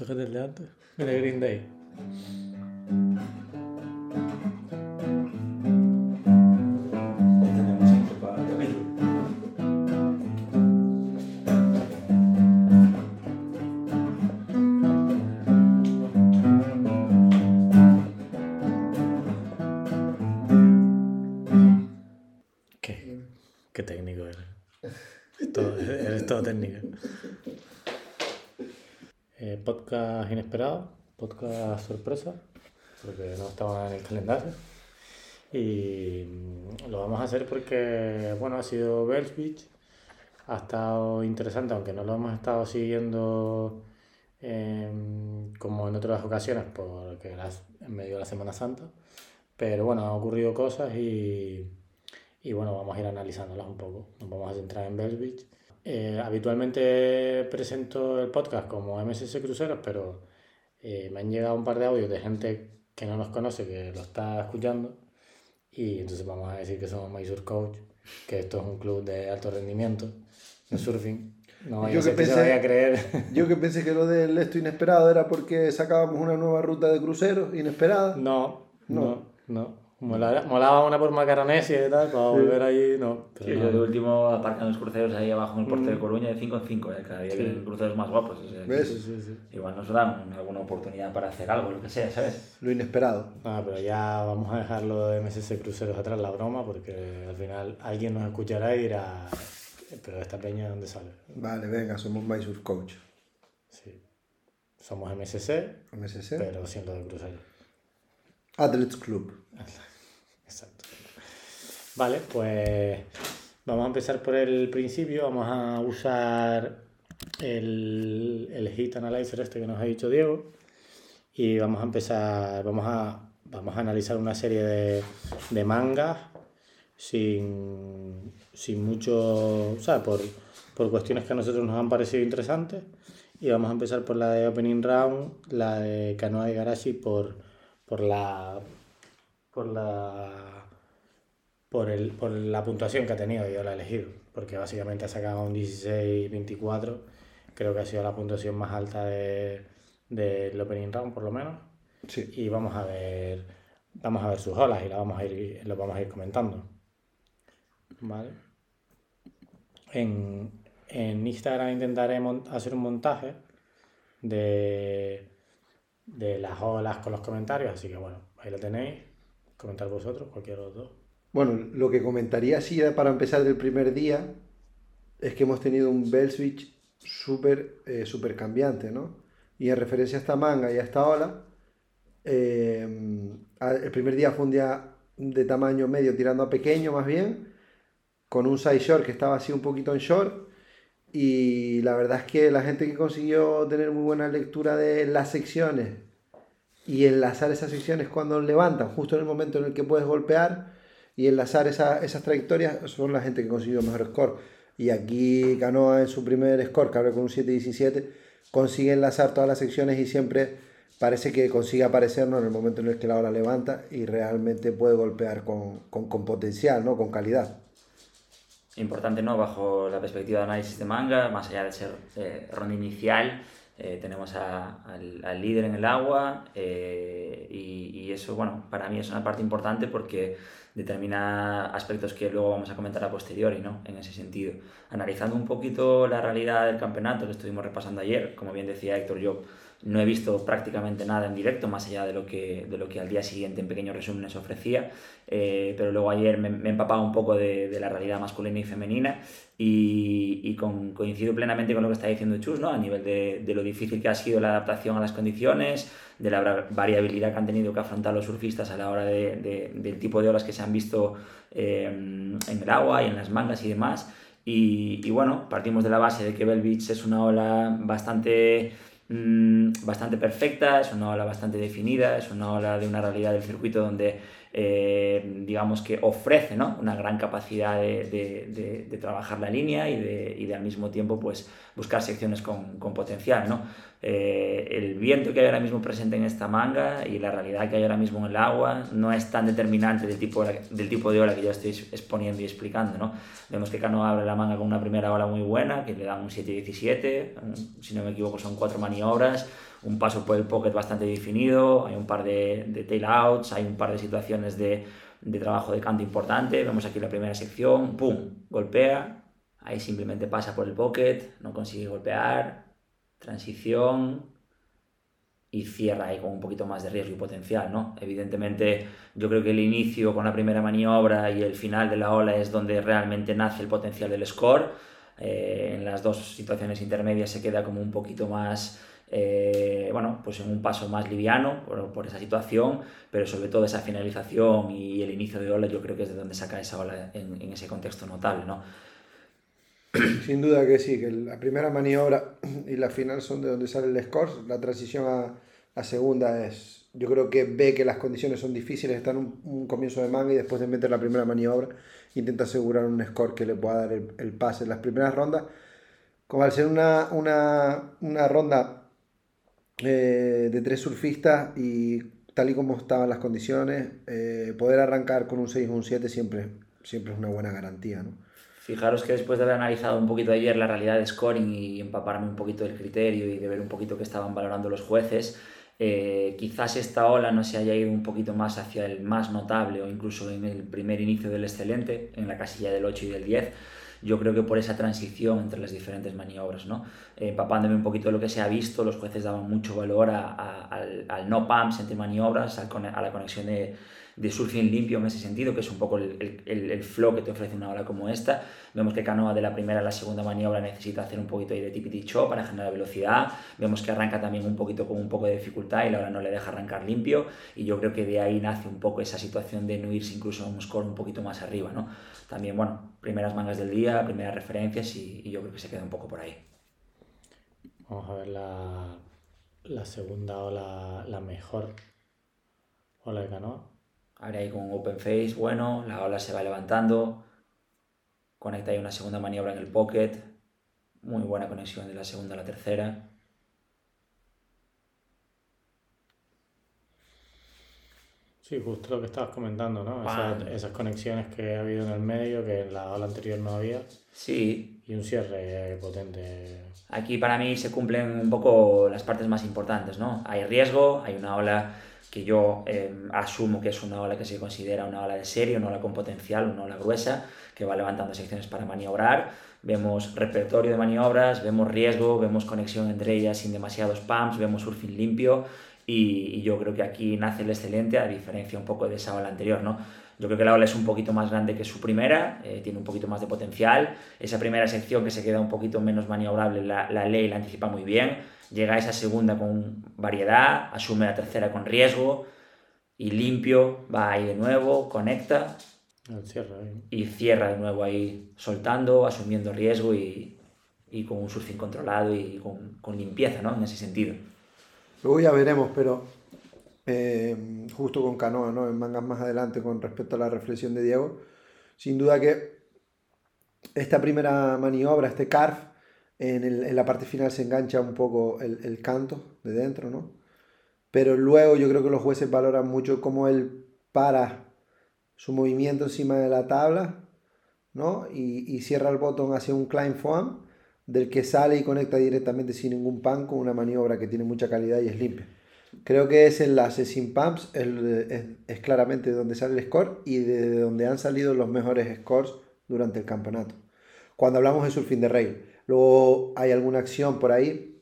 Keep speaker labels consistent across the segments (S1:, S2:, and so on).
S1: Tócate el de antes. Mira, Green inesperado, podcast sorpresa, porque no estaba en el calendario. Y mm, lo vamos a hacer porque, bueno, ha sido Bells Beach, ha estado interesante, aunque no lo hemos estado siguiendo em, como en otras ocasiones, porque era en medio de la Semana Santa. Pero bueno, han ocurrido cosas y, y bueno, vamos a ir analizándolas un poco. Nos vamos a centrar en Bells Beach. Eh, habitualmente presento el podcast como MSS Cruceros, pero eh, me han llegado un par de audios de gente que no nos conoce, que lo está escuchando. Y entonces vamos a decir que somos Mysore Coach, que esto es un club de alto rendimiento, de surfing. No
S2: Yo que
S1: que se
S2: pensé-
S1: vaya a creer.
S2: Yo que pensé que lo del esto inesperado era porque sacábamos una nueva ruta de cruceros inesperada.
S1: No,
S2: No.
S1: no, no. Molaba, molaba una por Macaronesia y tal, para volver ahí, no.
S3: Sí,
S1: Pero
S3: yo de
S1: no.
S3: último aparcan los cruceros ahí abajo en el puerto de
S1: Mm.
S3: Coruña de 5 en 5, eh, cada día
S1: Sí.
S3: vienen cruceros más guapos. o sea,
S2: ¿Ves?
S1: Sí, sí, sí.
S3: Igual nos dan alguna oportunidad para hacer algo, lo que sea, ¿sabes?
S2: Lo inesperado.
S1: Ah, pero ya vamos a dejarlo de MSC Cruceros atrás, la broma, porque al final alguien nos escuchará y dirá, pero esta peña, ¿de ¿dónde sale?
S2: Vale, venga, somos Mysore Coach.
S1: Sí. Somos MSC,
S2: MSC.
S1: pero siendo de cruceros.
S2: Athletes Club.
S1: Vale, pues vamos a empezar por el principio. Vamos a usar el, el Hit Analyzer este que nos ha dicho Diego. Y vamos a empezar, vamos a, vamos a analizar una serie de, de mangas sin, sin mucho, o sea, por, por cuestiones que a nosotros nos han parecido interesantes. Y vamos a empezar por la de Opening Round, la de Kanoa y Garashi por, por la por la por el por la puntuación que ha tenido yo la he elegido porque básicamente ha sacado un 16-24 creo que ha sido la puntuación más alta de del opening round por lo menos.
S2: Sí.
S1: y vamos a ver vamos a ver sus olas y la vamos a ir lo vamos a ir comentando. Vale en, en Instagram intentaré hacer un montaje de de las olas con los comentarios así que bueno ahí lo tenéis. Comentar vosotros cualquiera de los dos
S2: Bueno, lo que comentaría así para empezar del primer día es que hemos tenido un Bell Switch súper eh, súper cambiante, ¿no? Y en referencia a esta manga y a esta ola, eh, el primer día fue un día de tamaño medio tirando a pequeño más bien, con un side short que estaba así un poquito en short. Y la verdad es que la gente que consiguió tener muy buena lectura de las secciones y enlazar esas secciones cuando levantan, justo en el momento en el que puedes golpear y enlazar esa- esas trayectorias, son la gente que consiguió mejor score. Y aquí Canoa en su primer score, que abre con un 7-17, consigue enlazar todas las secciones y siempre parece que consigue aparecernos en el momento en el que la ola levanta y realmente puede golpear con, con- con potencial, ¿no? con calidad.
S3: Importante, ¿no? Bajo la perspectiva de análisis de manga, más allá de ser eh, ronda inicial, eh, tenemos a- al, al líder en el agua eh, y, y eso, bueno, para mí es una parte importante porque determina aspectos que luego vamos a comentar a posteriori, ¿no? En ese sentido. Analizando un poquito la realidad del campeonato que estuvimos repasando ayer, como bien decía Héctor, yo no he visto prácticamente nada en directo, más allá de lo que, de lo que al día siguiente en pequeños resúmenes ofrecía, eh, pero luego ayer me, me he un poco de, de la realidad masculina y femenina y, y coincido plenamente con lo que está diciendo Chus, ¿no? a nivel de, de lo difícil que ha sido la adaptación a las condiciones, de la variabilidad que han tenido que afrontar los surfistas a la hora de- del tipo de olas que se han visto eh, en el agua y en las mangas y demás. Y, y bueno, partimos de la base de que Bell Beach es una ola bastante mm, bastante perfecta, es una ola bastante definida, es una ola de una realidad del circuito donde eh, digamos que ofrece ¿no? una gran capacidad de, de- de- de trabajar la línea y de, y de al mismo tiempo pues buscar secciones con, con potencial, ¿no? Eh, el viento que hay ahora mismo presente en esta manga y la realidad que hay ahora mismo en el agua no es tan determinante del tipo, del tipo de ola que yo estoy exponiendo y explicando, ¿no? Vemos que Cano abre la manga con una primera ola muy buena, que le dan un 7-17, si no me equivoco son cuatro maniobras, un paso por el pocket bastante definido, hay un par de, tail outs, hay un par de situaciones de, de trabajo de canto importante, vemos aquí la primera sección, ¡pum!, golpea, ahí simplemente pasa por el pocket, no consigue golpear, transición y cierra ahí con un poquito más de riesgo y potencial, ¿no? Evidentemente, yo creo que el inicio con la primera maniobra y el final de la ola es donde realmente nace el potencial del score. Eh, en las dos situaciones intermedias se queda como un poquito más, eh, bueno, pues en un paso más liviano por, esa situación, pero sobre todo esa finalización y el inicio de ola yo creo que es de donde saca esa ola en, ese contexto notable, ¿no?
S2: Sin duda que sí, que la primera maniobra y la final son de donde sale el score. La transición a, a segunda es, yo creo que ve que las condiciones son difíciles, está en un, un, comienzo de manga y después de meter la primera maniobra intenta asegurar un score que le pueda dar el, el pase. En las primeras rondas, como al ser una, una, una ronda eh, de tres surfistas y tal y como estaban las condiciones, eh, poder arrancar con un 6 o un 7 siempre, siempre es una buena garantía, ¿no?
S3: Fijaros que después de haber analizado un poquito ayer la realidad de scoring y empaparme un poquito del criterio y de ver un poquito qué estaban valorando los jueces, eh, quizás esta ola no se haya ido un poquito más hacia el más notable o incluso en el primer inicio del excelente, en la casilla del 8 y del 10. Yo creo que por esa transición entre las diferentes maniobras, ¿no? Eh, empapándome un poquito de lo que se ha visto, los jueces daban mucho valor a, al, al, no pumps entre maniobras, a, a la conexión de, de surfing limpio en ese sentido, que es un poco el, el, el, flow que te ofrece una ola como esta. Vemos que Canoa de la primera a la segunda maniobra necesita hacer un poquito de tippity chop para generar velocidad. Vemos que arranca también un poquito con un poco de dificultad y la ola no le deja arrancar limpio. Y yo creo que de ahí nace un poco esa situación de no irse incluso a un score un poquito más arriba. ¿no? También, bueno, primeras mangas del día, primeras referencias y, y yo creo que se queda un poco por ahí.
S1: Vamos a ver la, la segunda ola, la mejor ola de canoa.
S3: Ahora ahí con un open face, bueno, la ola se va levantando, conecta ahí una segunda maniobra en el pocket, muy buena conexión de la segunda a la tercera.
S1: Sí, justo lo que estabas comentando, ¿no? Esas, esas, conexiones que ha habido en el medio, que en la ola anterior no había.
S3: Sí.
S1: Y un cierre potente.
S3: Aquí para mí se cumplen un poco las partes más importantes, ¿no? Hay riesgo, hay una ola que yo eh, asumo que es una ola que se considera una ola de serie, una ola con potencial, una ola gruesa, que va levantando secciones para maniobrar. Vemos repertorio de maniobras, vemos riesgo, vemos conexión entre ellas sin demasiados pumps, vemos surfing limpio y, y yo creo que aquí nace el excelente a diferencia un poco de esa ola anterior, ¿no? Yo creo que la ola es un poquito más grande que su primera, eh, tiene un poquito más de potencial. Esa primera sección que se queda un poquito menos maniobrable, la, la ley la anticipa muy bien llega a esa segunda con variedad, asume la tercera con riesgo y limpio, va ahí de nuevo, conecta
S1: cierra
S3: y cierra de nuevo ahí soltando, asumiendo riesgo y, y con un surfing controlado y con, con, limpieza, ¿no? En ese sentido.
S2: Luego ya veremos, pero eh, justo con canoa, ¿no? En mangas más adelante con respecto a la reflexión de Diego, sin duda que esta primera maniobra, este carve, en, la parte final se engancha un poco el, canto de dentro, ¿no? Pero luego yo creo que los jueces valoran mucho cómo él para su movimiento encima de la tabla, ¿no? Y, y cierra el botón hacia un climb foam, del que sale y conecta directamente sin ningún pan con una maniobra que tiene mucha calidad y es limpia. Creo que ese enlace sin pumps es, es, claramente de donde sale el score y de donde han salido los mejores scores durante el campeonato. Cuando hablamos de surfing de rail, Luego hay alguna acción por ahí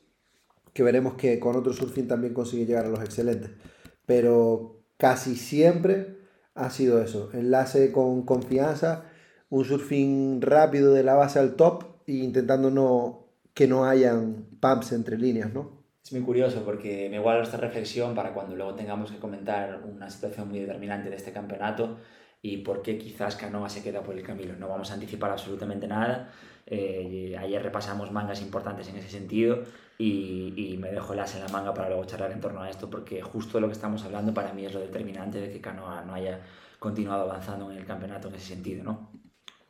S2: que veremos que con otro surfing también consigue llegar a los excelentes. Pero casi siempre ha sido eso. Enlace con confianza, un surfing rápido de la base al top e intentando no, que no hayan pumps entre líneas, ¿no?
S3: Es muy curioso porque me guardo esta reflexión para cuando luego tengamos que comentar una situación muy determinante de este campeonato y por qué quizás Canoa se queda por el camino. No vamos a anticipar absolutamente nada. Eh, ayer repasamos mangas importantes en ese sentido y, y, me dejo el as en la manga para luego charlar en torno a esto porque justo lo que estamos hablando para mí es lo determinante de que Canoa no haya continuado avanzando en el campeonato en ese sentido. ¿no?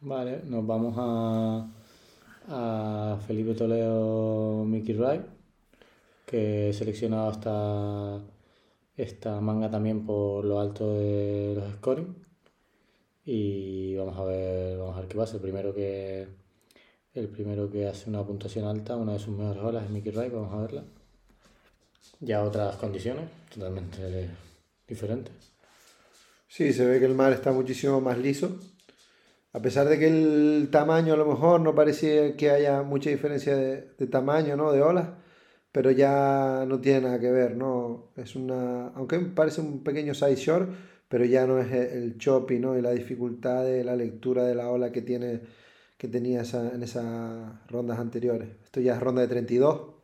S1: Vale, nos vamos a, a Felipe Toledo Mickey Wright, que he seleccionado esta, esta manga también por lo alto de los scoring. Y vamos a ver, vamos a ver qué pasa. El primero que el primero que hace una puntuación alta, una de sus mejores olas es Mickey Wright, vamos a verla. Ya otras condiciones, totalmente diferentes.
S2: Sí, se ve que el mar está muchísimo más liso. A pesar de que el tamaño a lo mejor no parecía que haya mucha diferencia de, tamaño, ¿no? De olas, pero ya no tiene nada que ver, ¿no? Es una, aunque parece un pequeño side shore, pero ya no es el choppy, ¿no? Y la dificultad de la lectura de la ola que tiene que tenía en esas rondas anteriores. Esto ya es ronda de 32.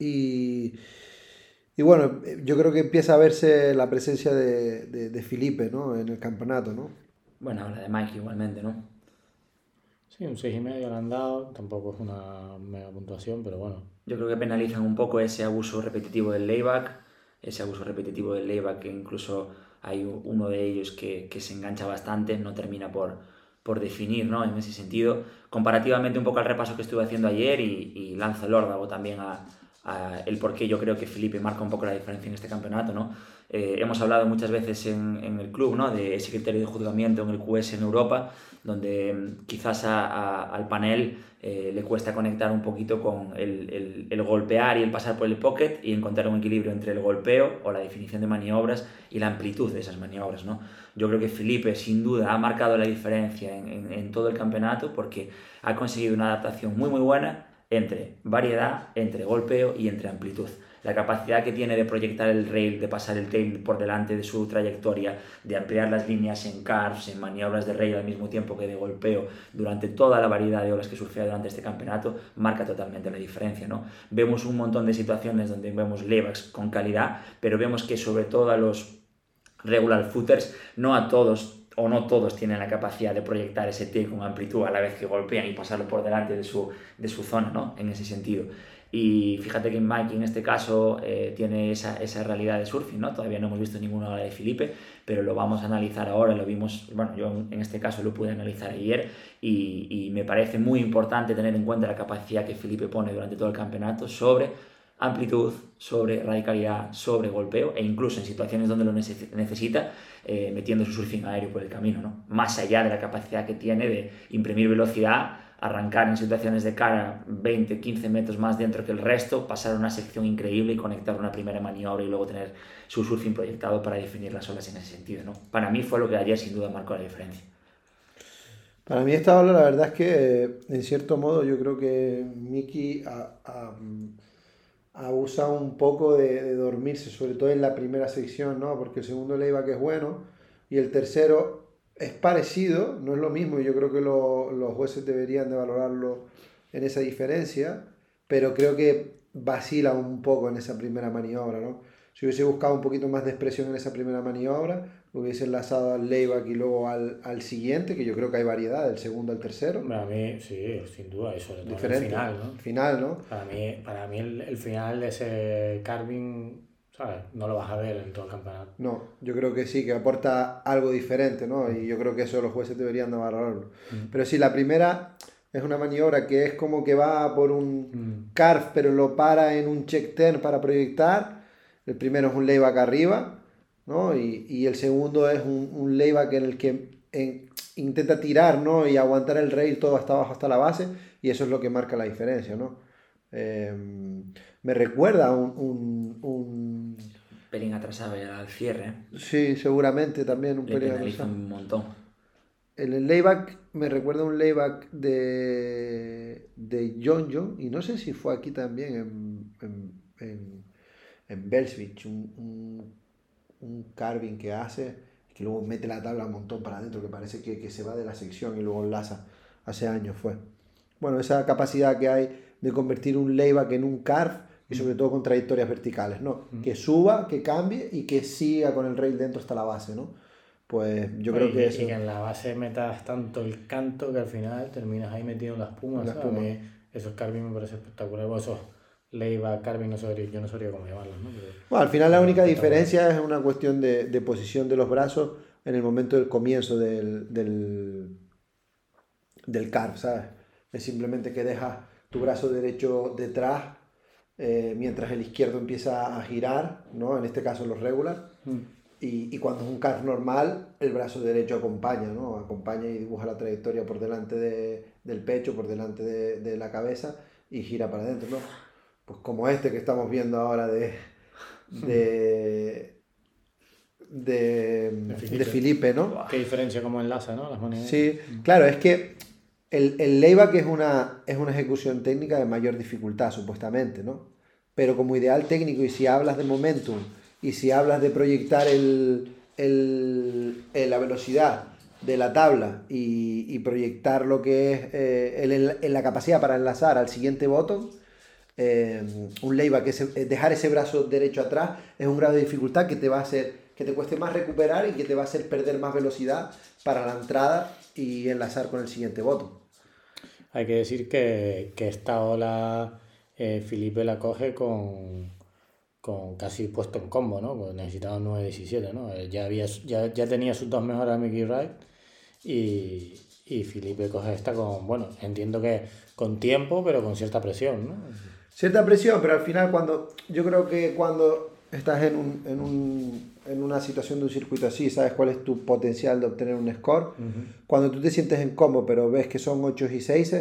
S2: Y, y bueno, yo creo que empieza a verse la presencia de, de, Felipe ¿no? en el campeonato. ¿no?
S3: Bueno, la de Mike igualmente, ¿no?
S1: Sí, un 6,5 le han dado, tampoco es una mega puntuación, pero bueno.
S3: Yo creo que penalizan un poco ese abuso repetitivo del layback, ese abuso repetitivo del layback que incluso hay uno de ellos que, que se engancha bastante, no termina por, por definir ¿no? en ese sentido, comparativamente un poco al repaso que estuve haciendo ayer y, y lanzo el órdago también a, el por qué yo creo que Felipe marca un poco la diferencia en este campeonato. ¿no? Eh, hemos hablado muchas veces en, en, el club ¿no? de ese criterio de juzgamiento en el QS en Europa, donde mm, quizás al panel eh, le cuesta conectar un poquito con el, el, el, golpear y el pasar por el pocket y encontrar un equilibrio entre el golpeo o la definición de maniobras y la amplitud de esas maniobras. ¿no? Yo creo que Felipe sin duda ha marcado la diferencia en, todo el campeonato porque ha conseguido una adaptación muy muy buena entre variedad, entre golpeo y entre amplitud. La capacidad que tiene de proyectar el rail, de pasar el tail por delante de su trayectoria, de ampliar las líneas en carves, en maniobras de rail al mismo tiempo que de golpeo durante toda la variedad de olas que surfea durante este campeonato, marca totalmente la diferencia. ¿no? Vemos un montón de situaciones donde vemos levax con calidad, pero vemos que sobre todo a los regular footers, no a todos o no todos tienen la capacidad de proyectar ese tail con amplitud a la vez que golpean y pasarlo por delante de su, de su zona, ¿no? En ese sentido. Y fíjate que Mike en este caso eh, tiene esa, esa, realidad de surfing, ¿no? Todavía no hemos visto ninguna ola de Felipe, pero lo vamos a analizar ahora, lo vimos, bueno, yo en este caso lo pude analizar ayer y, y me parece muy importante tener en cuenta la capacidad que Felipe pone durante todo el campeonato sobre amplitud, sobre radicalidad, sobre golpeo e incluso en situaciones donde lo necesita, eh, metiendo su surfing aéreo por el camino, ¿no? más allá de la capacidad que tiene de imprimir velocidad, arrancar en situaciones de cara 20, 15 metros más dentro que el resto, pasar una sección increíble y conectar una primera maniobra y luego tener su surfing proyectado para definir las olas en ese sentido. ¿no? Para mí fue lo que ayer sin duda marcó la diferencia.
S2: Para mí esta ola la verdad es que en cierto modo yo creo que Miki abusa un poco de, dormirse, sobre todo en la primera sección, ¿no? Porque el segundo que es bueno y el tercero es parecido, no es lo mismo, y yo creo que los jueces deberían de valorarlo en esa diferencia, pero creo que vacila un poco en esa primera maniobra, ¿no? Si hubiese buscado un poquito más de expresión en esa primera maniobra, hubiese enlazado al layback y luego al, al, siguiente, que yo creo que hay variedad, del segundo al tercero.
S1: Para mí, sí, sin duda, y sobre todo el final, ¿no?
S2: Final, ¿no?
S1: Para mí, para mí el, el final de ese carving, ¿sabes? No lo vas a ver en todo el campeonato.
S2: No, yo creo que sí, que aporta algo diferente, ¿no? Y yo creo que eso los jueces deberían de valorarlo. Mm. Pero sí, la primera es una maniobra que es como que va por un mm. carve, pero lo para en un check turn para proyectar. El primero es un layback arriba ¿no? Y, y el segundo es un, un, layback en el que intenta tirar, ¿no? Y aguantar el rail todo hasta abajo, hasta la base, y eso es lo que marca la diferencia, ¿no? Em, me recuerda un, un, un...
S3: pelín atrasado ya al cierre.
S2: Sí, seguramente también un
S3: Le pelín atrasado. un montón.
S2: El, layback me recuerda un layback de, de John John, y no sé si fue aquí también en, en, en, en Belsvich, un un carving que hace, que luego mete la tabla un montón para adentro, que parece que, que, se va de la sección y luego enlaza. Hace años fue. Bueno, esa capacidad que hay de convertir un layback en un carve y sobre todo con trayectorias verticales, ¿no? Que suba, que cambie y que siga con el rail dentro hasta la base, ¿no? Pues yo creo que
S1: eso... Y que en la base metas tanto el canto que al final terminas ahí metido en las pumas, la espuma. Esos carving me parece espectacular. Eso, Leiva, Carmen, sabría, yo no sabría cómo llamarlos. ¿no?
S2: Bueno, al final la única diferencia es una cuestión de, de, posición de los brazos en el momento del comienzo del, del, del carve, ¿sabes? Es simplemente que dejas tu brazo derecho detrás eh, mientras el izquierdo empieza a girar, ¿no? En este caso los regular.
S1: Mm.
S2: Y, y cuando es un carf normal, el brazo derecho acompaña, ¿no? Acompaña y dibuja la trayectoria por delante de- del pecho, por delante de, de la cabeza y gira para adentro, ¿no? Pues como este que estamos viendo ahora de, de, de, de
S1: Felipe.
S2: Felipe, ¿no?
S1: Qué diferencia como enlaza, ¿no? Las maneras.
S2: Sí, claro, es que el, el layback es una, es una ejecución técnica de mayor dificultad, supuestamente, ¿no? Pero como ideal técnico, y si hablas de momentum, y si hablas de proyectar el, el- el- la velocidad de la tabla y, y proyectar lo que es eh, la capacidad para enlazar al siguiente botón, eh, un layback, ese- eh, dejar ese brazo derecho atrás, es un grado de dificultad que te va a hacer que te cueste más recuperar y que te va a hacer perder más velocidad para la entrada y enlazar con el siguiente botón.
S1: Hay que decir que, esta ola eh, Felipe la coge con, con casi puesto en combo, ¿no? Necesitaba un 9-17, ¿no? Ya, había, ya, ya tenía sus dos mejores Mickey Wright y, y Felipe coge esta con, bueno, entiendo que con tiempo, pero con cierta presión, ¿no?
S2: Cierta presión, pero al final cuando yo creo que cuando estás en, un, en, un- en una situación de un circuito así, sabes cuál es tu potencial de obtener un score. Cuando tú te sientes en combo, pero ves que son 8 y 6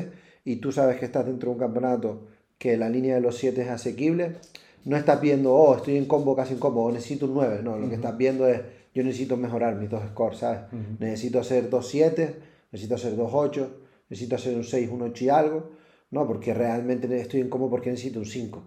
S2: y tú sabes que estás dentro de un campeonato que la línea de los 7 es asequible, no estás viendo, oh, estoy en combo, casi en combo, o necesito un 9. No, lo que estás viendo es, yo necesito mejorar mis dos scores, ¿sabes? Necesito hacer 2-7, necesito hacer 2-8, necesito hacer un 6, un 8 y algo. No, porque realmente estoy en combo porque necesito un 5.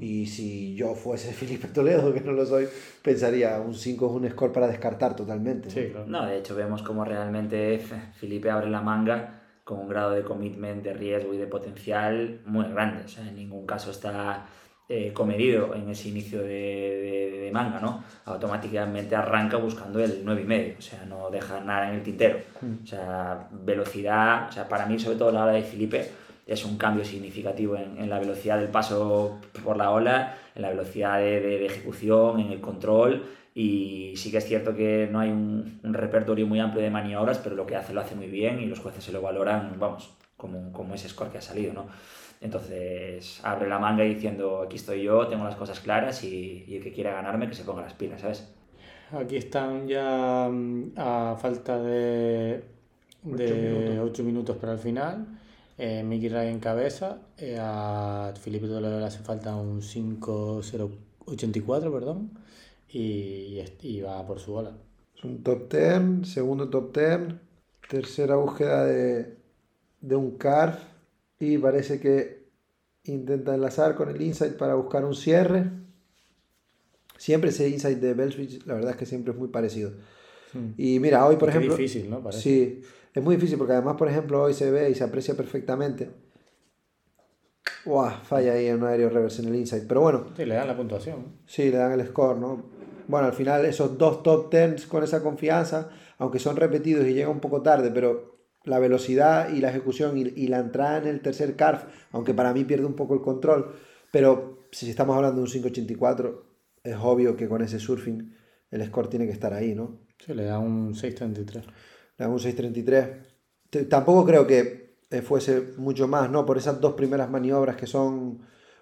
S2: Y si yo fuese Felipe Toledo, que no lo soy, pensaría un 5 es un score para descartar totalmente. ¿no?
S1: Sí, claro.
S3: No, de hecho vemos como realmente Felipe abre la manga con un grado de commitment, de riesgo y de potencial muy grande. O sea, en ningún caso está eh, comedido en ese inicio de, de- de manga, ¿no? Automáticamente arranca buscando el 9,5, o sea, no deja nada en el tintero. O sea, velocidad, o sea, para mí sobre todo la hora de Felipe es un cambio significativo en, en la velocidad del paso por la ola, en la velocidad de, de- de ejecución, en el control y sí que es cierto que no hay un, un repertorio muy amplio de maniobras, pero lo que hace lo hace muy bien y los jueces se lo valoran, vamos, como, como ese score que ha salido, ¿no? Entonces abre la manga diciendo, aquí estoy yo, tengo las cosas claras y, y el que quiera ganarme que se ponga las pilas, ¿sabes?
S1: Aquí están ya mm, a falta de, de 8 minutos para el final. Eh, Mickey Ray en cabeza. eh, a Felipe Toledo le hace falta un 5-0-84, perdón. Y, y va por su bola.
S2: Es un top 10, segundo top 10, tercera búsqueda de, de un carf y parece que intenta enlazar con el insight para buscar un cierre. Siempre ese insight de Belswitch, la verdad es que siempre es muy parecido. Y mira, hoy por ejemplo...
S1: difícil, ¿no? Parece.
S2: Sí, es muy difícil porque además, por ejemplo, hoy se ve y se aprecia perfectamente. Uah, falla ahí en un aéreo reverse en el insight. Pero bueno,
S1: Sí, le dan la puntuación.
S2: Sí, le dan el score, ¿no? Bueno, al final esos dos top tens con esa confianza, aunque son repetidos y llega un poco tarde, pero la velocidad y la ejecución y, y la entrada en el tercer carf, aunque para mí pierde un poco el control, pero si estamos hablando de un 584, es obvio que con ese surfing el score tiene que estar ahí, ¿no?
S1: Sí, le dan un 6-33.
S2: Dan un 633. T- Tampoco creo que eh, fuese mucho más, ¿no? Por esas dos primeras maniobras que son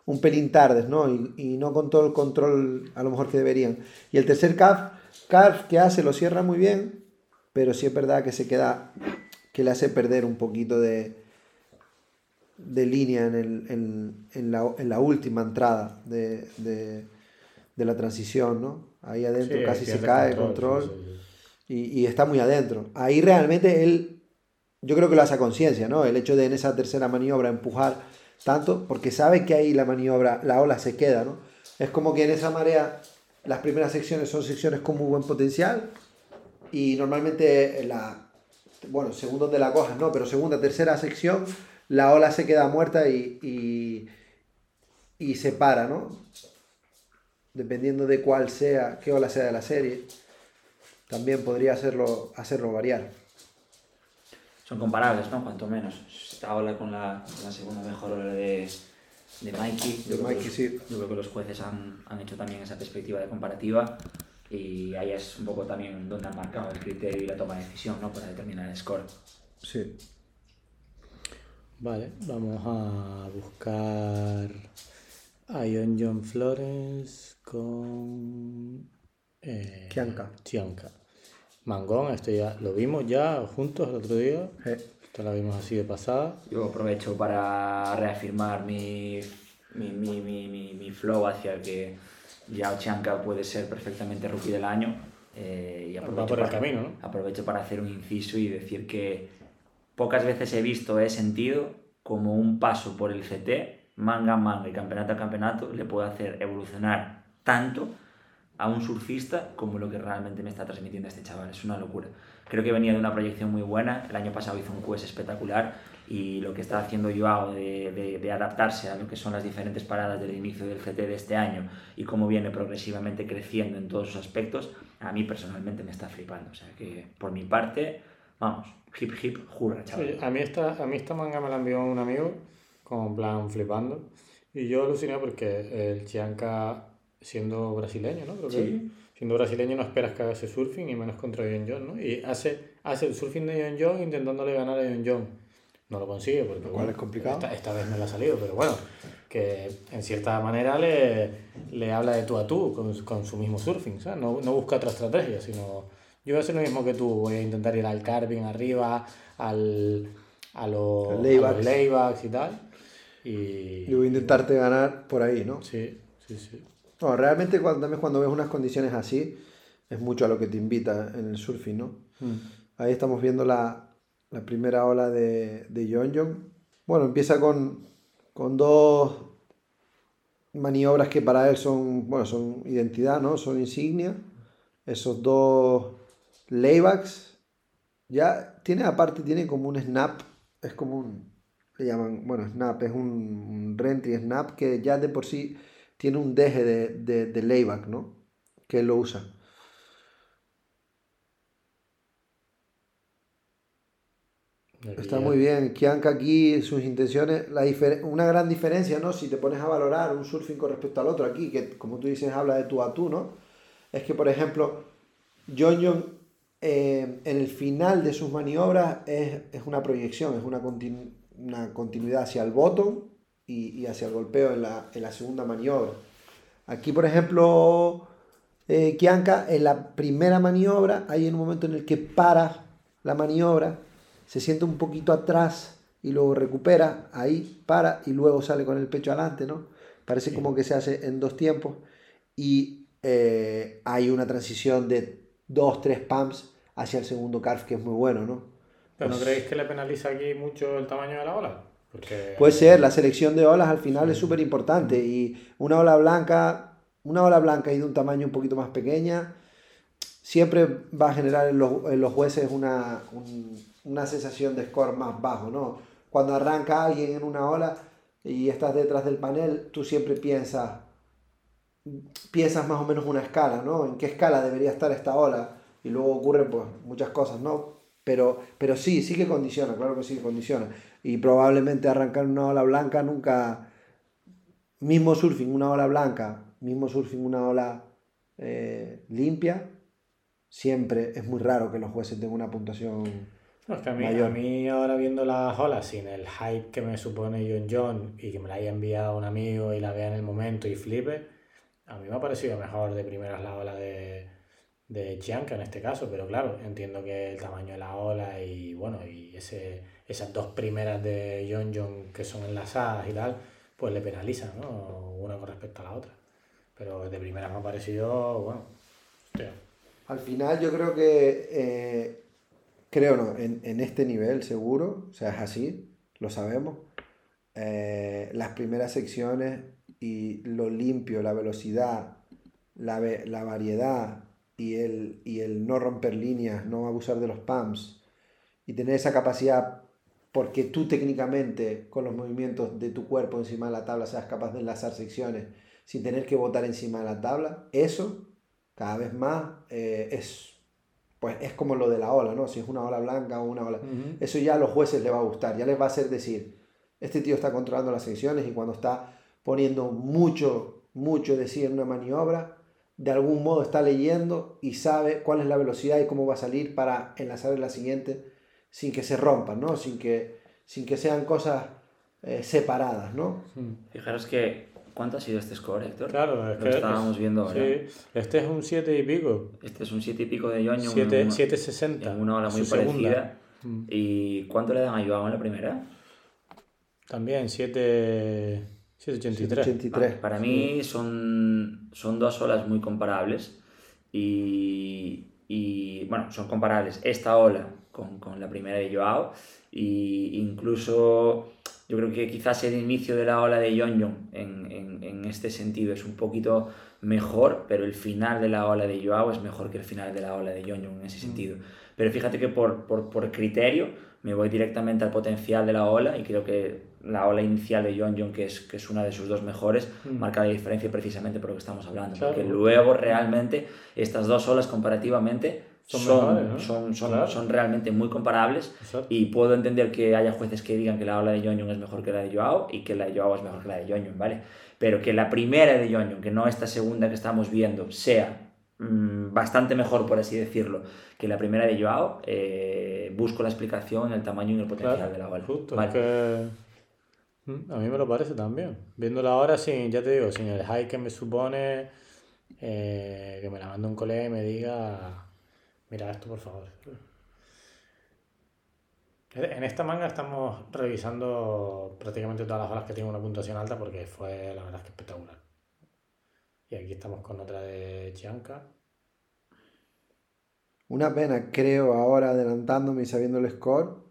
S2: un pelín tardes, ¿no? Y, y no con todo el control a lo mejor que deberían. Y el tercer calf, calf que hace lo cierra muy bien, pero sí es verdad que se queda, que le hace perder un poquito de, de línea en, el- en- en la, en la última entrada de, de- de la transición, ¿no? Ahí adentro
S1: Sí,
S2: casi se cae control
S1: sí, sí, sí.
S2: Y, y está muy adentro. Ahí realmente él, yo creo que lo hace a conciencia, ¿no? El hecho de en esa tercera maniobra empujar tanto, porque sabe que ahí la maniobra, la ola se queda, ¿no? Es como que en esa marea las primeras secciones son secciones con muy buen potencial y normalmente en la, bueno, segundo de la cojas, no, pero segunda, tercera sección, la ola se queda muerta y, y, y se para, ¿no? Dependiendo de cuál sea, qué ola sea de la serie también podría hacerlo, hacerlo variar.
S3: Son comparables, ¿no? Cuanto menos. Esta ola con la, la segunda mejor ola de, de Mikey.
S2: De
S3: Yo creo que
S2: Mikey,
S3: los-
S2: sí.
S3: Yo creo que los jueces han, han hecho también esa perspectiva de comparativa y ahí es un poco también donde han marcado el criterio y la toma de decisión, ¿no? Para determinar el score.
S2: Sí.
S1: Vale, vamos a buscar a John John Florence con eh,
S2: Chianca.
S1: Chianca. Mangón, esto ya lo vimos ya juntos el otro día.
S2: Eh,
S1: Esto la vimos así de pasada.
S3: Yo aprovecho para reafirmar mi, mi, mi, mi, mi- mi flow hacia que Yao Chanka puede ser perfectamente rookie del año. eh, y
S1: Va
S3: aprovecho
S1: por el
S3: para,
S1: camino, ¿no?
S3: aprovecho para hacer un inciso y decir que pocas veces he visto, he sentido como un paso por el CT, manga a manga y campeonato a campeonato, le puede hacer evolucionar tanto a un surfista como lo que realmente me está transmitiendo este chaval. Es una locura. Creo que venía de una proyección muy buena. El año pasado hizo un QS espectacular y lo que está haciendo Joao de, de- de adaptarse a lo que son las diferentes paradas del inicio del CT de este año y cómo viene progresivamente creciendo en todos sus aspectos, a mí personalmente me está flipando. O sea que por mi parte, vamos, hip hip, jurra, chaval.
S1: Sí, a, mí esta, a mí esta manga me la envió un amigo, como en plan flipando. Y yo aluciné porque el Chianca, siendo brasileño, ¿no? Creo que
S3: Sí.
S1: siendo brasileño no esperas que haga ese surfing y menos contra John John, ¿no? Y hace, hace el surfing de John John intentándole ganar a John John. No lo consigue porque
S2: cual es complicado.
S1: Esta, esta vez no le ha salido, pero bueno, que en cierta manera le, le habla de tú a tú con, con su mismo surfing, ¿sabes? No, no busca otra estrategia, sino yo voy a hacer lo mismo que tú, voy a intentar ir al carving arriba, al, a, los, a los laybacks y tal. Y,
S2: y voy a intentarte ganar por ahí, ¿no?
S1: Sí, sí, sí.
S2: No, realmente cuando, también cuando ves unas condiciones así, es mucho a lo que te invita en el surfing, ¿no? Ahí estamos viendo la, la primera ola de, de Yeonjong. Bueno, empieza con, con dos maniobras que para él son, bueno, son identidad, ¿no? Son insignia. Esos dos laybacks. Ya tiene aparte, tiene como un snap. Es como un, le llaman, bueno, snap, es un, un rentry snap que ya de por sí tiene un deje de, de, de layback, ¿no? Que él lo usa. Está muy bien. Kianka aquí, sus intenciones, la una gran diferencia, ¿no? Si te pones a valorar un surfing con respecto al otro aquí, que como tú dices, habla de tú a tú, ¿no? Es que, por ejemplo, John John eh, en el final de sus maniobras es, es una proyección, es una, continu- una continuidad hacia el bottom y, y hacia el golpeo en la, en la segunda maniobra. Aquí, por ejemplo, eh, Kianka, en la primera maniobra, hay un momento en el que para la maniobra, se siente un poquito atrás y luego recupera, ahí para y luego sale con el pecho adelante, ¿no? Parece
S1: Sí.
S2: como que se hace en dos tiempos y eh, hay una transición de dos, tres pumps hacia el segundo carf que es muy bueno, ¿no?
S1: ¿Pero no
S2: Pues-
S1: creéis que le penaliza aquí mucho el tamaño de la ola? Porque
S2: Puede ser, la selección de olas al final es súper importante y una ola blanca, una ola blanca y de un tamaño un poquito más pequeña, siempre va a generar en los, en los jueces una, un- una sensación de score más bajo, ¿no? Cuando arranca alguien en una ola y estás detrás del panel, tú siempre piensas, piensas más o menos una escala, ¿no? ¿En qué escala debería estar esta ola? Y luego ocurren pues muchas cosas, ¿no? Pero, pero sí, sí que condiciona, claro que sí que condiciona. Y probablemente arrancar una ola blanca nunca, mismo surfing, una ola blanca, mismo surfing, una ola eh, limpia, siempre es muy raro que los jueces tengan una puntuación.
S1: No, es que a mí,
S2: mayor.
S1: a mí ahora viendo las olas sin el hype que me supone John John y que me la haya enviado un amigo y la vea en el momento y flipe, a mí me ha parecido mejor de primeras la ola de, de Chianca en este caso, pero claro, entiendo que el tamaño de la ola y bueno, y ese, esas dos primeras de John John que son enlazadas y tal, pues le penalizan, ¿no? Una con respecto a la otra. Pero de primeras me ha parecido, bueno, hostia.
S2: Al final yo creo que, eh, creo no, en, en este nivel seguro, o sea, es así, lo sabemos. Eh, las primeras secciones y lo limpio, la velocidad, la, la variedad y el, y el no romper líneas, no abusar de los pumps y tener esa capacidad porque tú técnicamente con los movimientos de tu cuerpo encima de la tabla seas capaz de enlazar secciones sin tener que botar encima de la tabla, eso cada vez más eh, es, pues, es como lo de la ola, ¿no? Si es una ola blanca o una ola... Eso ya a los jueces les va a gustar, ya les va a hacer decir, este tío está controlando las secciones y cuando está poniendo mucho, mucho de sí en una maniobra, de algún modo está leyendo y sabe cuál es la velocidad y cómo va a salir para enlazar en la siguiente sin que se rompan, ¿no? Sin que, sin que sean cosas eh, separadas, ¿no?
S3: Fijaros que, ¿cuánto ha sido este score, Héctor?
S1: Claro, es
S3: Lo
S1: que
S3: estábamos viendo ahora.
S1: Sí, este es un 7 y pico.
S3: Este es un 7 y pico de Yoño.
S1: 7, 760.
S3: En una ola muy
S1: segunda.
S3: parecida.
S1: Mm.
S3: ¿Y cuánto le dan a Joao en la primera?
S1: También 7, 783.
S2: 83.
S3: Para mí son, son dos olas muy comparables y, y, bueno, son comparables esta ola con, con la primera de Joao y incluso yo creo que quizás el inicio de la ola de Yonjon en, en, en este sentido es un poquito mejor, pero el final de la ola de Joao es mejor que el final de la ola de Yonjon en ese sentido. Pero fíjate que por, por, por criterio me voy directamente al potencial de la ola y creo que la ola inicial de John John, que es, que es una de sus dos mejores,
S1: Mm.
S3: marca la diferencia precisamente por lo que estamos hablando.
S1: Claro.
S3: Porque luego realmente estas dos olas comparativamente
S1: Son
S3: son,
S1: mejores, ¿no?
S3: son, son,
S1: Claro.
S3: son realmente muy comparables
S1: Exacto.
S3: y puedo entender que haya jueces que digan que la ola de John es mejor que la de Joao y que la de Joao es mejor que la de John, ¿vale? Pero que la primera de John, que no esta segunda que estamos viendo, sea mm, bastante mejor, por así decirlo, que la primera de Joao, eh, busco la explicación en el tamaño y el potencial
S1: Claro,
S3: de la ola.
S1: Justo,
S3: Vale.
S1: que Mm, a mí me lo parece también. Viéndolo ahora, sin, ya te digo, sin el hype que me supone eh, que me la mande un colega y me diga, mira esto por favor. En esta manga estamos revisando prácticamente todas las olas que tienen una puntuación alta porque fue la verdad es que espectacular. Y aquí estamos con otra de Chianca.
S2: Una pena, creo, ahora adelantándome y sabiendo el score,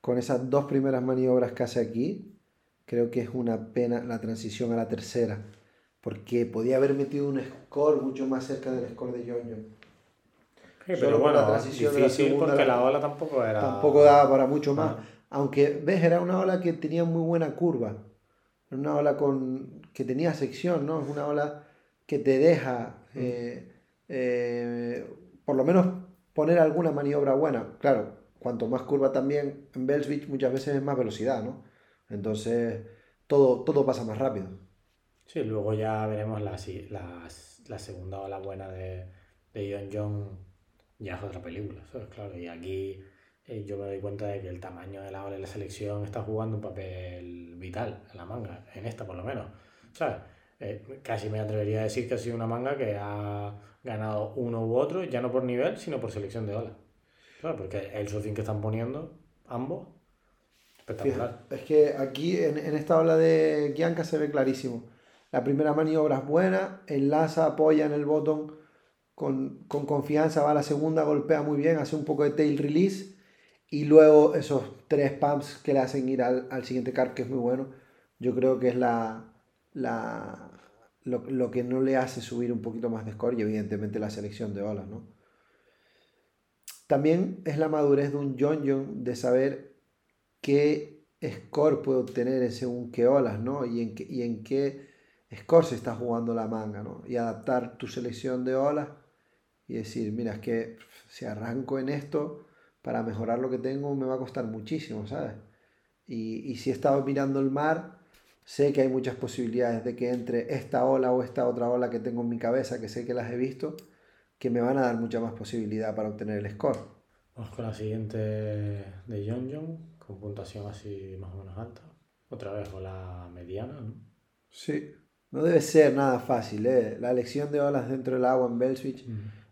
S2: con esas dos primeras maniobras que hace aquí, creo que es una pena la transición a la tercera, porque podía haber metido un score mucho más cerca del score de Jojo.
S1: Sí, pero bueno,
S2: la transición de la
S1: difícil
S2: segunda
S1: porque
S2: la-
S1: la ola tampoco era...
S2: Tampoco daba para mucho más.
S1: Ah.
S2: Aunque, ves, era una ola que tenía muy buena curva. Era Una ola con, que tenía sección, ¿no? Es una ola que te deja, eh, eh, por lo menos, poner alguna maniobra buena. Claro, cuanto más curva también en Bells Beach muchas veces es más velocidad, ¿no? Entonces, todo, todo pasa más rápido.
S1: Sí, luego ya veremos la, las- la segunda ola buena de, de John John. Ya es otra película, ¿sabes? Claro, y aquí eh, yo me doy cuenta de que el tamaño de la ola de la selección está jugando un papel vital en la manga, en esta por lo menos. ¿Sabes? Eh, casi me atrevería a decir que ha sido una manga que ha ganado uno u otro, ya no por nivel, sino por selección de ola. Claro, porque el surfing que están poniendo, ambos, espectacular.
S2: Fíjate, es que aquí en, en esta ola de Gianca se ve clarísimo. La primera maniobra es buena, enlaza, apoya en el botón con, con confianza, va a la segunda, golpea muy bien, hace un poco de tail release y luego esos tres pumps que le hacen ir al, al siguiente carp, que es muy bueno, yo creo que es la, la, lo, lo que no le hace subir un poquito más de score y evidentemente la selección de olas, ¿no? También es la madurez de un John John de saber qué score puede obtener en según qué olas, ¿no? Y en qué, y en qué score se está jugando la manga, ¿no? Y adaptar tu selección de olas y decir, mira, es que si arranco en esto, para mejorar lo que tengo me va a costar muchísimo, ¿sabes? Y, y si he estado mirando el mar, sé que hay muchas posibilidades de que entre esta ola o esta otra ola que tengo en mi cabeza, que sé que las he visto, que me van a dar mucha más posibilidad para obtener el score.
S1: Vamos con la siguiente de John John, con puntuación así más o menos alta. Otra vez ola mediana, ¿no?
S2: Sí. No debe ser nada fácil, ¿eh? La elección de olas dentro del agua en Bellswitch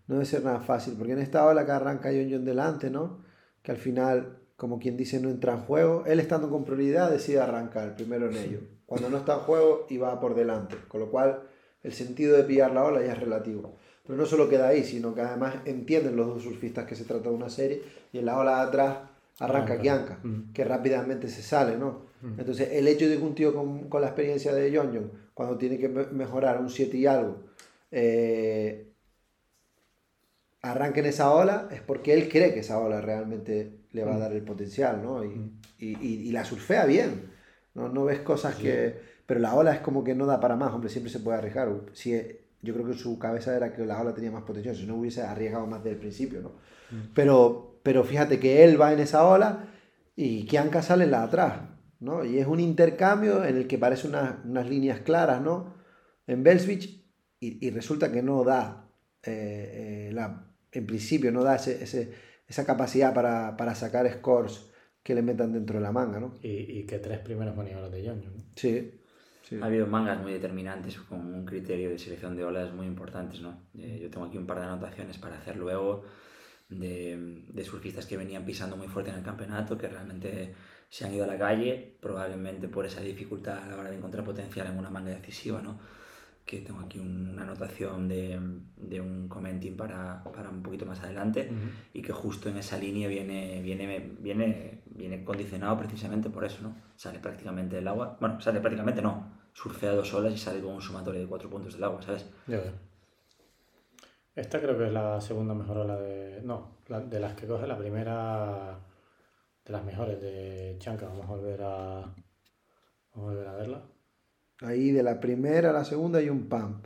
S2: no debe ser nada fácil, porque en esta ola que arranca John John delante, ¿no? Que al final, como quien dice, no entra en juego, él estando con prioridad decide arrancar primero en ello. Cuando no está en juego y va por delante, con lo cual el sentido de pillar la ola ya es relativo. Pero no solo queda ahí, sino que además entienden los dos surfistas que se trata de una serie y en la ola de atrás arranca
S1: Arranca.
S2: Kianka, que rápidamente se sale, ¿no? Entonces, el hecho de que un tío con, con la experiencia de John John, cuando tiene que me- mejorar un 7 y algo, eh, arranque en esa ola, es porque él cree que esa ola realmente le va a dar el potencial, ¿no? Y, y- y- y la surfea bien, ¿no? No ves cosas que... Pero la ola es como que no da para más, hombre, siempre se puede arriesgar. Si, yo creo que su cabeza era que la ola tenía más potencial, si no hubiese arriesgado más desde el principio, ¿no? Pero, pero fíjate que él va en esa ola y Kianka sale en la atrás, ¿no? Y es un intercambio en el que parece una- unas líneas claras, ¿no? En Belsvich y, y resulta que no da, eh, eh, la, en principio no da ese, ese- esa capacidad para, para sacar scores que le metan dentro de la manga, ¿no?
S1: Y, y que tres primeros maniobras de Yoño. ¿no?
S2: Sí. sí.
S3: Ha habido mangas muy determinantes con un criterio de selección de olas muy importantes, ¿no? Eh, yo tengo aquí un par de anotaciones para hacer luego de, de surfistas que venían pisando muy fuerte en el campeonato, que realmente se han ido a la calle, probablemente por esa dificultad a la hora de encontrar potencial en una manga decisiva, ¿no? Que tengo aquí un- una anotación de, de un commenting para, para un poquito más adelante y que justo en esa línea viene, viene, viene, viene condicionado precisamente por eso, ¿no? Sale prácticamente del agua, bueno, sale prácticamente no, surfea dos olas y sale con un sumatorio de cuatro puntos del agua, ¿sabes?
S1: Veo. Esta creo que es la segunda mejor ola de. No, la- de las que coge la primera. De las mejores de Chanca. Vamos a volver a. Vamos a volver a verla.
S2: Ahí de la primera a la segunda hay un pump.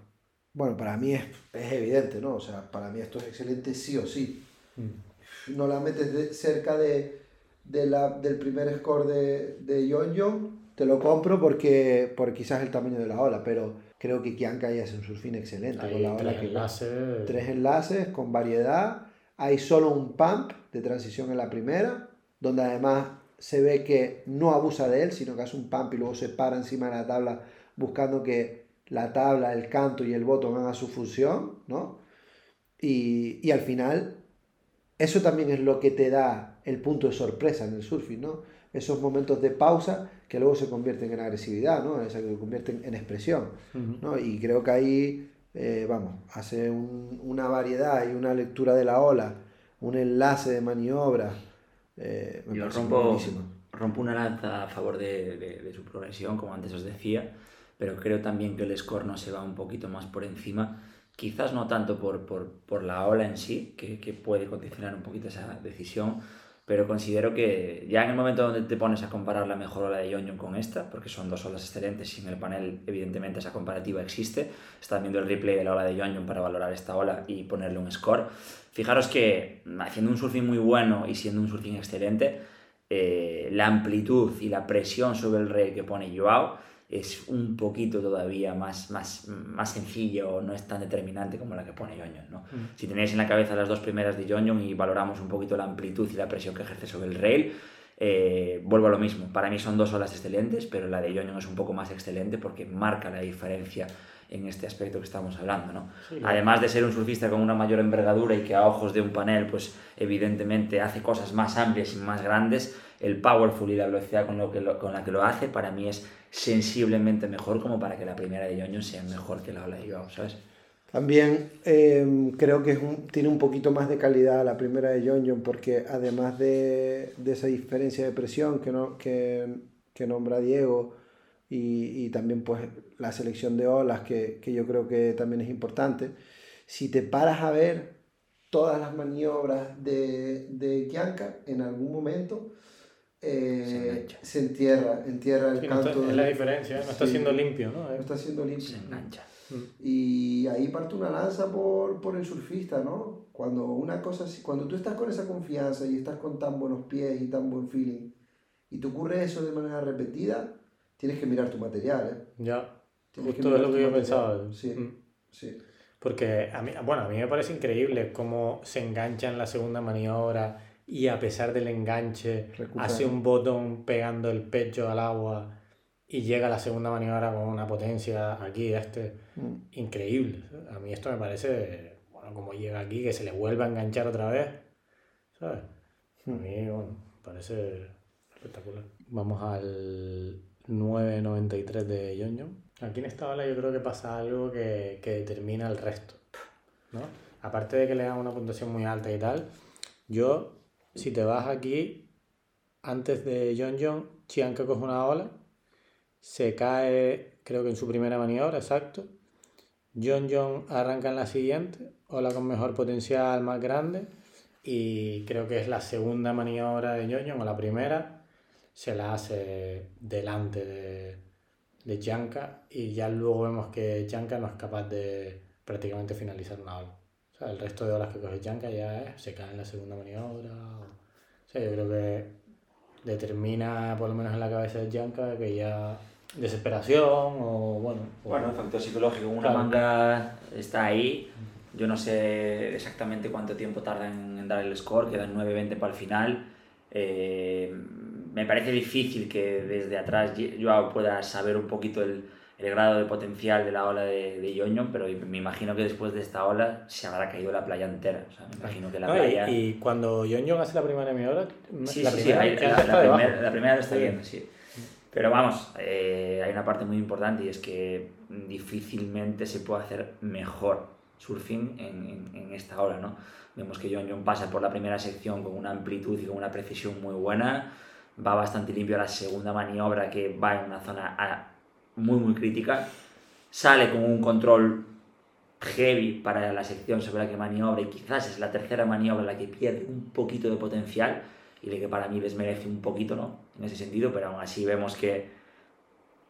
S2: Bueno, para mí es, es evidente, ¿no? O sea, para mí esto es excelente sí o sí.
S1: Mm.
S2: No la metes de- cerca de, de la, del primer score de, de Yon Yon, te lo compro porque por quizás el tamaño de la ola, pero creo que Kianka ahí hace un surfing excelente con la ola
S1: tres
S2: que
S1: enlaces.
S2: tres enlaces con variedad. Hay solo un pump de transición en la primera, donde además se ve que no abusa de él, sino que hace un pump y luego se para encima de la tabla buscando que la tabla, el canto y el bottom hagan su función, ¿no? Y, y al final, eso también es lo que te da el punto de sorpresa en el surfing, ¿no? Esos momentos de pausa que luego se convierten en agresividad, ¿no? O sea, que se convierten en expresión. ¿no? Y creo que ahí, eh, vamos, hace un- una variedad y una lectura de la ola, un enlace de maniobra. eh, me
S3: Yo rompo,
S2: buenísimo.
S3: rompo una lanza a favor de, de- de su progresión, como antes os decía, pero creo también que el score no se va un poquito más por encima, quizás no tanto por, por, por la ola en sí, que, que puede condicionar un poquito esa decisión, pero considero que ya en el momento donde te pones a comparar la mejor ola de Young con esta, porque son dos olas excelentes y en el panel evidentemente esa comparativa existe, están viendo el replay de la ola de Young para valorar esta ola y ponerle un score. Fijaros que haciendo un surfing muy bueno y siendo un surfing excelente, eh, la amplitud y la presión sobre el rail que pone Joao es un poquito todavía más, más, más sencillo, no es tan determinante como la que pone Yoñon, ¿no? Si tenéis en la cabeza las dos primeras de Yoñon y valoramos un poquito la amplitud y la presión que ejerce sobre el rail, eh, vuelvo a lo mismo. Para mí son dos olas excelentes, pero la de Yoñon es un poco más excelente porque marca la diferencia en este aspecto que estamos hablando, ¿no?
S1: Sí,
S3: Además de ser un surfista con una mayor envergadura y que a ojos de un panel, pues evidentemente hace cosas más amplias y más grandes, el powerful y la velocidad con, lo que lo- con la que lo hace, para mí es sensiblemente mejor como para que la primera de Yoñon sea mejor que la ola de Joao, ¿sabes?
S2: También eh, creo que es un- tiene un poquito más de calidad la primera de John porque además de, de esa diferencia de presión que, no, que, que nombra Diego y, y también pues la selección de olas que, que yo creo que también es importante, si te paras a ver todas las maniobras de, de Kianka en algún momento eh,
S3: Se
S2: se entierra, entierra el
S1: Sí, no está-
S2: canto.
S1: es la diferencia, no está
S2: Sí.
S1: siendo limpio, ¿no?
S2: no está siendo limpio.
S3: Se engancha.
S2: Y ahí parte una lanza por, por el surfista, ¿no? Cuando una cosa así- cuando tú estás con esa confianza y estás con tan buenos pies y tan buen feeling y te ocurre eso de manera repetida, tienes que mirar tu material, ¿eh?
S1: Ya,
S2: Tienes
S1: justo es lo que yo
S2: material.
S1: pensaba.
S2: Sí,
S1: Mm.
S2: sí.
S1: Porque a mí, bueno, a mí me parece increíble cómo se engancha en la segunda maniobra y a pesar del enganche
S2: Recupera.
S1: hace un botón pegando el pecho al agua y llega a la segunda maniobra con una potencia aquí, este,
S2: Mm.
S1: increíble. A mí esto me parece, bueno, como llega aquí, que se le vuelva a enganchar otra vez, ¿sabes? A mí, bueno, me parece espectacular. Vamos al 9.93 de John John. Aquí en esta ola yo creo que pasa algo que, que determina el resto, ¿no? Aparte de que le dan una puntuación muy alta y tal, yo, si te vas aquí, antes de John John, Chianca coge una ola, se cae, creo que en su primera maniobra, exacto. John John arranca en la siguiente, ola con mejor potencial, más grande, y creo que es la segunda maniobra de John John, o la primera, se la hace delante de, de y ya luego vemos que Janka no es capaz de prácticamente finalizar una ola. O sea, el resto de olas que coge Janka ya es, se cae en la segunda maniobra. O, o sea, yo creo que determina, por lo menos en la cabeza de Janka, que ya desesperación o bueno. o-
S3: Bueno, el factor psicológico, una
S1: Claro.
S3: manga está ahí. Yo no sé exactamente cuánto tiempo tarda en, en dar el score, quedan 9.20 para el final. Eh, me parece difícil que desde atrás Joao pueda saber un poquito el, el grado de potencial de la ola de, de Yoño, pero me imagino que después de esta ola se habrá caído la playa entera. O sea, me imagino que la
S1: No,
S3: playa...
S1: y, cuando Yoño hace la primera maniobra,
S3: Sí,
S1: la
S3: sí, sí,
S1: primera, que
S3: la, la primera, la primera está
S1: Sí.
S3: viendo, sí. Pero vamos, eh, hay una parte muy importante y es que difícilmente se puede hacer mejor surfing en, en- en esta hora, ¿no? Vemos que John John pasa por la primera sección con una amplitud y con una precisión muy buena, va bastante limpio a la segunda maniobra que va en una zona muy muy crítica, sale con un control heavy para la sección sobre la que maniobra y quizás es la tercera maniobra la que pierde un poquito de potencial y la que para mí desmerece un poquito, ¿no? En ese sentido, pero aún así vemos que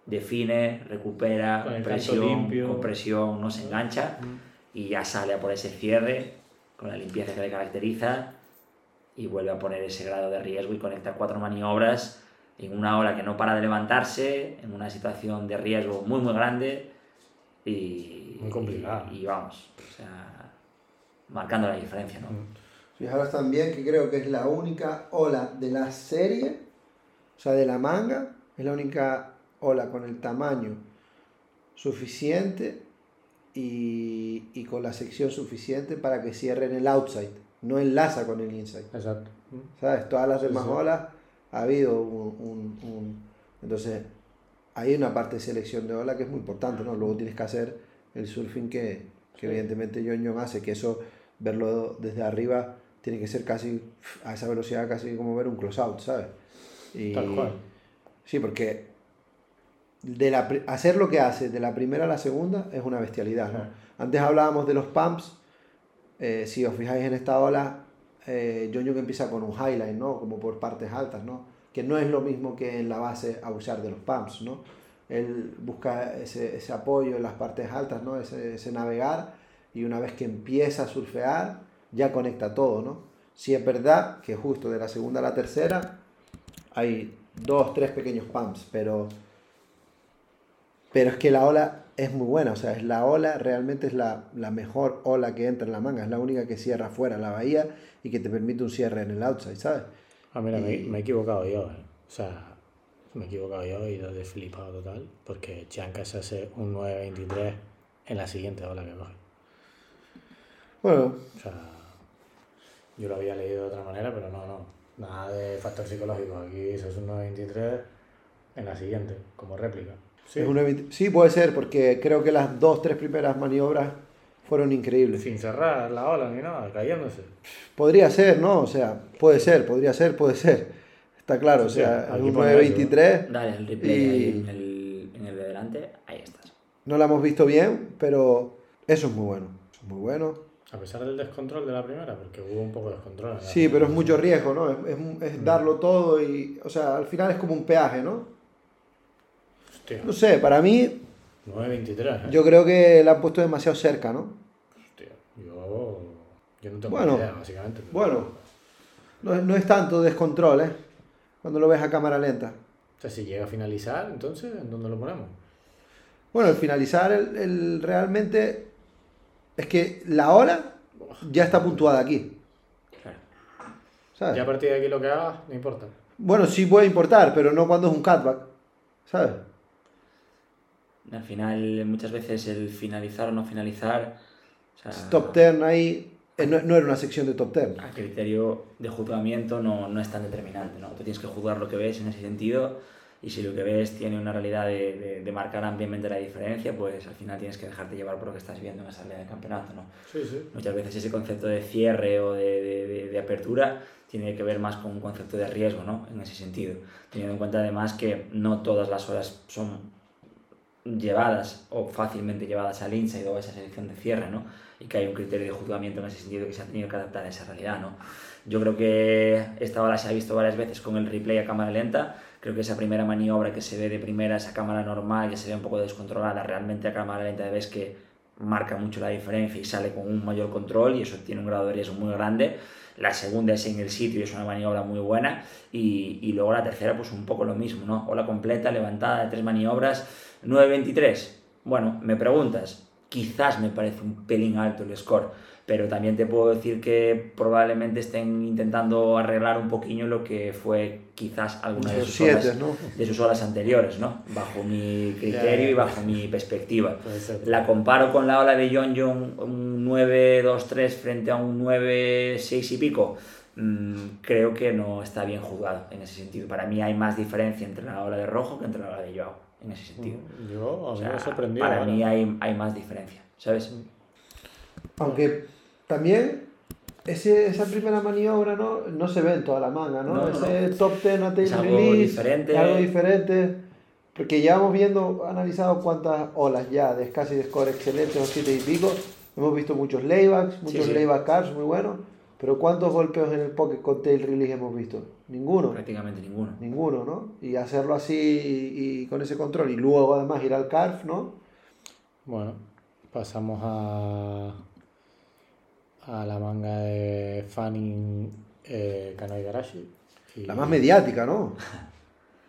S3: define, recupera,
S1: Con
S3: presión, con presión, no se engancha y ya sale a por ese cierre con la limpieza que le caracteriza y vuelve a poner ese grado de riesgo y conecta cuatro maniobras en una hora que no para de levantarse, en una situación de riesgo muy muy grande y,
S1: Muy complicada.
S3: y, y vamos, o sea, marcando la diferencia, ¿no?
S2: Fijaros también que creo que es la única ola de la serie, o sea, de la manga, es la única ola con el tamaño suficiente y, y con la sección suficiente para que cierre en el outside, no enlaza con el inside.
S1: Exacto.
S2: ¿Sabes? Todas las
S1: Sí,
S2: demás
S1: sí.
S2: olas ha habido un, un- un- Entonces, hay una parte de selección de ola que es muy importante, ¿no? Luego tienes que hacer el surfing que, que evidentemente John John hace, que eso, verlo desde arriba, tiene que ser casi, a esa velocidad, casi como ver un close-out, ¿sabes? Y,
S1: Tal cual.
S2: Sí, porque de la, hacer lo que hace de la primera a la segunda es una bestialidad, ¿no?
S1: Sí.
S2: Antes hablábamos de los pumps, eh, si os fijáis en esta ola, eh, John empieza con un highline, ¿no? Como por partes altas, ¿no? Que no es lo mismo que en la base abusar de los pumps, ¿no? Él busca ese, apoyo en las partes altas, ¿no? Ese, ese navegar y una vez que empieza a surfear, ya conecta todo, ¿no? Si es verdad que justo de la segunda a la tercera hay dos, tres pequeños pumps, pero, pero es que la ola es muy buena, o sea, es la ola, realmente es la, la mejor ola que entra en la manga, es la única que cierra fuera la bahía y que te permite un cierre en el outside, ¿sabes?
S1: Ah, mira, me,
S2: Y-
S1: me he equivocado yo, eh. O sea, me he equivocado yo y de flipado total, porque Chanca se hace un 9.23 en la siguiente ola que coge.
S2: Bueno,
S1: O sea, yo lo había leído de otra manera, pero no, no. Nada de factor psicológico. Aquí se hace un 9.23 en la siguiente, como réplica. Sí,
S2: es una sí, puede ser, porque creo que las dos, tres primeras maniobras fueron increíbles.
S1: sin cerrar la ola ni nada, cayéndose.
S2: Podría ser, ¿no? O sea, puede ser, podría ser, puede ser. Está claro, o
S1: Sí,
S2: sea,
S1: aquí
S2: un
S1: pone
S2: 9.23.
S3: Dale el replay
S2: Y-
S3: ahí en el, en el de delante, ahí estás.
S2: No la hemos visto bien, pero eso es muy bueno. Eso es muy bueno.
S1: A pesar del descontrol de la primera, porque hubo un poco de descontrol. en la
S2: Sí, pero es mucho riesgo, ¿no? Es, es- es darlo todo y, o sea, al final es como un peaje, ¿no?
S1: Hostia,
S2: No sé, para mí,
S1: 9.23, ¿eh?
S2: yo creo que la han puesto demasiado cerca, ¿no?
S1: Hostia, yo, yo no tengo
S2: Bueno,
S1: idea, básicamente. pero-
S2: Bueno, no, es- no es tanto descontrol, ¿eh? Cuando lo ves a cámara lenta.
S1: O sea, si llega a finalizar, entonces, ¿en dónde lo ponemos?
S2: Bueno, al finalizar, el, el- realmente es que la hora ya está puntuada aquí,
S3: Claro.
S2: ¿sabes?
S1: Ya a partir de aquí lo que hagas, no importa.
S2: Bueno, sí puede importar, pero no cuando es un cutback, ¿sabes?
S3: Al final, muchas veces el finalizar o no finalizar, o sea,
S2: Top 10 ahí, eh, no, no era una sección de top 10.
S3: a criterio de juzgamiento no, no es tan determinante, ¿no? Tú tienes que juzgar lo que ves en ese sentido y si lo que ves tiene una realidad de, de- de marcar ampliamente la diferencia, pues al final tienes que dejarte llevar por lo que estás viendo en esa salida de campeonato, ¿no?
S1: Sí, sí.
S3: Muchas veces ese concepto de cierre o de, de- de- de apertura tiene que ver más con un concepto de riesgo, ¿no? En ese sentido. Teniendo en cuenta además que no todas las horas son llevadas o fácilmente llevadas al inside o a esa selección de cierre, ¿no? Y que hay un criterio de juzgamiento en ese sentido que se ha tenido que adaptar a esa realidad, ¿no? Yo creo que esta ola se ha visto varias veces con el replay a cámara lenta. Creo que esa primera maniobra que se ve de primera, esa cámara normal, que se ve un poco descontrolada, realmente a cámara lenta ves que marca mucho la diferencia y sale con un mayor control y eso tiene un grado de riesgo muy grande. La segunda es en el sitio y es una maniobra muy buena. Y, y luego la tercera, pues un poco lo mismo, ¿no? Ola completa, levantada de tres maniobras, 9.23. Bueno, me preguntas, quizás me parece un pelín alto el score pero también te puedo decir que probablemente estén intentando arreglar un poquillo lo que fue quizás alguna de sus, olas, de sus olas anteriores, ¿no? bajo mi criterio y bajo mi perspectiva. La comparo con la ola de John John, un 9-2-3 frente a un 9-6 y pico. Mm, creo que no está bien jugado en ese sentido. Para mí hay más diferencia entre la ola de Rojo que entre la ola de Joao, en ese sentido.
S1: Mm, yo, a mí me sorprendido.
S3: Para mí hay, hay más diferencia, ¿sabes? Mm.
S2: Aunque también ese, esa primera maniobra ¿no? no se ve en toda la manga, ¿no? ese top 10 a
S3: es algo release, diferente.
S2: algo diferente. Porque ya hemos viendo, analizado cuántas olas ya de casi de score excelentes o 7 y pico. Hemos visto muchos laybacks, muchos layback cars muy buenos. Pero ¿cuántos golpeos en el pocket con tail release hemos visto? Ninguno.
S3: Prácticamente ninguno.
S2: Ninguno, ¿no? Y hacerlo así y, y con ese control. Y luego además ir al carf, ¿no?
S1: Bueno, pasamos a a la manga de Fanning eh, Kanai Garashi.
S2: La más mediática, ¿no?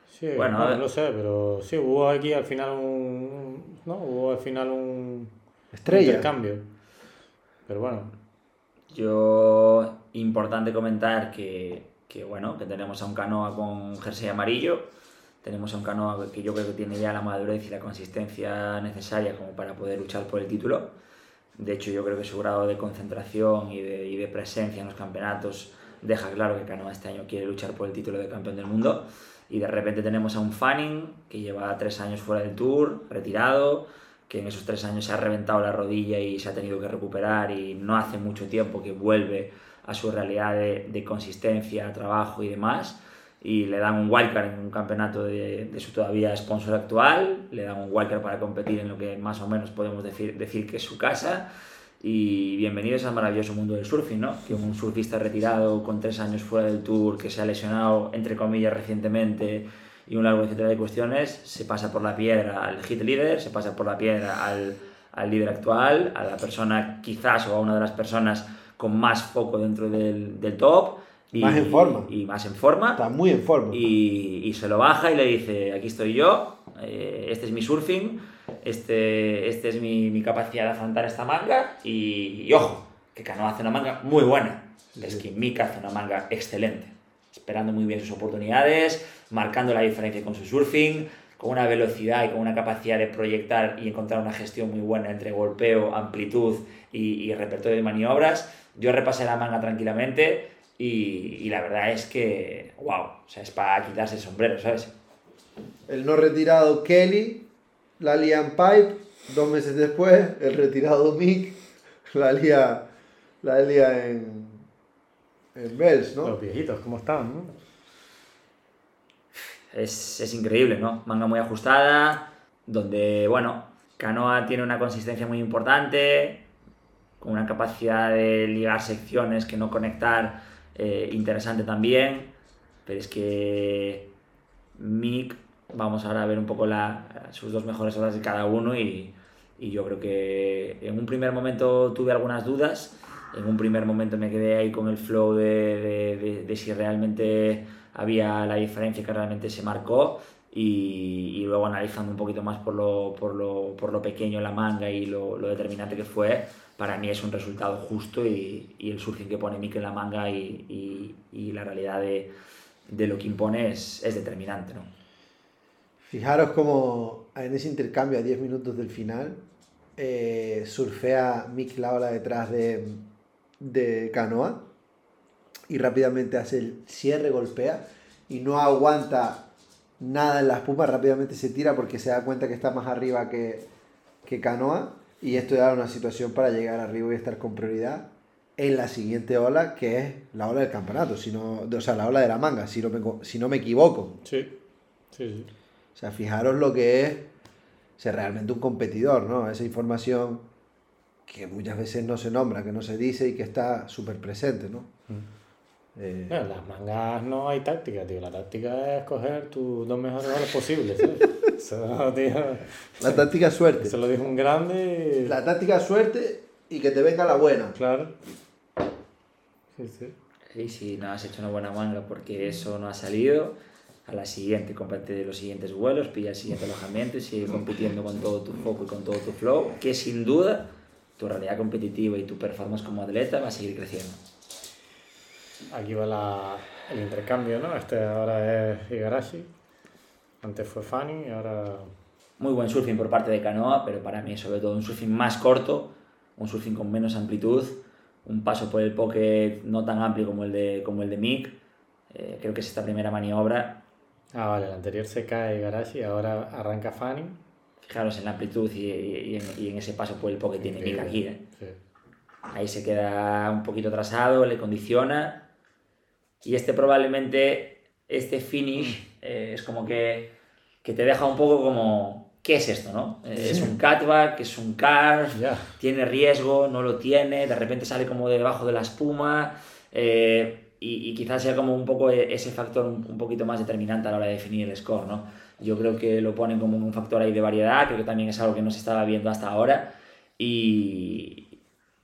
S1: Sí, bueno, no lo sé, pero sí, hubo aquí al final un. ¿no? Hubo al final un.
S2: Estrella.
S1: intercambio. Pero bueno.
S3: Yo. Importante comentar que, que, bueno, que tenemos a un canoa con jersey amarillo. Tenemos a un canoa que yo creo que tiene ya la madurez y la consistencia necesaria como para poder luchar por el título de hecho, yo creo que su grado de concentración y de, y de presencia en los campeonatos deja claro que Canoa este año quiere luchar por el título de campeón del mundo. Y de repente tenemos a un Fanning que lleva tres años fuera del tour, retirado, que en esos tres años se ha reventado la rodilla y se ha tenido que recuperar y no hace mucho tiempo que vuelve a su realidad de, de consistencia, trabajo y demás y le dan un wildcard en un campeonato de, su todavía sponsor actual, le dan un wildcard para competir en lo que más o menos podemos decir, decir que es su casa. Y bienvenidos al maravilloso mundo del surfing. Que un surfista retirado con tres años fuera del tour, que se ha lesionado, entre comillas, recientemente y un largo etcétera de cuestiones, se pasa por la piedra al hit leader, se pasa por la piedra al, al líder actual, a la persona quizás o a una de las personas con más foco dentro del, del top
S2: y, más en forma.
S3: Y más en forma.
S2: Está muy en forma.
S3: Y, y se lo baja y le dice, aquí estoy yo, eh, este es mi surfing, este, este es mi, mi capacidad de afrontar esta manga y, ojo, que Cano hace una manga muy buena. Es que Mika hace una manga excelente, esperando muy bien sus oportunidades, marcando la diferencia con su surfing, con una velocidad y con una capacidad de proyectar y encontrar una gestión muy buena entre golpeo, amplitud y, y repertorio de maniobras. Yo repasé la manga tranquilamente y, la verdad es que, wow, o sea, es para quitarse el sombrero, ¿sabes?
S2: El no retirado Kelly, la Liam Pipe, dos meses después, el retirado Mick, la lía, la lía en, en Bells, ¿no?
S1: Los viejitos, ¿cómo están? No?
S3: Es, es increíble, ¿no? Manga muy ajustada, donde, bueno, Canoa tiene una consistencia muy importante, con una capacidad de ligar secciones que no conectar eh, interesante también, pero es que Mick, vamos ahora a ver un poco la, sus dos mejores horas de cada uno y, y yo creo que en un primer momento tuve algunas dudas, en un primer momento me quedé ahí con el flow de, de, si realmente había la diferencia que realmente se marcó y, y, luego analizando un poquito más por lo, por lo, por lo pequeño la manga y lo, lo determinante que fue, para mí es un resultado justo y, y el surfing que pone Mick en la manga y, y la realidad de, de, lo que impone es, es determinante. ¿no?
S2: Fijaros cómo en ese intercambio a 10 minutos del final eh, surfea Mick la ola detrás de, de Canoa y rápidamente hace el cierre, golpea y no aguanta nada en la espuma, rápidamente se tira porque se da cuenta que está más arriba que, que Canoa y esto da una situación para llegar arriba y estar con prioridad en la siguiente ola, que es la ola del campeonato, si o sea, la ola de la manga, si no me, si no me equivoco.
S1: Sí, sí, sí.
S2: O sea, fijaros lo que es ser realmente un competidor, ¿no? Esa información que muchas veces no se nombra, que no se dice y que está súper presente, ¿no?
S1: Mm. Eh... En las mangas no hay táctica, tío. La táctica es coger tus dos mejores olas posibles, ¿sabes? Eso, tío.
S2: La táctica es suerte.
S1: Se lo dijo un grande.
S2: La táctica es suerte y que te venga la buena.
S1: Claro. Sí, sí.
S3: Y si no has hecho una buena manga porque eso no ha salido, a la siguiente, comparte los siguientes vuelos, pilla el siguiente alojamiento y sigue compitiendo con todo tu foco y con todo tu flow, que sin duda tu realidad competitiva y tu performance como atleta va a seguir creciendo.
S1: Aquí va la, el intercambio, ¿no? Este ahora es Igarashi, antes fue Fanny y ahora...
S3: Muy buen surfing por parte de Canoa, pero para mí sobre todo un surfing más corto, un surfing con menos amplitud, un paso por el pocket no tan amplio como el de, como el de Mick. Eh, creo que es esta primera maniobra.
S1: Ah, vale, el anterior se cae Igarashi, ahora arranca Fanny.
S3: Fijaros en la amplitud y, y, en, y en, ese paso por el pocket tiene Mick aquí. ¿eh?
S1: Sí.
S3: Ahí se queda un poquito atrasado, le condiciona. Y este probablemente, este finish, eh, es como que, que te deja un poco como, ¿qué es esto, no? Eh, Es un cutback, es un
S1: Ya.
S3: tiene riesgo, no lo tiene, de repente sale como de debajo de la espuma. eh, y, y quizás sea como un poco ese factor un, poquito más determinante a la hora de definir el score, ¿no? Yo creo que lo ponen como un factor ahí de variedad, creo que también es algo que no se estaba viendo hasta ahora. Y,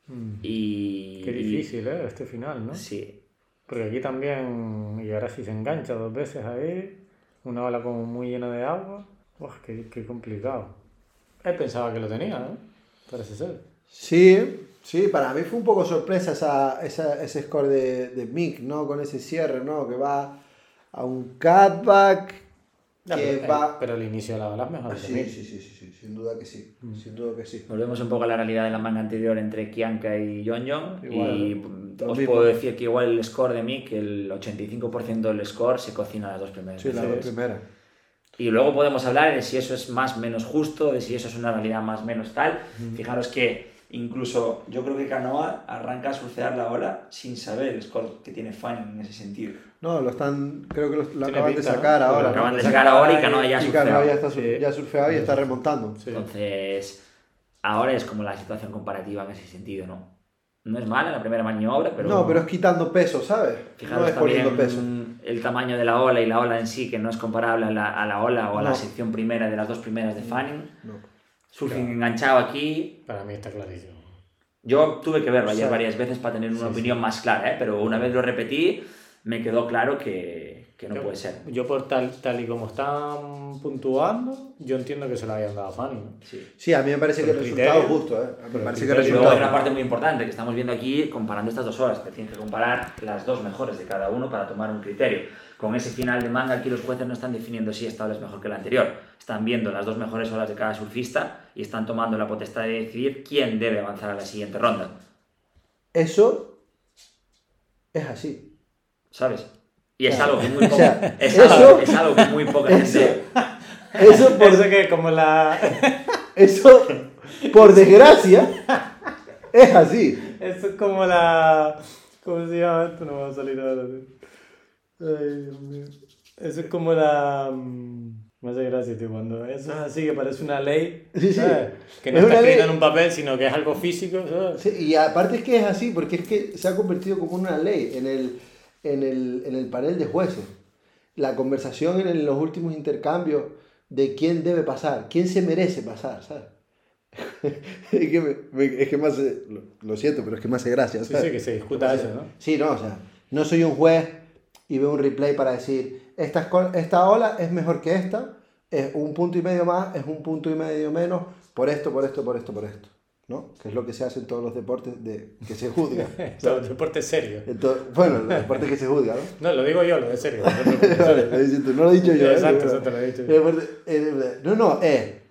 S1: Mm.
S3: y,
S1: Qué difícil, ¿eh? Este final, ¿no?
S3: Sí,
S1: Porque aquí también Igarashi se engancha dos veces ahí, una ola como muy llena de agua. Uf, qué, qué complicado. Él pensaba que lo tenía, ¿no? Parece ser.
S2: Sí, sí, para mí fue un poco sorpresa esa, esa- ese score de, de Mick, ¿no? Con ese cierre, ¿no? Que va a un cutback, Que
S1: pero,
S2: va...
S1: eh, pero el inicio de la ola es mejor
S2: Sí, sí, sí, sí, sí, sin duda que sí,
S1: Mm.
S2: sin duda que sí.
S3: volvemos un poco a la realidad de la manga anterior entre Kianka y John John.
S2: Igual,
S3: y os
S2: mismo.
S3: puedo decir que igual el score de Mick, el 85% del score se cocina las dos primeras
S2: Sí, las
S3: veces.
S2: dos primeras.
S3: Y luego podemos hablar de si eso es más o menos justo, de si eso es una realidad más o menos tal. Fijaros que incluso yo creo que Canoa arranca a surfear la ola sin saber el score que tiene Fanning en ese sentido.
S2: No, lo están, creo que lo, lo acaban de
S1: pinta, ¿no?
S2: sacar
S1: Lo
S2: ahora.
S3: Lo acaban
S2: ¿no?
S3: de sacar ahora y Canoa ya ha
S2: Y Canoa
S3: surfeado.
S2: ya está
S1: Sí.
S2: ya ha surfeado y está remontando.
S1: Sí.
S3: Entonces, ahora es como la situación comparativa en ese sentido, ¿no? No es mala la primera maniobra, pero...
S2: no, pero es quitando peso, ¿sabes?
S3: Fijaros
S2: no es poniendo peso.
S3: el tamaño de la ola y la ola en sí, que no es comparable a la, a la ola o a la
S2: No.
S3: sección primera de las dos primeras de Fanning.
S2: No.
S3: Surfing
S1: Claro.
S3: enganchado aquí.
S1: Para mí está clarísimo.
S3: Yo tuve que verlo ayer varias veces para tener una
S1: Sí,
S3: opinión más clara, ¿eh? pero una vez lo repetí, me quedó claro que, que no
S1: Yo-
S3: puede ser.
S1: Yo por tal, tal y como están puntuando, yo entiendo que se lo habían dado a Fanny, ¿no?
S3: Sí.
S2: Sí, a mí me parece que el resultado es justo, ¿eh? A mí
S1: Por
S2: me parece que el
S1: criterio.
S3: Y luego hay una parte muy importante que estamos viendo aquí comparando estas dos horas. Te tienes que comparar las dos mejores de cada uno para tomar un criterio. Con ese final de manga aquí los jueces no están definiendo si esta ola es mejor que la anterior. Están viendo las dos mejores olas de cada surfista y están tomando la potestad de decidir quién debe avanzar a la siguiente ronda.
S2: Eso es así.
S3: ¿Sabes? Y es algo que muy
S2: O
S3: poca,
S2: sea,
S3: es,
S2: eso-
S3: algo, es algo que muy poca gente...
S2: Eso por,
S1: Eso que como la...
S2: eso, por desgracia, es así.
S1: Eso es como la... ¿Cómo se llama esto? No me va a salir ahora. tío. Ay, Dios mío. Eso es como la... mm, Me hace gracia, tío, cuando eso es así, que parece una ley,
S2: Sí, sí.
S1: Que no
S2: Es
S1: está escrita en un papel, sino que es algo físico, ¿sabes?
S2: Sí, y aparte es que es así, porque es que se ha convertido como una ley en el, en el, en el panel de jueces. La conversación en los últimos intercambios de quién debe pasar, quién se merece pasar, ¿sabes? es, que me, me- es que me hace, lo, lo siento, pero es que me hace gracia,
S1: Sí,
S2: ¿sabes?
S1: sí, que se discuta eso, ¿no?
S2: Sí, no, o sea, no soy un juez y veo un replay para decir, esta, esta ola es mejor que esta, es un punto y medio más, es un punto y medio menos, por esto, por esto, por esto, por esto, ¿no? Que es lo que se hace en todos los deportes de, que se juzga.
S1: Todo deporte serio.
S2: En to- bueno, los deportes que se juzga, ¿no?
S1: No, lo digo yo, lo de serio.
S2: lo no lo he dicho yo. ¿eh?
S1: Exacto, te lo he dicho yo.
S2: el deporte- eh, No, no, eh.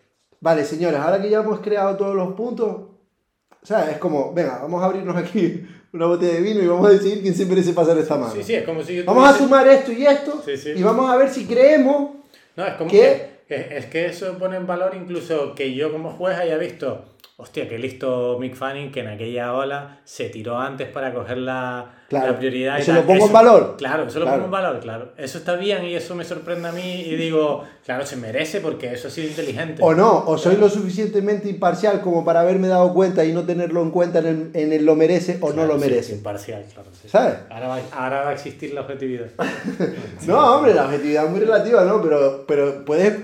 S2: Vale, señores, ahora que ya hemos creado todos los puntos, o sea, es como, venga, vamos a abrirnos aquí una botella de vino y vamos a decidir quién se merece pasar esta mano.
S1: Sí, sí, es como si yo
S2: Vamos a sumar esto y esto
S1: Sí, sí.
S2: y vamos a ver si creemos.
S1: No, es como que es, es que eso pone en valor incluso que yo como juez haya visto, hostia, qué listo Mick Fanning que en aquella ola se tiró antes para coger la,
S2: Claro,
S1: la prioridad. y
S2: eso lo pongo en valor.
S1: Claro, eso lo
S2: Claro.
S1: pongo en valor, claro. Eso está bien y eso me sorprende a mí y digo, claro, se merece porque eso ha sido inteligente.
S2: O no, o soy lo suficientemente imparcial como para haberme dado cuenta y no tenerlo en cuenta en el, en el lo merece o no
S1: Claro,
S2: lo
S1: sí,
S2: merece.
S1: imparcial, claro. sí.
S2: ¿Sabes?
S1: Ahora va, ahora va a existir la objetividad.
S2: No, hombre, la objetividad es muy relativa, ¿no? Pero, pero puedes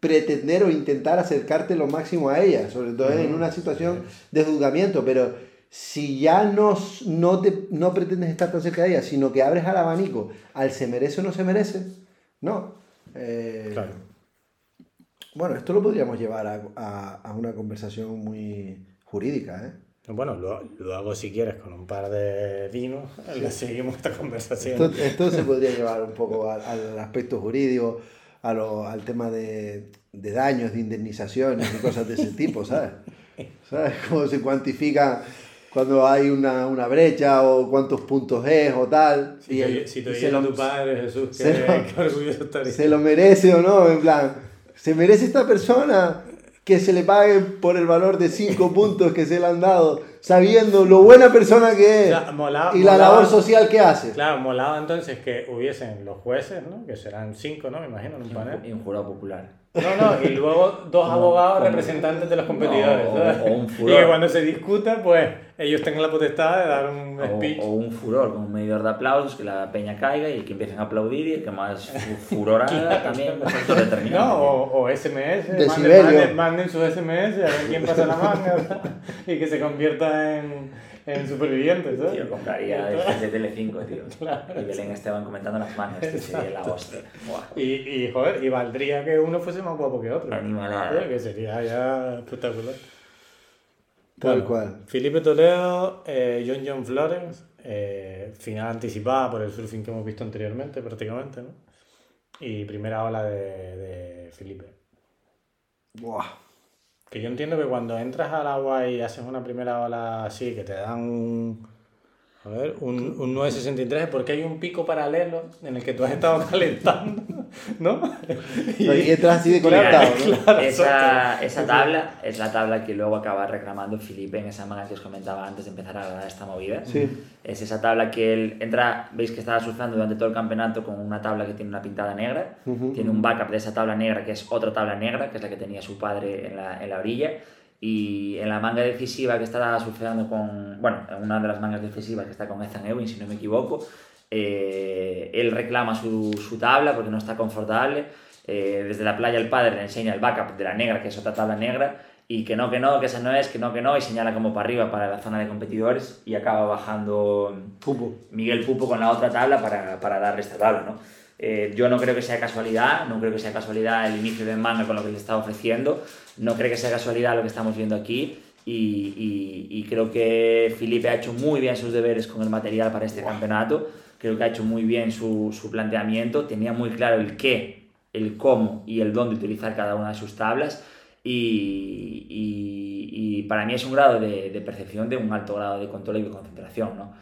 S2: pretender o intentar acercarte lo máximo a ella, sobre todo en una situación de juzgamiento, pero si ya no, no, te, no pretendes estar tan cerca de ella, sino que abres al abanico al se merece o no se merece, no. Eh,
S1: Claro.
S2: Bueno, esto lo podríamos llevar a, a- a una conversación muy jurídica, ¿eh?
S1: Bueno, lo, lo hago si quieres con un par de vinos, le seguimos esta conversación.
S2: Esto, esto se podría llevar un poco al, al aspecto jurídico, a lo- al tema de, de daños, de indemnizaciones y cosas de ese tipo, ¿sabes? ¿Sabes? Cómo se cuantifica cuando hay una, una brecha o cuántos puntos es o tal.
S1: Si
S2: y el-
S1: si te
S2: se, lo,
S1: tu padre, Jesús,
S2: se lo- se lo merece o no, en plan, ¿se merece esta persona que se le pague por el valor de 5 puntos que se le han dado, sabiendo lo buena persona que es
S1: O sea, molaba-
S2: y la
S1: molaba-
S2: labor social que hace?
S1: Claro, molaba entonces que hubiesen los jueces, ¿no? Que serán cinco, ¿no? Me imagino, en un panel.
S3: Y un jurado popular.
S1: No, no, y luego dos abogados representantes de los competidores.
S3: No, o-
S1: ¿sabes?
S3: o un
S1: y que cuando se discuta, pues ellos tengan la potestad de dar un
S3: O,
S1: speech.
S3: o un furor con un medidor de aplausos, que la peña caiga y que empiecen a aplaudir y el que más fu- furor haga también es factor determinante.
S1: No, o, o SMS, manden, manden, manden sus SMS a ver quién pasa la manga y que se convierta en, en supervivientes, ¿sabes?
S3: Tío, compraría de, de Telecinco, tío.
S1: Claro.
S3: Y Belén Esteban comentando las mangas, tío, sería la hostia.
S1: Y, y, joder, y valdría que uno fuese más guapo que otro.
S3: Animalada.
S1: Que sería ya espectacular.
S2: Tal
S1: Bueno,
S2: cual.
S1: Felipe Toledo, eh, John John Florence, eh, final anticipada por el surfing que hemos visto anteriormente, prácticamente, ¿no? Y primera ola de, de Felipe.
S2: Buah.
S1: Que yo entiendo que cuando entras al agua y haces una primera ola así, que te dan un, a ver, un, un 963, es porque hay un pico paralelo en el que tú has estado calentando, ¿no?
S2: Y entras así de conectado, ¿no?
S1: Claro,
S3: Esa, esa tabla es la tabla que luego acaba reclamando Felipe en esa manga que os comentaba antes de empezar a grabar esta movida.
S2: Sí.
S3: Es esa tabla que él entra, veis que estaba surfando durante todo el campeonato con una tabla que tiene una pintada negra,
S2: Ujú.
S3: tiene un backup de esa tabla negra que es otra tabla negra, que es la que tenía su padre en la, en la orilla, y en la manga decisiva que estaba surfeando con, bueno, en una de las mangas decisivas que está con Ethan Ewing, si no me equivoco, eh, él reclama su, su tabla porque no está confortable, eh, desde la playa el padre le enseña el backup de la negra, que es otra tabla negra, y que no, que no, que esa no es, que no, que no, y señala como para arriba para la zona de competidores y acaba bajando
S2: Pupo.
S3: Miguel Pupo con la otra tabla para, para darle esta tabla, ¿no? Eh, yo no creo que sea casualidad, no creo que sea casualidad el inicio de manga con lo que le está ofreciendo, no creo que sea casualidad lo que estamos viendo aquí y, y- y creo que Felipe ha hecho muy bien sus deberes con el material para este campeonato, creo que ha hecho muy bien su, su planteamiento, tenía muy claro el qué, el cómo y el dónde utilizar cada una de sus tablas y, y- y para mí es un grado de, de percepción de un alto grado de control y de concentración, ¿no?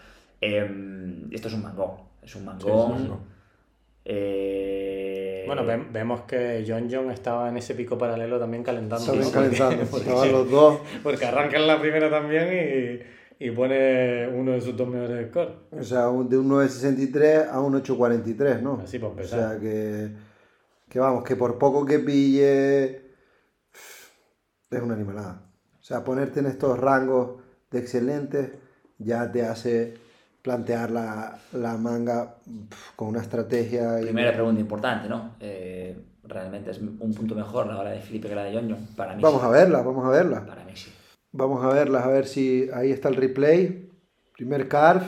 S3: Em, esto es un mangón, es un mangón.
S1: Sí,
S3: eh,
S1: Bueno, ve- vemos que John John estaba en ese pico paralelo también calentando.
S2: Estaban calentando. Estaban los dos.
S1: Porque arranca en la primera también y, y pone uno de sus dos mejores scores.
S2: O sea, un- de un 963 a un 843, ¿no?
S1: Así por
S2: O
S1: empezar.
S2: sea, que, que vamos, que por poco que pille es una animalada. O sea, ponerte en estos rangos de excelentes ya te hace plantear la, la manga pf, con una estrategia. y-
S3: Primera pregunta importante, ¿no? Eh, realmente es un punto mejor la hora de Felipe que la de John John. Para mí
S2: Vamos
S3: sí.
S2: a verla, vamos a verla.
S3: Para mí sí.
S2: Vamos a verlas, a ver si ahí está el replay. Primer carf.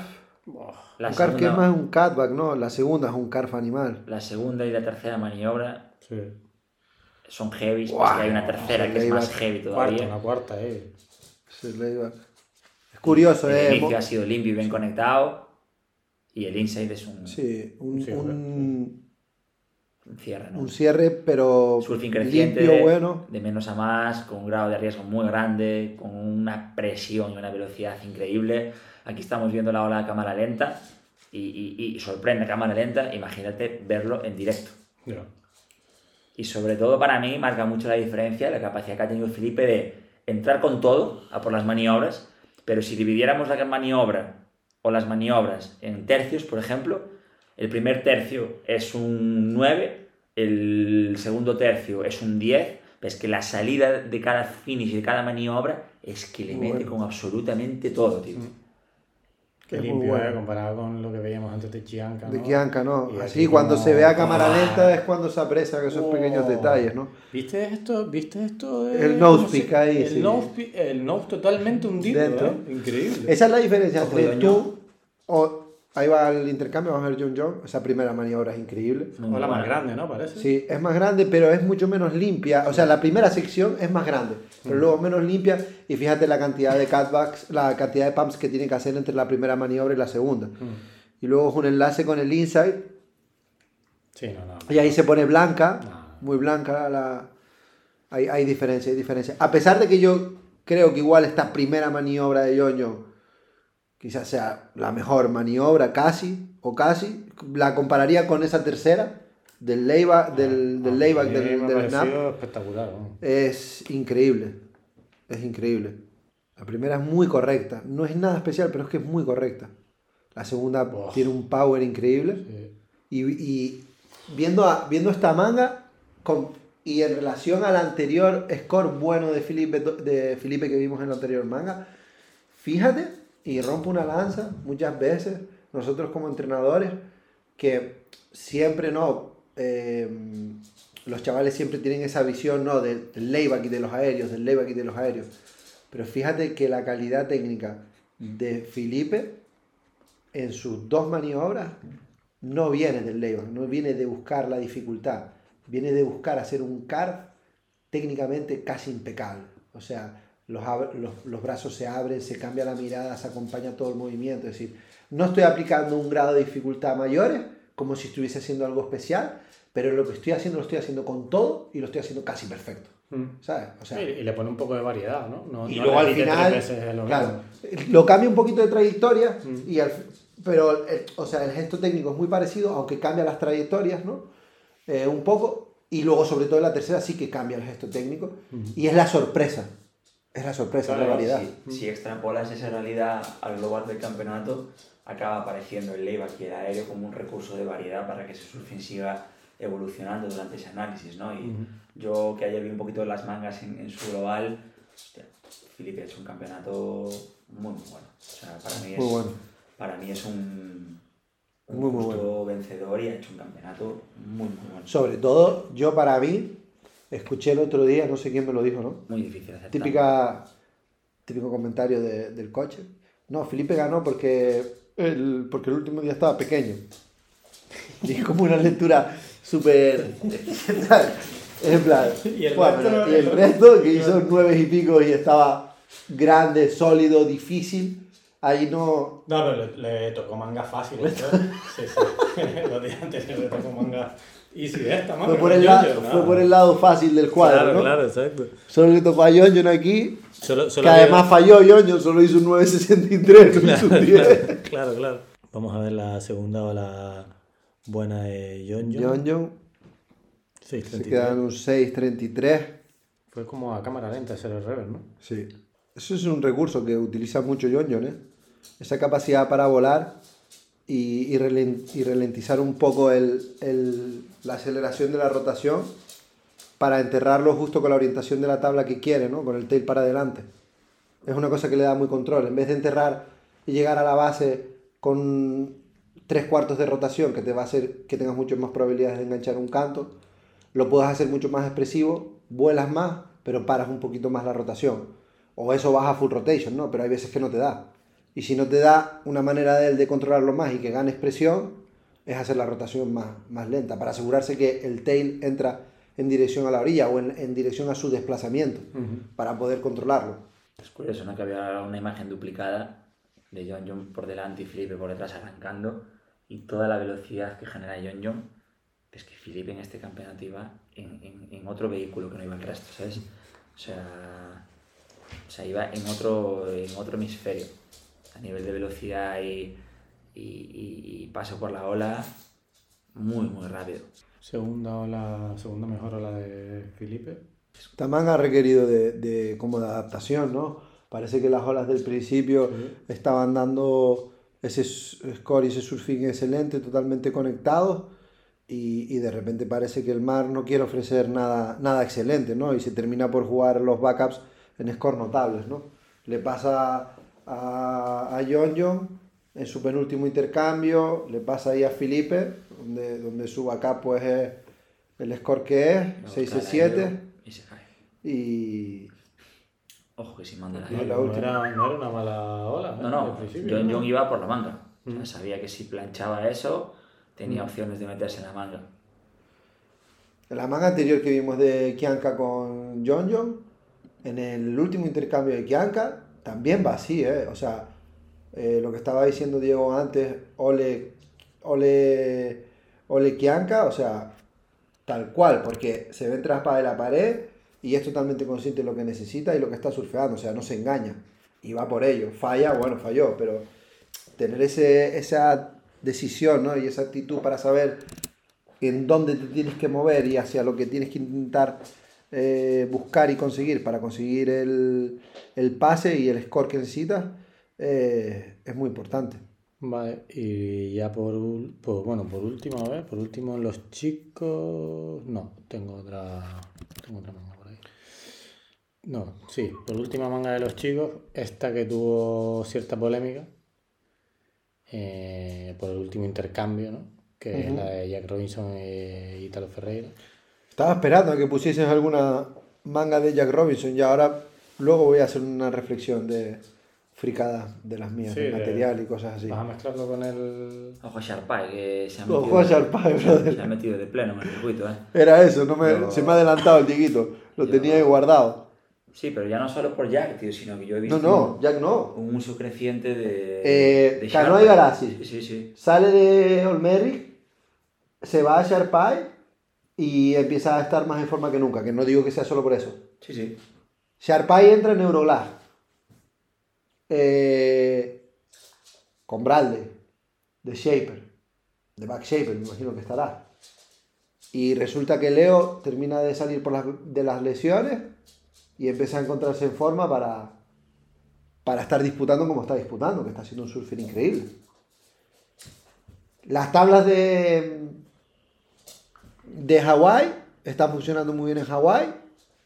S3: La
S2: un carf que es
S3: segunda,
S2: más un catback, ¿no? La segunda es un carf animal.
S3: la segunda y la tercera maniobra
S1: Sí.
S3: son heavy, pues
S2: Guau,
S3: que hay una tercera que es más heavy
S1: Cuarta,
S3: todavía.
S1: una cuarta, eh.
S2: Es curioso,
S3: El
S2: ¿eh?
S3: inicio
S2: Mo-
S3: ha sido limpio y bien conectado y el inside es un,
S2: Sí, un,
S1: Sí,
S2: un-
S3: un cierre, ¿no?
S2: un cierre, pero
S3: surfing creciente
S2: limpio,
S3: de,
S2: bueno.
S3: de menos a más, con un grado de riesgo muy grande, con una presión y una velocidad increíble. Aquí estamos viendo la ola a cámara lenta y, y- y sorprende a cámara lenta, imagínate verlo en directo.
S1: Ya.
S3: Y sobre todo para mí marca mucho la diferencia la capacidad que ha tenido Felipe de entrar con todo a por las maniobras, pero si dividiéramos la maniobra o las maniobras en tercios, por ejemplo, el primer tercio es un 9, el segundo tercio es un 10, ves que la salida de cada finish de cada maniobra es que le mete
S2: Bueno.
S3: con absolutamente todo, tío.
S1: Qué
S2: Es
S1: limpio,
S2: bueno.
S1: eh, comparado con lo que veíamos antes de Chianca.
S2: De
S1: ¿no?
S2: Kianka, ¿no?
S1: Y
S2: Así, cuando
S1: como-
S2: se ve a cámara
S1: ¡Ah!
S2: lenta es cuando se aprecia esos pequeños
S1: Oh.
S2: detalles, ¿no?
S1: ¿Viste esto? ¿Viste esto? de-
S2: El nose
S1: se-
S2: peak ahí,
S1: El
S2: sí.
S1: nose, el nose totalmente hundido,
S2: Dentro.
S1: ¿eh? Increíble.
S2: Esa es la diferencia entre tú o ahí va el intercambio, vamos a ver John John. Esa primera maniobra es increíble.
S1: O la más grande, ¿no? Parece.
S2: Sí, es más grande, pero es mucho menos limpia. O sea, la primera sección es más grande, pero luego menos limpia. Y fíjate la cantidad de cutbacks, la cantidad de pumps que tiene que hacer entre la primera maniobra y la segunda. Y luego es un enlace con el inside.
S1: Sí, no, no.
S2: Y ahí se pone blanca,
S1: No.
S2: muy blanca la... Hay, hay diferencia, hay diferencia. A pesar de que yo creo que igual esta primera maniobra de Yoño quizás sea la mejor maniobra, casi, o casi, la compararía con esa tercera del layback, del, del,
S1: A mí
S2: layback, del, del snap.
S1: espectacular. ¿no?
S2: Es increíble, es increíble. La primera es muy correcta, no es nada especial, pero es que es muy correcta. La segunda tiene un power increíble.
S1: Sí.
S2: Y, y viendo, a- viendo esta manga con- y en relación al anterior score bueno de Felipe, de Felipe que vimos en la anterior manga, fíjate y rompo una lanza muchas veces, nosotros como entrenadores, que siempre no, eh, los chavales siempre tienen esa visión no del, del layback y de los aéreos, del layback y de los aéreos. Pero fíjate que la calidad técnica de Felipe en sus dos maniobras no viene del layback, no viene de buscar la dificultad, viene de buscar hacer un carve técnicamente casi impecable. O sea, los, los, los brazos se abren, se cambia la mirada, se acompaña todo el movimiento. Es decir, no estoy aplicando un grado de dificultad mayores, como si estuviese haciendo algo especial, pero lo que estoy haciendo lo estoy haciendo con todo y lo estoy haciendo casi perfecto.
S1: Mm.
S2: ¿Sabes? O sea,
S1: Sí, y le pone un poco de variedad, ¿no? no
S2: y
S1: no
S2: luego al final,
S1: lo
S2: claro, lo cambia un poquito de trayectoria,
S1: Mm.
S2: y al pero el- o sea, el gesto técnico es muy parecido, aunque cambia las trayectorias, ¿no? Eh, un poco, y luego sobre todo en la tercera sí que cambia el gesto técnico, y es la sorpresa, es la sorpresa, es la
S3: Claro,
S2: variedad.
S3: Si, si extrapolas esa realidad al global del campeonato, acaba apareciendo el layback y el aéreo como un recurso de variedad para que ese surfing siga evolucionando durante ese análisis, ¿no? Y yo que ayer vi un poquito las mangas en, en su global, hostia, Felipe ha hecho un campeonato muy, muy bueno. O sea, para mí es,
S2: Muy bueno.
S3: para mí es un, un
S2: Muy, muy
S3: justo vencedor y ha hecho un campeonato muy, muy bueno.
S2: Sobre todo, yo para mí, escuché el otro día, no sé quién me lo dijo, ¿no?
S3: Muy difícil aceptar.
S2: Típica, típico comentario de- del coche. No, Felipe ganó porque el, porque el último día estaba pequeño. Y es como una lectura súper... en plan...
S1: Y el
S2: bueno,
S1: resto-
S2: y el resto que hizo nueve y pico y estaba grande, sólido, difícil. Ahí no...
S1: No, pero le, le tocó manga fácil. ¿eh? Sí, sí. Los días anteriores le tocó manga easy de esta, manga.
S2: Fue por, el
S1: yo, nada.
S2: fue por el lado fácil del cuadro,
S1: Claro,
S2: ¿no?
S1: claro, exacto.
S2: Solo le tocó a John aquí,
S1: Solo, solo
S2: que
S1: había-
S2: además falló John, solo hizo un 9.63, no hizo un 10.
S1: Claro, claro. Vamos a ver la segunda ola buena de John John.
S2: John John
S1: Sí,
S2: se
S1: 33.
S2: queda en un 6.33.
S1: Fue como a cámara lenta hacer el rever, ¿no?
S2: Sí. Eso es un recurso que utiliza mucho John John, ¿eh? Esa capacidad para volar y, y, y ralentizar un poco el, el- la aceleración de la rotación para enterrarlo justo con la orientación de la tabla que quiere, ¿no? Con el tail para adelante. Es una cosa que le da muy control. En vez de enterrar y llegar a la base con tres cuartos de rotación, que te va a hacer que tengas muchas más probabilidades de enganchar un canto, lo puedes hacer mucho más expresivo, vuelas más, pero paras un poquito más la rotación. O eso vas a full rotation, ¿no? Pero hay veces que no te da. Y si no te da una manera de él de controlarlo más y que gane expresión, es hacer la rotación más, más lenta, para asegurarse que el tail entra en dirección a la orilla o en, en dirección a su desplazamiento, para poder controlarlo.
S3: Es curioso, ¿no? Que había una imagen duplicada de John John por delante y Felipe por detrás arrancando y toda la velocidad que genera John John. Es que Felipe en este campeonato iba en, en- en otro vehículo que no iba el resto, ¿sabes? O sea, o sea iba en otro, en otro hemisferio. A nivel de velocidad y, y- y- y paso por la ola, muy, muy rápido.
S1: Segunda ola, segunda mejor ola de Felipe.
S2: Tamán ha requerido de, de- como de adaptación, ¿no? Parece que las olas del principio estaban dando ese score y ese surfing excelente, totalmente conectados, y, y de repente parece que el mar no quiere ofrecer nada, nada excelente, ¿no? Y se termina por jugar los backups en score notables, ¿no? Le pasa a, a John John en su penúltimo intercambio, le pasa ahí a Felipe, donde, donde su backup pues es el score que es,
S3: Luego
S2: 6
S3: cae
S2: 7
S3: Y se cae.
S2: y
S3: Ojo que si manda la
S2: Y
S1: No,
S2: la
S1: no
S2: última.
S1: era, no era una mala ola. ¿eh?
S3: No,
S1: Al
S3: no, John
S1: ¿no?
S3: John iba por la manga. O sea, sabía que si planchaba eso, tenía opciones de meterse en la manga.
S2: La manga anterior que vimos de Kianka con John John, en el último intercambio de Kianka, también va así, ¿eh? O sea, eh, lo que estaba diciendo Diego antes, Ole, Ole, Ole Kianka, o sea, tal cual, porque se ve tras de la pared y es totalmente consciente de lo que necesita y lo que está surfeando, o sea, no se engaña y va por ello. Falla, bueno, falló, pero tener ese, esa decisión ¿no? y esa actitud para saber en dónde te tienes que mover y hacia lo que tienes que intentar eh, buscar y conseguir para conseguir el, el, pase y el score que necesitas, eh, es muy importante.
S1: Vale, y ya por, por, bueno, por último, a ver, por último los chicos, no, tengo otra, tengo otra manga por ahí. No, sí, por última manga de los chicos, esta que tuvo cierta polémica eh, por el último intercambio, ¿no? Que es la de Jack Robinson e Italo Ferreira.
S2: Estaba esperando a que pusieses alguna manga de Jack Robinson y ahora luego voy a hacer una reflexión de fricada de las mías, de material y cosas así.
S1: Vas a mezclarlo con el...
S3: Ojo Sharpay, que se ha
S2: metido, Ojo Sharpay, brother.
S3: Se ha metido de pleno en el circuito, ¿eh?
S2: Era eso, no me, se me ha adelantado el tiguito, lo tenía ahí guardado.
S3: Sí, pero ya no solo por Jack, tío, sino que yo he visto...
S2: No, no, Jack no.
S3: Un uso creciente de...
S2: Eh,
S3: de
S2: Canoa y Garasi.
S3: Sí, sí, sí.
S2: Sale de Olmeric, se va a Sharpay y empieza a estar más en forma que nunca, que no digo que sea solo por eso.
S3: Sí, sí.
S2: Sharpay entra en Euroglass. Eh, con Bradley, de Shaper, de Back Shaper, me imagino que estará. Y resulta que Leo termina de salir de las lesiones y empieza a encontrarse en forma para, para estar disputando como está disputando, que está siendo un surfer increíble. Las tablas de, de Hawái están funcionando muy bien en Hawái.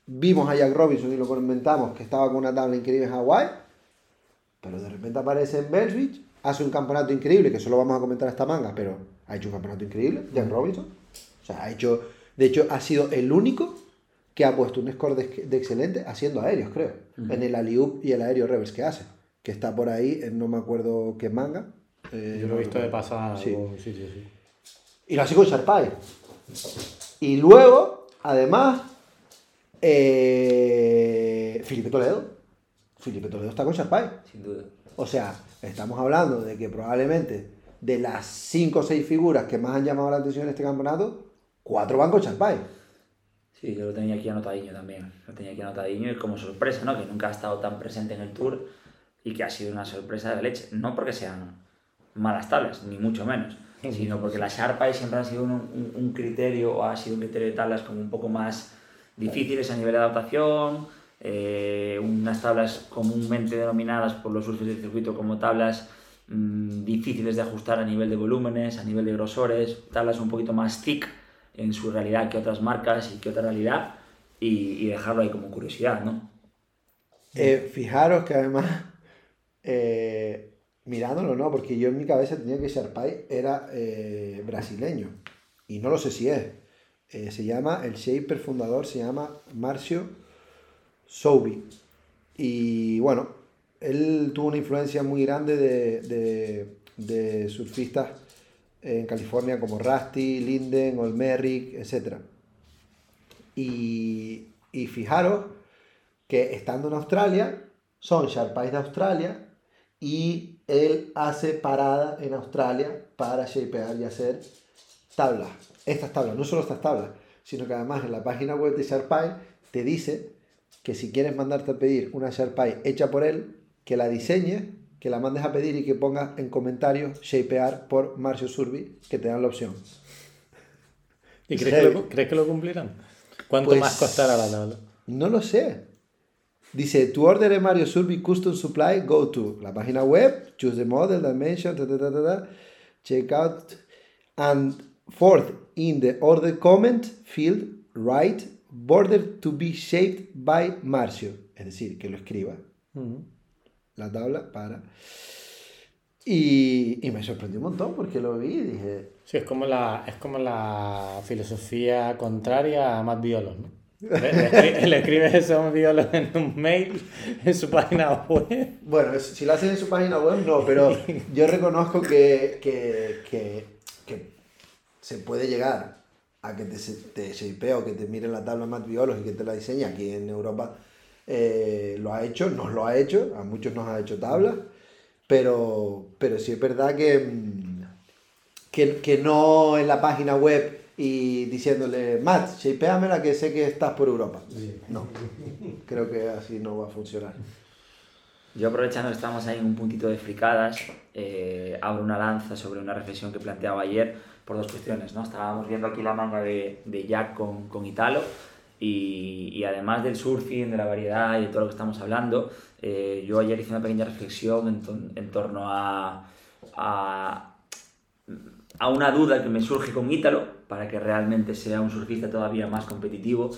S2: Vimos a Jack Robinson y lo comentamos que estaba con una tabla increíble en Hawái. Pero de repente aparece en Bells hace un campeonato increíble, que solo vamos a comentar esta manga, pero ha hecho un campeonato increíble, Jack Robinson. O sea, ha hecho, de hecho, ha sido el único que ha puesto un score de, excelente haciendo aéreos, creo. En el Aliup y el aéreo reverse que hace. Que está por ahí, no me acuerdo qué manga.
S1: Eh, Yo lo he visto de pasada.
S2: Sí. sí, sí, Y lo hace con Sharpay. Y luego, además, eh, Felipe Toledo. Felipe Toledo está con Sharpay.
S3: Sin duda.
S2: O sea, estamos hablando de que probablemente de las 5 o 6 figuras que más han llamado la atención en este campeonato, 4 van con Sharpay.
S3: Sí, yo lo tenía aquí anotadiño también. Lo tenía aquí anotadiño y como sorpresa, ¿no? Que nunca ha estado tan presente en el Tour y que ha sido una sorpresa de leche. No porque sean malas tablas, ni mucho menos, sino porque las Sharpay siempre han sido un, un, criterio o ha sido un criterio de tablas como un poco más difíciles a nivel de adaptación, eh, unas tablas comúnmente denominadas por los surfers del circuito como tablas mmm, difíciles de ajustar a nivel de volúmenes, a nivel de grosores, tablas un poquito más thick en su realidad que otras marcas y que otra realidad y, dejarlo ahí como curiosidad, ¿no?
S2: Eh, fijaros que además, eh, mirándolo, ¿no? Porque yo en mi cabeza tenía que Sharpay era brasileño y no lo sé si es. se llama, el shaper fundador se llama Marcio Soubi. Y bueno, él tuvo una influencia muy grande de, de, surfistas en California como Rusty, Linden, Olmeric, etc. Y, y fijaros que estando en Australia, son Sharpais de Australia y él hace parada en Australia para shapear y hacer tablas. Estas tablas, no solo estas tablas, sino que además en la página web de Sharpai te dice que si quieres mandarte a pedir una Sharpai hecha por él, que la diseñes que la mandes a pedir y que pongas en comentarios shapear por Marcio Surbi, que te dan la opción.
S1: ¿Y crees que, lo, cumplirán? ¿Cuánto pues más costará la tabla?
S2: No lo sé. Dice, to order a Mario Surbi Custom Supply, go to la página web, choose the model, dimension, ta, ta, ta, check out, and fourth, in the order comment field, write, border to be shaped by Marcio. Es decir, que lo escriba la tabla para... Y, y, me sorprendió un montón porque lo vi y dije...
S1: Sí, es como la, es como la filosofía contraria a Matt Violos, ¿no? Le, le, escribes esos biólogos en un mail, en su página web.
S2: Bueno, si lo hacen en su página web, no, pero yo reconozco que, que, que, que se puede llegar a que te, te o que te miren la tabla más biológica y que te la diseñe. Aquí en Europa eh, lo ha hecho, nos lo ha hecho, a muchos nos ha hecho tablas, pero, pero sí es verdad que, mm, que, que no en la página web y diciéndole, Matt, la que sé que estás por Europa. No, creo que así no va a funcionar.
S3: Yo aprovechando que estamos ahí en un puntito de fricadas, eh, abro una lanza sobre una reflexión que planteaba ayer dos cuestiones. ¿no? Estábamos viendo aquí la manga de, de Jack con, con Italo y, además del surfing, de la variedad y de todo lo que estamos hablando, eh, yo ayer hice una pequeña reflexión en, torno a, a, una duda que me surge con Ítalo para que realmente sea un surfista todavía más competitivo,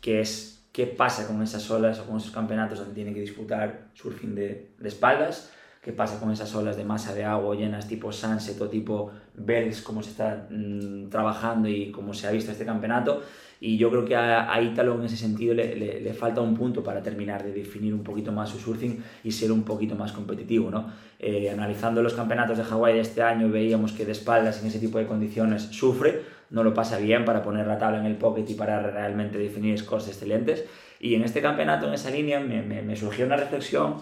S3: que es qué pasa con esas olas o con esos campeonatos donde tiene que disputar surfing de, de espaldas qué pasa con esas olas de masa de agua llenas tipo Sunset o tipo Bells, cómo se está mmm, trabajando y cómo se ha visto este campeonato. Y yo creo que a, a Ítalo en ese sentido le, falta un punto para terminar de definir un poquito más su surfing y ser un poquito más competitivo. ¿no? Eh, analizando los campeonatos de Hawái de este año veíamos que de espaldas en ese tipo de condiciones sufre, no lo pasa bien para poner la tabla en el pocket y para realmente definir scores excelentes. Y en este campeonato, en esa línea, me, me, me surgió una reflexión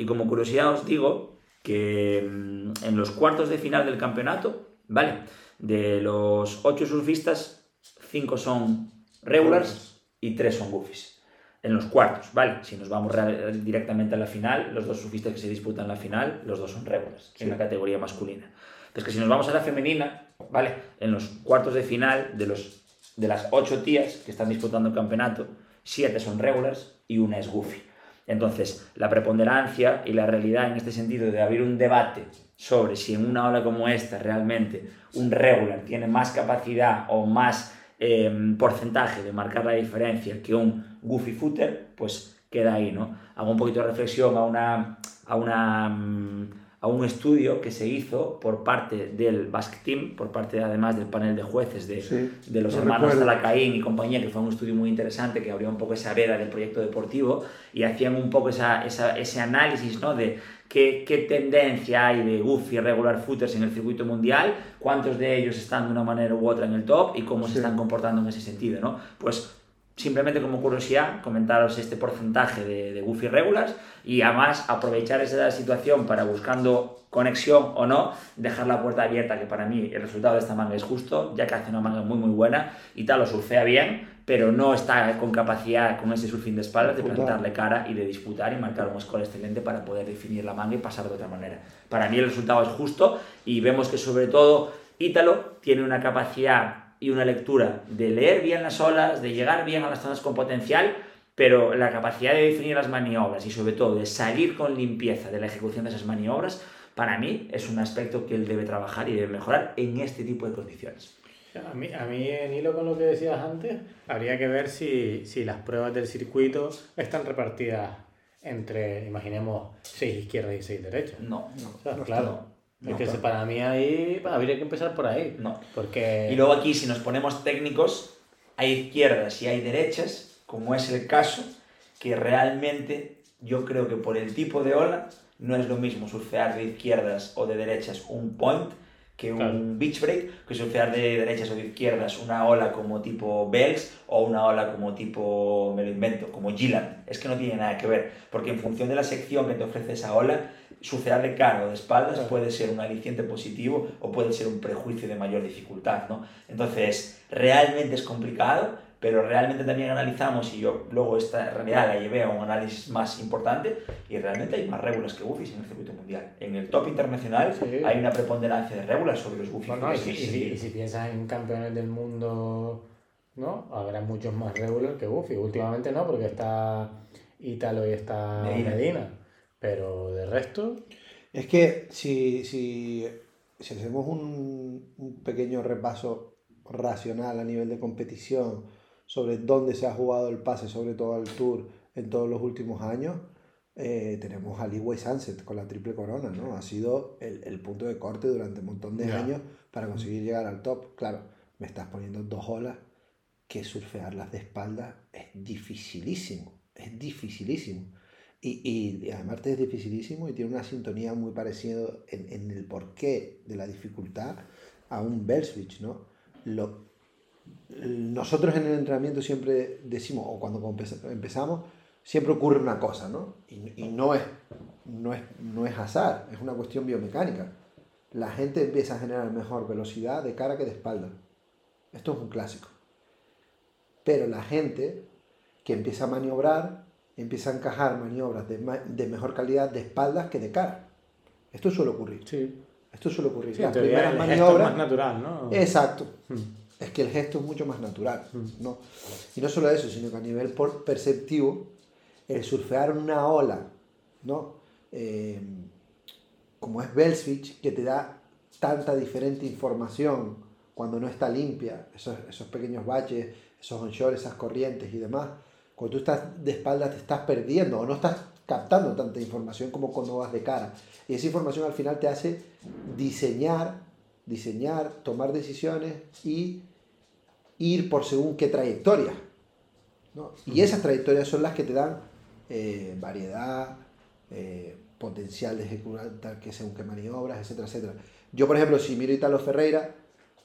S3: y como curiosidad os digo que mm, en los cuartos de final del campeonato, ¿vale? De los ocho surfistas, cinco son regulars y tres son goofies. En los cuartos, ¿vale? Si nos vamos directamente a la final, los dos surfistas que se disputan la final, los dos son regulars, sí. en la categoría masculina. Es que si nos vamos a la femenina, ¿vale? En los cuartos de final, de, los, de las ocho tías que están disputando el campeonato, siete son regulars y una es goofy. Entonces, la preponderancia y la realidad en este sentido de abrir un debate sobre si en una ola como esta realmente un regular tiene más capacidad o más eh, porcentaje de marcar la diferencia que un goofy footer, pues queda ahí, ¿no? Hago un poquito de reflexión a una, a una um, a un estudio que se hizo por parte del Basque Team, por parte además del panel de jueces de, sí, de los hermanos Talacaín y compañía, que fue un estudio muy interesante que abrió un poco esa veda del proyecto deportivo y hacían un poco esa, esa, ese análisis ¿no? de qué, qué tendencia hay de goofy regular footers en el circuito mundial, cuántos de ellos están de una manera u otra en el top y cómo sí. se están comportando en ese sentido. ¿no? Pues simplemente como curiosidad, comentaros este porcentaje de, de Goofy regulars y además aprovechar esa situación para buscando conexión o no, dejar la puerta abierta, que para mí el resultado de esta manga es justo, ya que hace una manga muy muy buena y tal, lo surfea bien, pero no está con capacidad, con ese surfing de espaldas, de plantarle cara y de disputar y marcar un score excelente para poder definir la manga y pasar de otra manera. Para mí el resultado es justo y vemos que sobre todo Ítalo tiene una capacidad y una lectura de leer bien las olas, de llegar bien a las zonas con potencial, pero la capacidad de definir las maniobras y sobre todo de salir con limpieza de la ejecución de esas maniobras, para mí es un aspecto que él debe trabajar y debe mejorar en este tipo de condiciones.
S1: A mí, a mí en hilo con lo que decías antes, habría que ver si, si las pruebas del circuito están repartidas entre, imaginemos, seis izquierdas y seis derechas.
S3: No, no.
S1: O sea,
S3: no
S1: claro. No, es que claro. para mí ahí habría que empezar por ahí.
S3: No.
S1: Porque...
S3: Y luego aquí, si nos ponemos técnicos, hay izquierdas y hay derechas, como es el caso, que realmente yo creo que por el tipo de ola no es lo mismo surfear de izquierdas o de derechas un point que un beach break, que surfear de derechas o de izquierdas una ola como tipo Bells o una ola como tipo, me lo invento, como Gillan. Es que no tiene nada que ver, porque en función de la sección que te ofrece esa ola, surfear de cara o de espaldas claro. puede ser un aliciente positivo o puede ser un prejuicio de mayor dificultad, ¿no? Entonces, realmente es complicado, pero realmente también analizamos, y yo luego esta realidad la llevé a un análisis más importante, y realmente hay más regulas que buffies en el circuito mundial. En el top internacional sí. hay una preponderancia de regulas sobre los buffies.
S1: No, no, y, si, y, si, y, si, piensas en campeones del mundo, ¿no? Habrá muchos más regular que buffies. Últimamente no, porque está Ítalo y está Medina. Medina. Pero de resto...
S2: Es que si, si, si hacemos un, un pequeño repaso racional a nivel de competición, sobre dónde se ha jugado el pase, sobre todo al Tour en todos los últimos años, eh, tenemos a Leeway Sunset con la triple corona, ¿no? Ha sido el, el punto de corte durante un montón de yeah. años para conseguir llegar al top. Claro, me estás poniendo dos olas que surfearlas de espalda es dificilísimo, es dificilísimo. Y, y, además es dificilísimo y tiene una sintonía muy parecida en, en el porqué de la dificultad a un bell switch, ¿no? Lo, nosotros en el entrenamiento siempre decimos, o cuando empezamos, siempre ocurre una cosa, ¿no? Y, y no, es, no, es, no es azar, es una cuestión biomecánica. La gente empieza a generar mejor velocidad de cara que de espalda. Esto es un clásico. Pero la gente que empieza a maniobrar, empieza a encajar maniobras de, de mejor calidad de espaldas que de cara. Esto suele ocurrir.
S1: Sí.
S2: Esto suele ocurrir.
S1: Sí, Las primeras maniobras. Es más natural, ¿no?
S2: Exacto. Hmm. Es que el gesto es mucho más natural. Hmm. ¿no? Y no solo eso, sino que a nivel perceptivo, el surfear una ola, ¿no? Eh, como es Bellswitch, que te da tanta diferente información cuando no está limpia, esos, esos pequeños baches, esos onshore, esas corrientes y demás, cuando tú estás de espaldas te estás perdiendo o no estás captando tanta información como cuando vas de cara. Y esa información al final te hace diseñar, diseñar, tomar decisiones y ir por según qué trayectoria. ¿no? Y esas trayectorias son las que te dan eh, variedad, eh, potencial de ejecutar que según qué maniobras, etcétera, etcétera. Yo, por ejemplo, si miro a Italo Ferreira,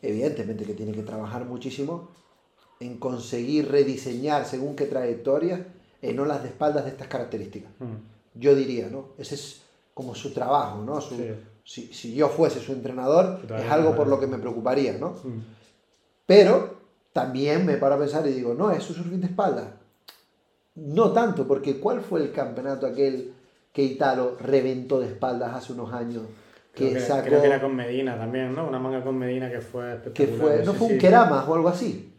S2: evidentemente que tiene que trabajar muchísimo en conseguir rediseñar según qué trayectorias en olas de espaldas de estas características. Yo diría, ¿no? Ese es como su trabajo, ¿no? si, si, yo fuese su entrenador, es algo por lo que me preocuparía, ¿no? Pero también me paro a pensar y digo, no, es su surfing de espalda. No tanto, porque ¿cuál fue el campeonato aquel que Italo reventó de espaldas hace unos años?
S1: Que, creo que, sacó... creo que era con Medina también, ¿no? Una manga con Medina que fue
S2: espectacular. Que fue, no fue un Keramas o algo así.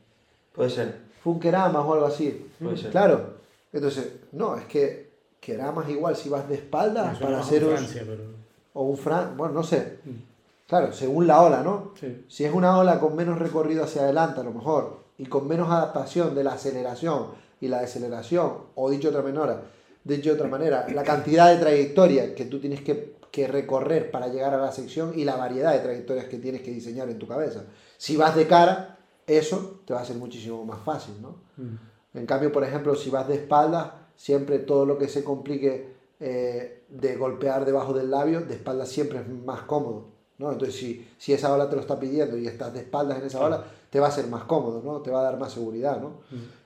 S3: Puede ser.
S2: Fue un Keramas o algo así.
S3: Puede ser.
S2: Claro. Entonces, no, es que Keramas igual si vas de espaldas para hacer un... O un Fran... Bueno, no sé. Mm. Claro, según la ola, ¿no?
S1: Sí.
S2: Si es una ola con menos recorrido hacia adelante, a lo mejor, y con menos adaptación de la aceleración y la deceleración, o dicho de otra manera, dicho de otra manera, la cantidad de trayectoria que tú tienes que, que, recorrer para llegar a la sección y la variedad de trayectorias que tienes que diseñar en tu cabeza. Si vas de cara, eso te va a ser muchísimo más fácil, ¿no? Mm. En cambio, por ejemplo, si vas de espaldas, siempre todo lo que se complique eh, de golpear debajo del labio, de espaldas siempre es más cómodo, ¿no? Entonces, si, si esa ola te lo está pidiendo y estás de espaldas en esa ola, te va a ser más cómodo, ¿no? Te va a dar más seguridad, ¿no?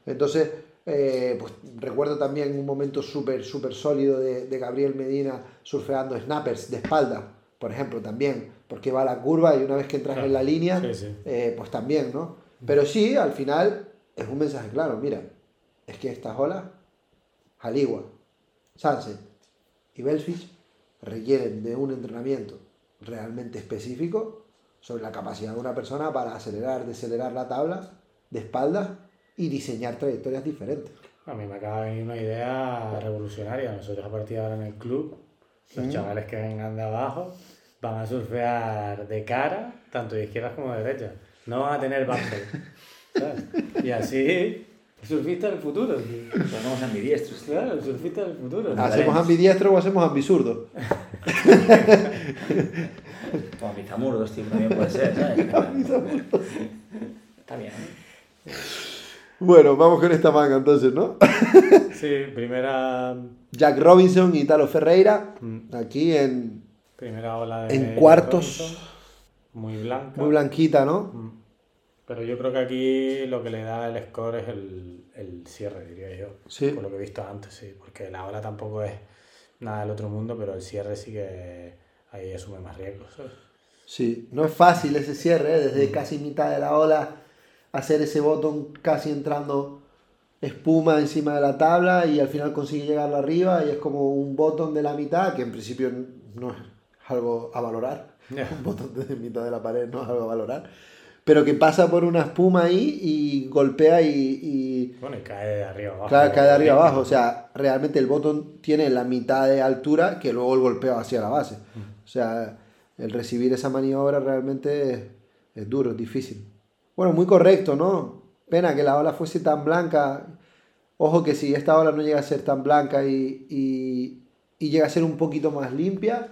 S2: Entonces, eh, pues recuerdo también un momento súper, súper sólido de, de Gabriel Medina surfeando snappers de espalda, por ejemplo, también, porque va a la curva y una vez que entras en la línea, eh, pues también, ¿no? Pero sí, al final es un mensaje claro, mira, es que estas olas, Haligua, Sunset y Belfish requieren de un entrenamiento realmente específico sobre la capacidad de una persona para acelerar, decelerar la tabla de espaldas y diseñar trayectorias diferentes.
S1: A mí me acaba de venir una idea revolucionaria. Nosotros a partir de ahora en el club, los chavales que vengan de abajo van a surfear de cara, tanto de izquierda como de derecha no van a tener backflip. Y así, surfista del futuro.
S3: Hacemos ambidiestros.
S1: Claro, el surfista del futuro.
S2: ¿Hacemos ambidiestro o hacemos ambizurdo?
S3: Como ambizamurdos, tío, también puede ser, ¿sabes? Está bien.
S2: Bueno, vamos con esta manga entonces, ¿no?
S1: sí, primera.
S2: Jack Robinson y Italo Ferreira, mm. aquí en.
S1: Primera ola de.
S2: En cuartos.
S1: Muy blanca.
S2: Muy blanquita, ¿no?
S1: Mm. Pero yo creo que aquí lo que le da el score es el, el cierre, diría yo.
S2: Sí.
S1: Por lo que he visto antes, sí. Porque la ola tampoco es nada del otro mundo, pero el cierre sí que ahí asume más riesgos.
S2: Sí, no es fácil ese cierre, ¿eh? desde mm. casi mitad de la ola hacer ese botón casi entrando espuma encima de la tabla y al final consigue llegar arriba y es como un botón de la mitad que en principio no es algo a valorar. Un botón de mitad de la pared no es algo a valorar pero que pasa por una espuma ahí y golpea y...
S1: Bueno, y cae de arriba abajo.
S2: Claro, cae de arriba abajo. O sea, realmente el botón tiene la mitad de altura que luego el golpeo hacia la base. O sea, el recibir esa maniobra realmente es, duro, es difícil. Bueno, muy correcto, ¿no? Pena que la ola fuese tan blanca. Ojo que si esta ola no llega a ser tan blanca y, y, llega a ser un poquito más limpia,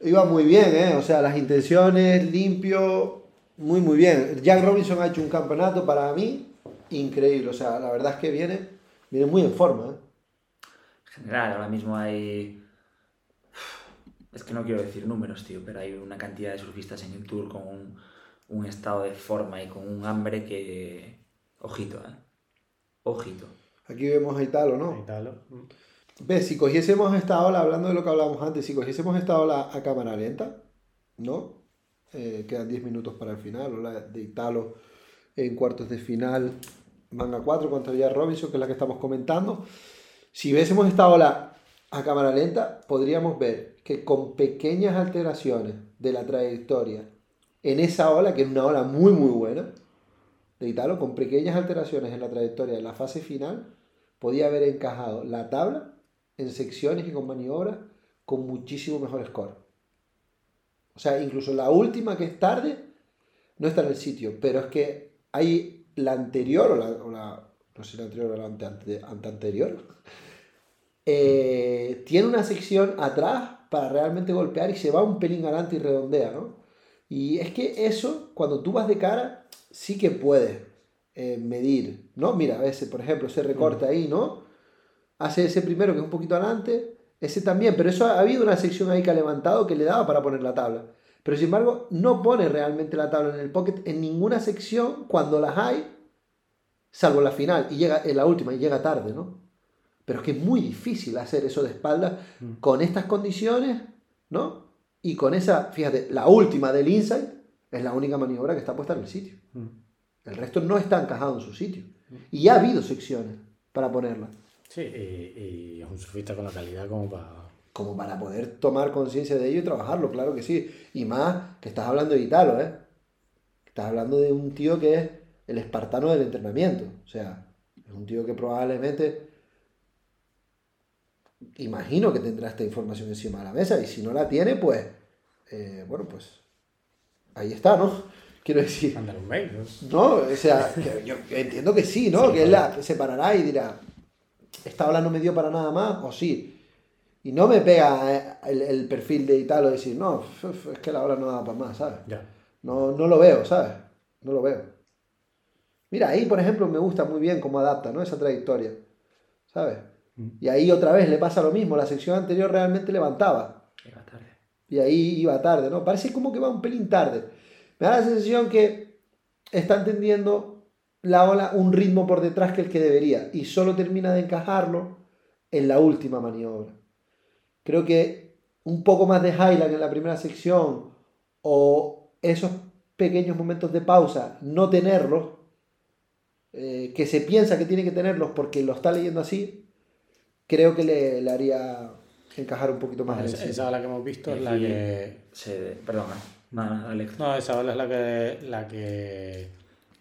S2: iba muy bien, ¿eh? O sea, las intenciones, limpio, Muy, muy bien. Jack Robinson ha hecho un campeonato para mí increíble. O sea, la verdad es que viene, viene muy en forma. ¿eh?
S3: En general, ahora mismo hay. Es que no quiero decir números, tío, pero hay una cantidad de surfistas en el tour con un, un estado de forma y con un hambre que. Ojito, ¿eh? Ojito.
S2: Aquí vemos a Italo, ¿no?
S1: Italo.
S2: ¿Ves? Si cogiésemos esta ola, hablando de lo que hablábamos antes, si cogiésemos esta ola a cámara lenta, ¿no? Eh, quedan 10 minutos para el final, ola de Italo en cuartos de final, manga 4 contra Jack Robinson, que es la que estamos comentando. Si viésemos esta ola a cámara lenta, podríamos ver que con pequeñas alteraciones de la trayectoria en esa ola, que es una ola muy muy buena, de Italo, con pequeñas alteraciones en la trayectoria de la fase final, podía haber encajado la tabla en secciones y con maniobras con muchísimo mejor score. O sea, incluso la última que es tarde no está en el sitio, pero es que hay la anterior o la, o la no sé la anterior o la ante, ante, ante anterior, eh, tiene una sección atrás para realmente golpear y se va un pelín adelante y redondea, ¿no? Y es que eso, cuando tú vas de cara, sí que puedes eh, medir, ¿no? Mira, a veces, por ejemplo, ese recorte ahí, ¿no? Hace ese primero que es un poquito adelante, ese también, pero eso ha habido una sección ahí que ha levantado que le daba para poner la tabla. Pero sin embargo, no pone realmente la tabla en el pocket en ninguna sección cuando las hay, salvo la final, y llega en la última, y llega tarde, ¿no? Pero es que es muy difícil hacer eso de espalda con estas condiciones, ¿no? Y con esa, fíjate, la última del inside es la única maniobra que está puesta en el sitio. El resto no está encajado en su sitio. Y ya ha habido secciones para ponerla.
S1: Sí, y, y es un surfista con la calidad como para...
S2: Como para poder tomar conciencia de ello y trabajarlo, claro que sí. Y más que estás hablando de Italo, ¿eh? Estás hablando de un tío que es el espartano del entrenamiento. O sea, es un tío que probablemente imagino que tendrá esta información encima de la mesa y si no la tiene, pues, eh, bueno, pues ahí está, ¿no? Quiero decir,
S1: Mándale un mail, ¿no?
S2: o sea, que yo entiendo que sí, ¿no?
S1: Sí,
S2: que él la se parará y dirá, esta ola no me dio para nada más, o sí. Y no me pega eh, el, el perfil de Italo decir, no, es que la ola no da para más, ¿sabes?
S1: Ya.
S2: No, no lo veo, ¿sabes? No lo veo. Mira, ahí, por ejemplo, me gusta muy bien cómo adapta, ¿no? Esa trayectoria, ¿sabes? Y ahí otra vez le pasa lo mismo, la sección anterior realmente levantaba.
S3: Tarde.
S2: Y ahí iba tarde, ¿no? Parece como que va un pelín tarde. Me da la sensación que está entendiendo la ola un ritmo por detrás que el que debería y solo termina de encajarlo en la última maniobra. Creo que un poco más de highlight en la primera sección o esos pequeños momentos de pausa, no tenerlos, eh, que se piensa que tiene que tenerlos porque lo está leyendo así, creo que le, le haría encajar un poquito más en el
S1: Esa, ola que hemos visto es la
S3: Y-
S1: que...
S3: Se, perdona, nada, nada, Alex.
S1: No, esa ola es la que... La que...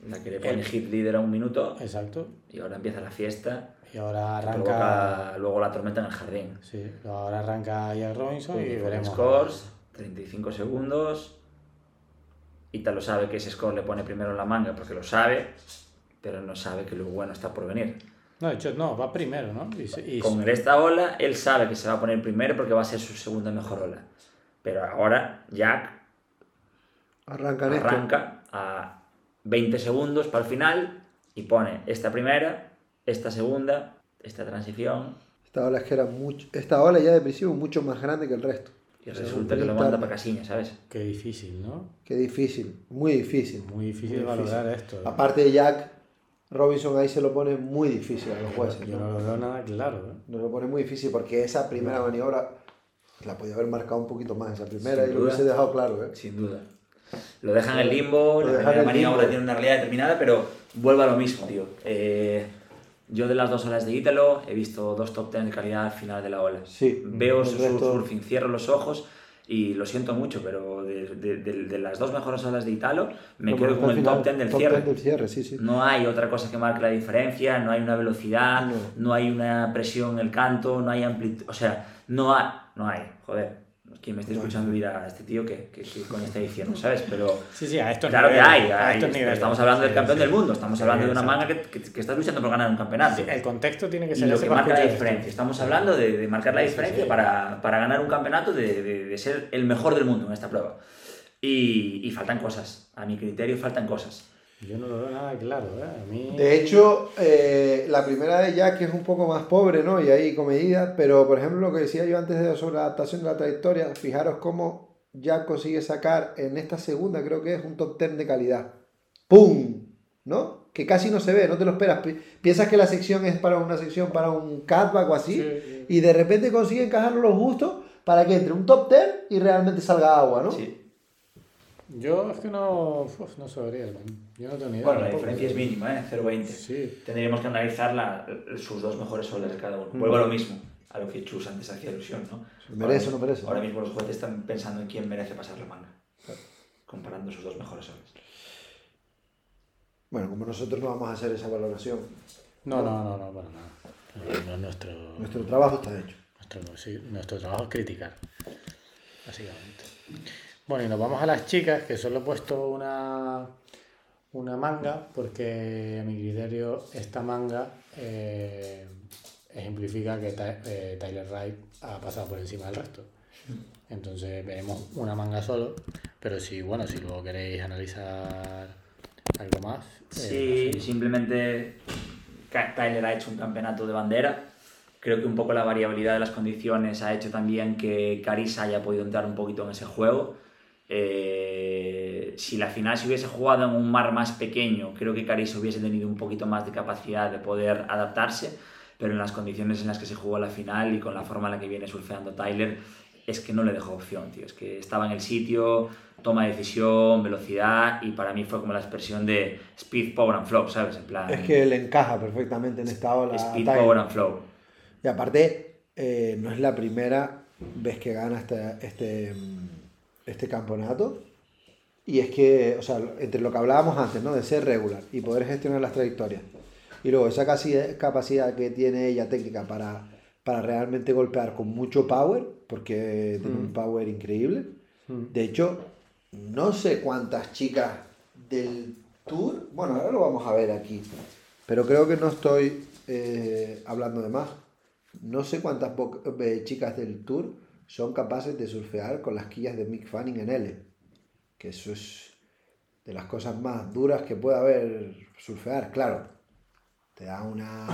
S3: La que le pone
S1: El-
S3: hit leader a un minuto
S1: Exacto.
S3: y ahora empieza la fiesta.
S1: Y ahora arranca...
S3: provoca luego la tormenta en el jardín.
S1: Sí, ahora arranca Jack Robinson y
S3: Con
S1: veremos.
S3: Scores, 35 segundos. Italo sabe que ese score le pone primero en la manga porque lo sabe, pero no sabe que lo bueno está por venir.
S1: No, de hecho, no, va primero, ¿no? Y, se- y-
S3: Con esta ola, él sabe que se va a poner primero porque va a ser su segunda mejor ola. Pero ahora Jack
S2: Arrancan esto.
S3: arranca a 20 segundos para el final y pone esta primera, esta segunda, esta transición
S2: Esta ola es que era mucho. Esta ola ya de principio mucho más grande que el resto.
S3: y
S2: O sea,
S3: resulta que lo manda para Casiña, ¿sabes?
S1: Qué difícil, ¿no?
S2: Qué difícil, muy difícil.
S1: Muy difícil
S2: Muy
S1: valorar
S2: difícil.
S1: esto. ¿eh?
S2: Aparte de Jack, Robinson ahí se lo pone muy difícil a los jueces.
S1: Yo
S2: ¿no?
S1: no lo veo nada claro, ¿eh?
S2: Nos lo pone muy difícil porque esa primera maniobra la podía haber marcado un poquito más esa primera
S3: Sin
S2: y lo
S3: duda.
S2: hubiese dejado claro. ¿eh?
S3: Sin duda. Lo dejan en el limbo,
S2: Lo
S3: la primera maniobra tiene una realidad determinada, pero vuelve a lo mismo, tío. Eh, yo de las dos olas de Ítalo he visto dos top 10 de calidad al final de la ola.
S2: Sí,
S3: Veo su
S2: resto-
S3: surfing, cierro los ojos y lo siento mucho, pero de, de- de- de las dos mejores olas de Italo me quedo con el
S2: final,
S3: top 10 del
S2: top
S3: cierre.
S2: 10 del cierre, sí, sí.
S3: No hay otra cosa que marque la diferencia, no hay una velocidad,
S2: No.
S3: no, hay una presión en el canto, no hay amplitud, o sea, no hay, no hay, joder. Quien me esté escuchando dirá, este tío, ¿qué, qué, qué coño está diciendo? ¿Sabes? Pero
S1: Sí, sí, a estos
S3: claro que
S1: niveles,
S3: hay,
S1: a
S3: hay,
S1: estos niveles.
S3: estamos hablando del
S1: Sí,
S3: campeón
S1: sí.
S3: del mundo, estamos
S1: Sí,
S3: hablando de una manga que, que, que está luchando por ganar un campeonato.
S1: Sí, el contexto tiene que
S3: y
S1: ser
S3: lo
S1: ese
S3: que marca la diferencia. Estamos hablando de, de marcar la
S1: Sí, sí,
S3: diferencia
S1: sí.
S3: Para, para ganar un campeonato, de, de- de ser el mejor del mundo en esta prueba. Y, y faltan cosas. A mi criterio faltan cosas.
S1: Yo no lo veo nada claro, ¿eh? A mí...
S2: De hecho, eh, la primera de Jack es un poco más pobre, ¿no? Y ahí comedida, pero por ejemplo lo que decía yo antes de, sobre la adaptación de la trayectoria, fijaros cómo Jack consigue sacar en esta segunda, creo que es un top 10 de calidad. ¡Pum! ¿No? Que casi no se ve, no te lo esperas. Pi- Piensas que la sección es para una sección, para un catback o así,
S1: Sí.
S2: y de repente consigue encajarlo lo justo para que entre un top 10 y realmente salga agua, ¿no?
S3: Sí.
S1: Yo es que no, no sabría, yo no tengo ni idea.
S3: Bueno, la
S1: tampoco.
S3: diferencia es mínima, ¿eh? 0,20.
S1: Sí,
S3: Tendríamos que analizar la- sus dos mejores soles de cada uno.
S1: Mm.
S3: Vuelvo a lo mismo, a lo que Chus antes hacía alusión, ¿no?
S2: ¿Merece o no merece?
S3: Ahora mismo los jueces están pensando en quién merece pasar la manga, comparando sus dos mejores soles.
S2: Bueno, como nosotros no vamos a hacer esa valoración,
S1: no, no, no, no, para nada. No, nuestro,
S2: nuestro trabajo está hecho.
S1: nuestro, sí, nuestro trabajo es criticar, básicamente. Bueno, y nos vamos a las chicas, que solo he puesto una, una manga, porque a mi criterio esta manga eh, ejemplifica que eh, Tyler Wright ha pasado por encima del resto. Entonces veremos una manga solo, pero si, bueno, si luego queréis analizar algo más. eh,
S3: Sí, simplemente Tyler ha hecho un campeonato de bandera. Creo que un poco la variabilidad de las condiciones ha hecho también que Carissa haya podido entrar un poquito en ese juego. Eh, si la final se hubiese jugado en un mar más pequeño, creo que Carissa hubiese tenido un poquito más de capacidad de poder adaptarse, pero en las condiciones en las que se jugó la final y con la forma en la que viene surfeando Tyler, es que no le dejó opción, tío. Es que estaba en el sitio, toma de decisión, velocidad, y para mí fue como la expresión de speed, power and flow, ¿sabes? En plan,
S2: Es que él encaja perfectamente en esta ola.
S3: speed,
S2: Tyler.
S3: power and flow.
S2: Y aparte, eh, no es la primera vez que gana este, este, este campeonato. Y es que, o sea, entre lo que hablábamos antes, ¿no? De ser regular y poder gestionar las trayectorias. Y luego esa casi- capacidad que tiene ella técnica para, para realmente golpear con mucho power, porque tiene un power increíble.
S1: Mm.
S2: De hecho, no sé cuántas chicas del tour, bueno, ahora lo vamos a ver aquí, pero creo que no estoy eh, hablando de más. No sé cuántas eh, chicas del tour son capaces de surfear con las quillas de Mick Fanning en L. Que eso es de las cosas más duras que puede haber surfear, claro. Te da una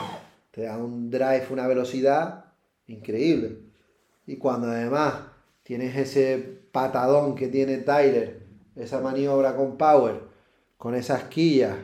S2: te da un drive, una velocidad increíble. Y cuando además tienes ese patadón que tiene Tyler, esa maniobra con power, con esas quillas,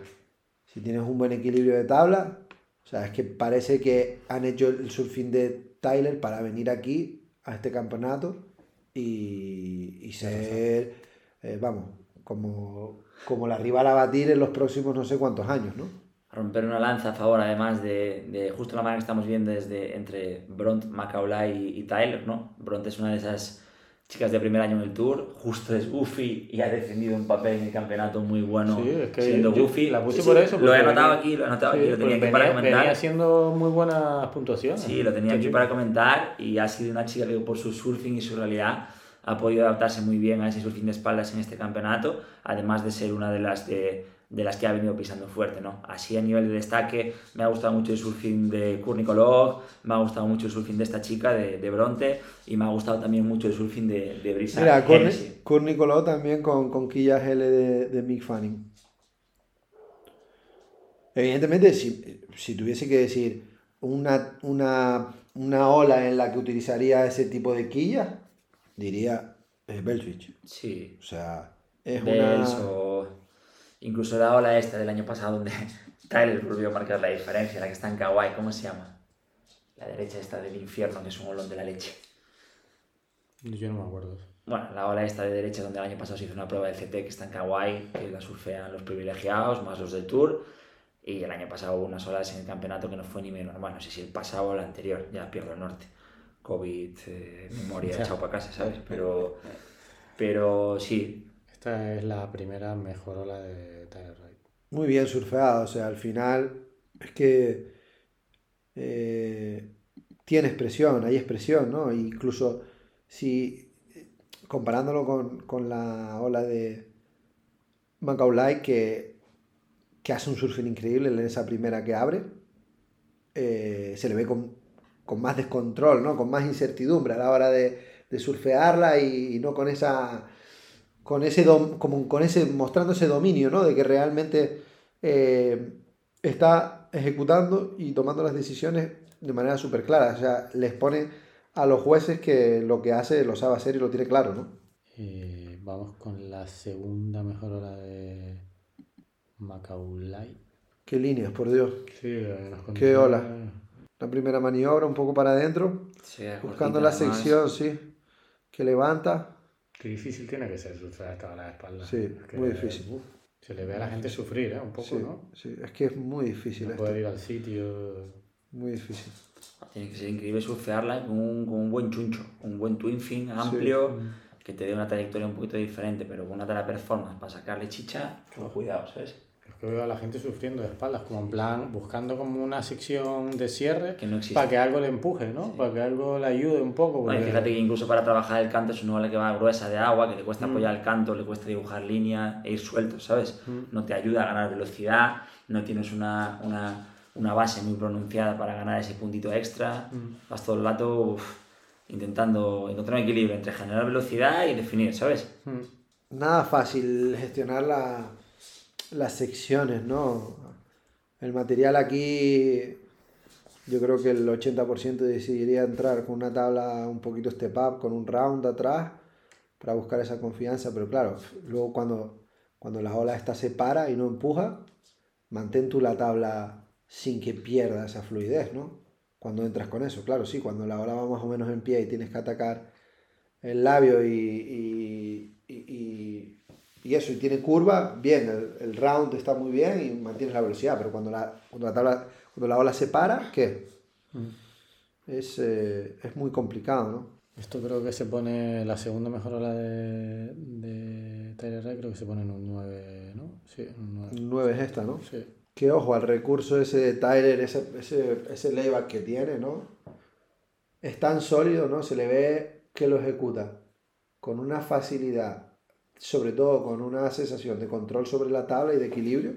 S2: si tienes un buen equilibrio de tabla, o sea, es que parece que han hecho el surfing de Tyler para venir aquí a este campeonato y, y ser, eh, vamos, como, como la rival a batir en los próximos no sé cuántos años, ¿no?
S3: romper una lanza a favor además de, de justo la manera que estamos viendo desde entre Bront, Macaulay y, y Tyler, ¿no? Bront es una de esas chicas de primer año en el Tour, justo es Goofy y ha defendido un papel en el campeonato muy bueno
S1: Sí, es que
S3: siendo
S1: yo
S3: Goofy.
S1: la puse
S3: Sí,
S1: por eso.
S3: Lo he anotado
S1: venía-
S3: aquí, lo he anotado
S1: sí,
S3: aquí, lo tenía aquí para comentar.
S1: Venía haciendo muy buenas puntuaciones.
S3: Sí, lo tenía aquí para comentar y ha sido una chica que por su surfing y su realidad ha podido adaptarse muy bien a ese surfing de espaldas en este campeonato, además de ser una de las de, de las que ha venido pisando fuerte, ¿no? Así a nivel de destaque me ha gustado mucho el surfing de Kurnikolov, me ha gustado mucho el surfing de esta chica, de, de Bronte, y me ha gustado también mucho el surfing de, de Brisa
S2: Mira, Nicoló también con, con quillas L de, de Mick Fanning. Evidentemente, si, si tuviese que decir una, una, una ola en la que utilizaría ese tipo de quillas, diría eh, Beltwich.
S3: Sí,
S2: O sea, es
S3: Bells
S2: una...
S3: o incluso la ola esta del año pasado donde Tyler volvió a marcar la diferencia, la que está en Kawaii, ¿cómo se llama? La derecha esta del infierno, que es un olón de la leche.
S1: Yo no me acuerdo.
S3: Bueno, la ola esta de derecha donde el año pasado se hizo una prueba de CT que está en Kawaii, que la surfean los privilegiados, más los del Tour. Y el año pasado hubo unas olas en el campeonato que no fue ni menos. Bueno, no sé si el pasado o el anterior, ya pierdo el norte. COVID, eh, memoria, echado para casa, ¿sabes? Pero, pero sí,
S1: Esta es la primera mejor ola de Tyler Wright.
S2: Muy bien surfeada, o sea, al final es que eh, tiene expresión, hay expresión, ¿no? Incluso si comparándolo con, con la ola de Macaulay, que, que hace un surfing increíble en esa primera que abre, eh, se le ve con, con más descontrol, ¿no? Con más incertidumbre a la hora de, de surfearla y, y no con esa con ese, dom- como con ese mostrando ese dominio, ¿no? De que realmente eh, está ejecutando y tomando las decisiones de manera súper clara. O sea, les pone a los jueces que lo que hace lo sabe hacer y lo tiene claro, ¿no?
S1: Y vamos con la segunda mejor hora de Macaulay.
S2: Qué líneas, por Dios.
S1: Sí,
S2: Qué ola. La primera maniobra un poco para adentro,
S3: Sí,
S2: buscando
S3: cortita,
S2: la
S3: además.
S2: sección, sí, que levanta.
S1: Qué difícil tiene que ser surfear esta de espalda.
S2: Sí,
S1: Es que,
S2: muy difícil.
S1: uf, se le ve a la gente sufrir, ¿eh? Un poco,
S2: Sí,
S1: ¿no?
S2: sí, es que es muy difícil
S1: No
S2: esto,
S1: poder ir al sitio.
S2: muy difícil.
S3: Tiene que ser increíble surfearla con un, con un buen chuncho, un buen twin fin amplio, que te dé una trayectoria un poquito diferente, pero con una tala performance para sacarle chicha, con cuidado, ¿sabes?
S1: Que veo a la gente sufriendo de espaldas, como en plan, buscando como una sección de cierre
S3: Que no
S1: para que algo le empuje, ¿no? Para que algo le ayude un poco. Porque-
S3: fíjate que incluso para trabajar el canto es una ola que va gruesa de agua, que le cuesta
S2: Mm.
S3: apoyar el canto, le cuesta dibujar línea e ir suelto, ¿sabes?
S2: Mm.
S3: No te ayuda a ganar velocidad, no tienes una, una, una base muy pronunciada para ganar ese puntito extra.
S2: Mm.
S3: Vas todo el rato uf, intentando encontrar un equilibrio entre generar velocidad y definir, ¿sabes?
S1: Mm.
S2: Nada fácil gestionar la- las secciones, ¿no? El material aquí, yo creo que el 80% decidiría entrar con una tabla un poquito step up, con un round atrás, para buscar esa confianza, pero claro, luego cuando, cuando la ola esta se para y no empuja, mantén tú la tabla sin que pierda esa fluidez, ¿no? Cuando entras con eso, claro, sí, cuando la ola va más o menos en pie y tienes que atacar el labio y, y eso, y tiene curva, bien, el, el round está muy bien y mantienes la velocidad, pero cuando la, cuando la, tabla, cuando la ola se para, ¿qué? Es, eh, es muy complicado, ¿no?
S1: Esto creo que se pone la segunda mejor hora de, de Tyler Ray, creo que se pone en un 9, ¿no? Sí, en un 9.
S2: 9 es esta, ¿no?
S1: Sí.
S2: Que ojo al recurso ese de Tyler, ese, ese, ese layback que tiene, ¿no? Es tan sólido, ¿no? Se le ve que lo ejecuta con una facilidad, sobre todo con una sensación de control sobre la tabla y de equilibrio,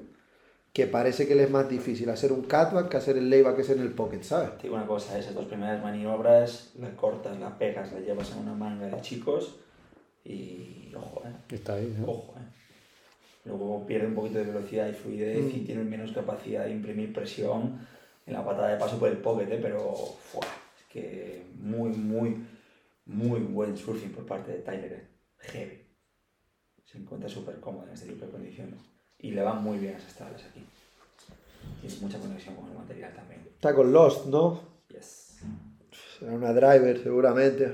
S2: que parece que le es más difícil hacer un catback que hacer el layback que es en el pocket, ¿sabes?
S3: Digo una cosa, esas dos primeras maniobras, la cortas, la pegas, la llevas en una manga de chicos y ojo, ¿eh?
S1: Está ahí, ¿no?
S3: Ojo, ¿eh? Luego pierde un poquito de velocidad y fluidez y tiene menos capacidad de imprimir presión en la patada de paso por el pocket, ¿eh? pero ¡fua! es que muy, muy, muy buen surfing por parte de Tyler. ¿eh? Heavy. Se encuentra súper cómodo en este tipo de condiciones. Y le van muy bien esas tablas aquí. Tiene mucha conexión con el material también.
S2: Está con Lost, ¿no?
S3: Yes.
S2: Será una driver seguramente,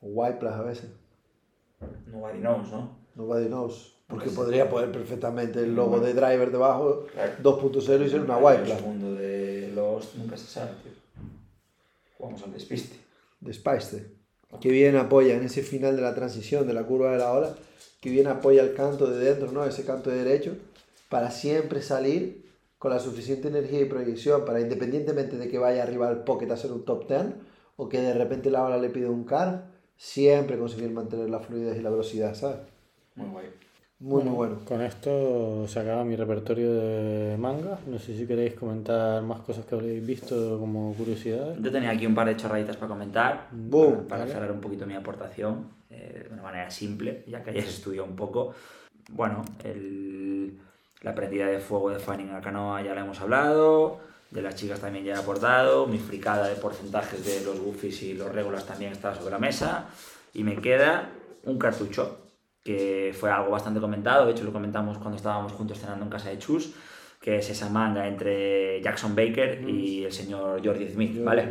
S2: o white plus a veces.
S3: Nobody knows, ¿no?
S2: Nobody knows. Porque podría poner perfectamente el logo de driver debajo,
S3: Claro.
S2: 2.0 y ser una
S3: El
S2: white plus.
S3: segundo de los nunca se sabe, tío. Jugamos al despiste.
S2: Despaiste. Que bien apoya en ese final de la transición de la curva de la ola, que bien apoya el canto de dentro, ¿no? Ese canto de derecho, para siempre salir con la suficiente energía y proyección para, independientemente de que vaya arriba al pocket a hacer un top 10, o que de repente la ola le pide un carve, siempre conseguir mantener la fluidez y la velocidad, ¿sabes?
S3: Muy guay.
S2: Muy, muy bueno.
S1: Con esto se acaba mi repertorio de manga. No sé si queréis comentar más cosas que habréis visto como curiosidades.
S3: Yo tenía aquí un par de chorraditas para comentar,
S2: Boom,
S3: para, para
S1: vale.
S3: cerrar un poquito mi aportación eh, de una manera simple, ya que ayer estudió un poco. Bueno, el- la prendida de fuego de Fanning a canoa ya la hemos hablado, de las chicas también ya he aportado, mi fricada de porcentajes de los goofies y los regulars también está sobre la mesa, y me queda un cartucho, que fue algo bastante comentado, de hecho lo comentamos cuando estábamos juntos cenando en casa de Chus, que es esa manga entre Jackson Baker y el señor Jordi Smith, ¿vale?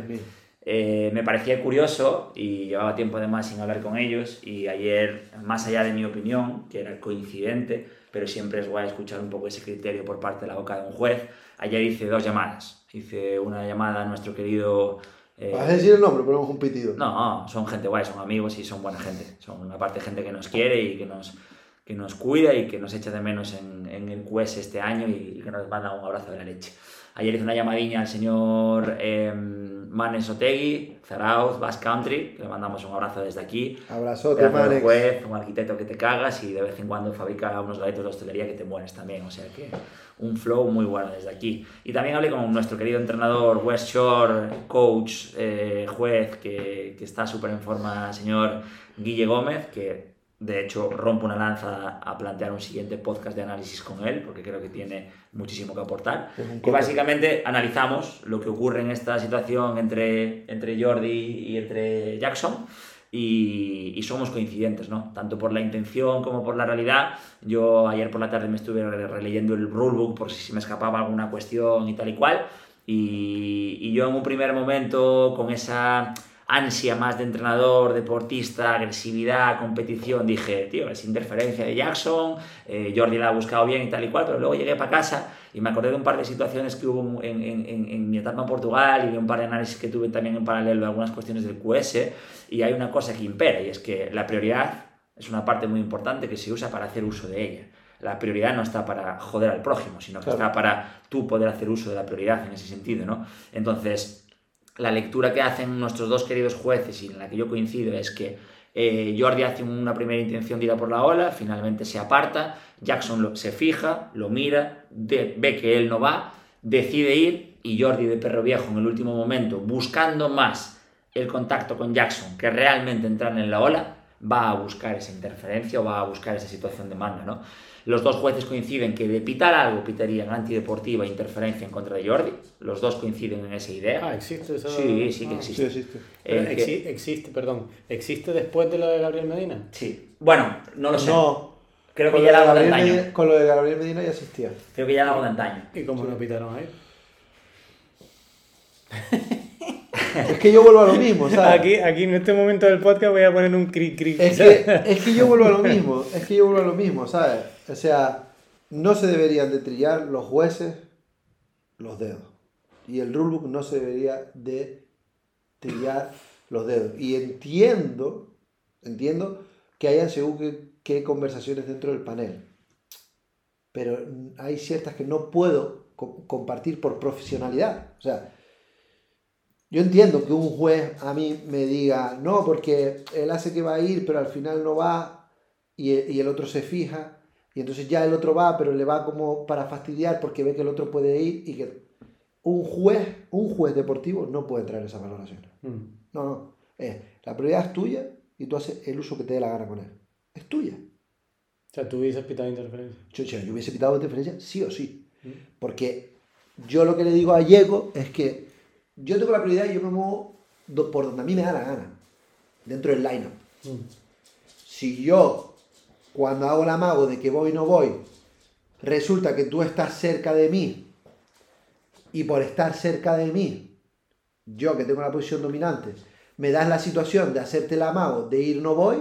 S3: Eh, me parecía curioso y llevaba tiempo además sin hablar con ellos y ayer, más allá de mi opinión, que era coincidente, pero siempre es guay escuchar un poco ese criterio por parte de la boca de un juez, ayer hice dos llamadas. Hice una llamada a nuestro querido... eh,
S2: Vas a decir el nombre, ponemos un pitido.
S3: no, son gente guay, son amigos y son buena gente. Son aparte gente que nos quiere y que nos, que nos cuida y que nos echa de menos en, en el QS este año y, y que nos manda un abrazo de la leche. Ayer hice una llamadilla al señor eh, Manes Otegui, Zarauz, Basque Country, que le mandamos un abrazo desde aquí.
S2: Abrazote, Manex.
S3: juez, un arquitecto que te cagas y de vez en cuando fabrica unos galetos de hostelería que te mueres también. O sea que un flow muy bueno desde aquí. Y también hablé con nuestro querido entrenador West Shore, coach, eh, juez, que, que está súper en forma, señor Guille Gómez, que De hecho, rompo una lanza a plantear un siguiente podcast de análisis con él, porque creo que tiene muchísimo que aportar.
S2: Coco.
S3: básicamente analizamos lo que ocurre en esta situación entre, entre Jordi y entre Jackson. Y, y somos coincidentes, ¿no? Tanto por la intención como por la realidad. Yo ayer por la tarde me estuve re- releyendo el rulebook por si se me escapaba alguna cuestión y tal y cual. Y, y yo en un primer momento, con esa ansia más de entrenador, deportista, agresividad, competición, dije, tío, es interferencia de Jackson, eh, Jordi la ha buscado bien y tal y cual, pero luego llegué para casa y me acordé de un par de situaciones que hubo en, en- en- en mi etapa en Portugal y de un par de análisis que tuve también en paralelo de algunas cuestiones del QS y hay una cosa que impera y es que la prioridad es una parte muy importante que se usa para hacer uso de ella. La prioridad no está para joder al prójimo, sino que
S2: Claro.
S3: está para tú poder hacer uso de la prioridad en ese sentido, ¿no? Entonces, la lectura que hacen nuestros dos queridos jueces y en la que yo coincido es que eh, Jordi hace una primera intención de ir por la ola, finalmente se aparta, Jackson lo- se fija, lo mira, ve que él no va, decide ir y Jordi de perro viejo en el último momento, buscando más el contacto con Jackson que realmente entrar en la ola, va a buscar esa interferencia o va a buscar esa situación de manga, ¿no? Los dos jueces coinciden que de pitar algo pitarían antideportiva e interferencia en contra de Jordi. Los dos coinciden en esa idea.
S1: Ah, existe eso.
S3: Sí, sí que
S1: Ah.
S3: existe.
S2: Sí, existe.
S3: Que-
S1: existe, perdón. ¿Existe después de lo de Gabriel Medina?
S3: Sí. Bueno, no lo sé.
S2: No.
S3: Creo
S2: con
S3: que
S2: lo
S3: ya era algo de
S2: Gabriel
S3: antaño.
S2: Medina- Con lo de Gabriel Medina ya existía.
S3: Creo que ya era algo de antaño.
S1: ¿Y cómo no pitaron ahí?
S2: Es que yo vuelvo a lo mismo, ¿sabes?
S1: Aquí, aquí en este momento del podcast voy a poner un cri cri.
S2: Es que, es que yo vuelvo a lo mismo, es que yo vuelvo a lo mismo, ¿sabes? O sea, no se deberían de trillar los jueces los dedos. Y el rulebook no se debería de trillar los dedos. Y entiendo, entiendo que hayan según qué, conversaciones dentro del panel. Pero hay ciertas que no puedo co- compartir por profesionalidad. O sea, yo entiendo que un juez a mí me diga, no, porque él hace que va a ir, pero al final no va, y el otro se fija, y entonces ya el otro va, pero le va como para fastidiar porque ve que el otro puede ir, y que un juez, un juez deportivo no puede traer esas valoraciones.
S1: Mm.
S2: No, no. Es, la prioridad es tuya y tú haces el uso que te dé la gana con él. Es tuya.
S1: O sea, tú hubieses pitado interferencia.
S2: Yo, yo, yo hubiese pitado interferencia sí o sí.
S1: Mm.
S2: Porque yo lo que le digo a Diego es que yo tengo la prioridad y yo me muevo por donde a mí me da la gana. Dentro del lineup.
S1: Mm.
S2: Si yo, cuando hago el amago de que voy no voy, resulta que tú estás cerca de mí y por estar cerca de mí, yo que tengo la posición dominante, me das la situación de hacerte el amago de ir no voy,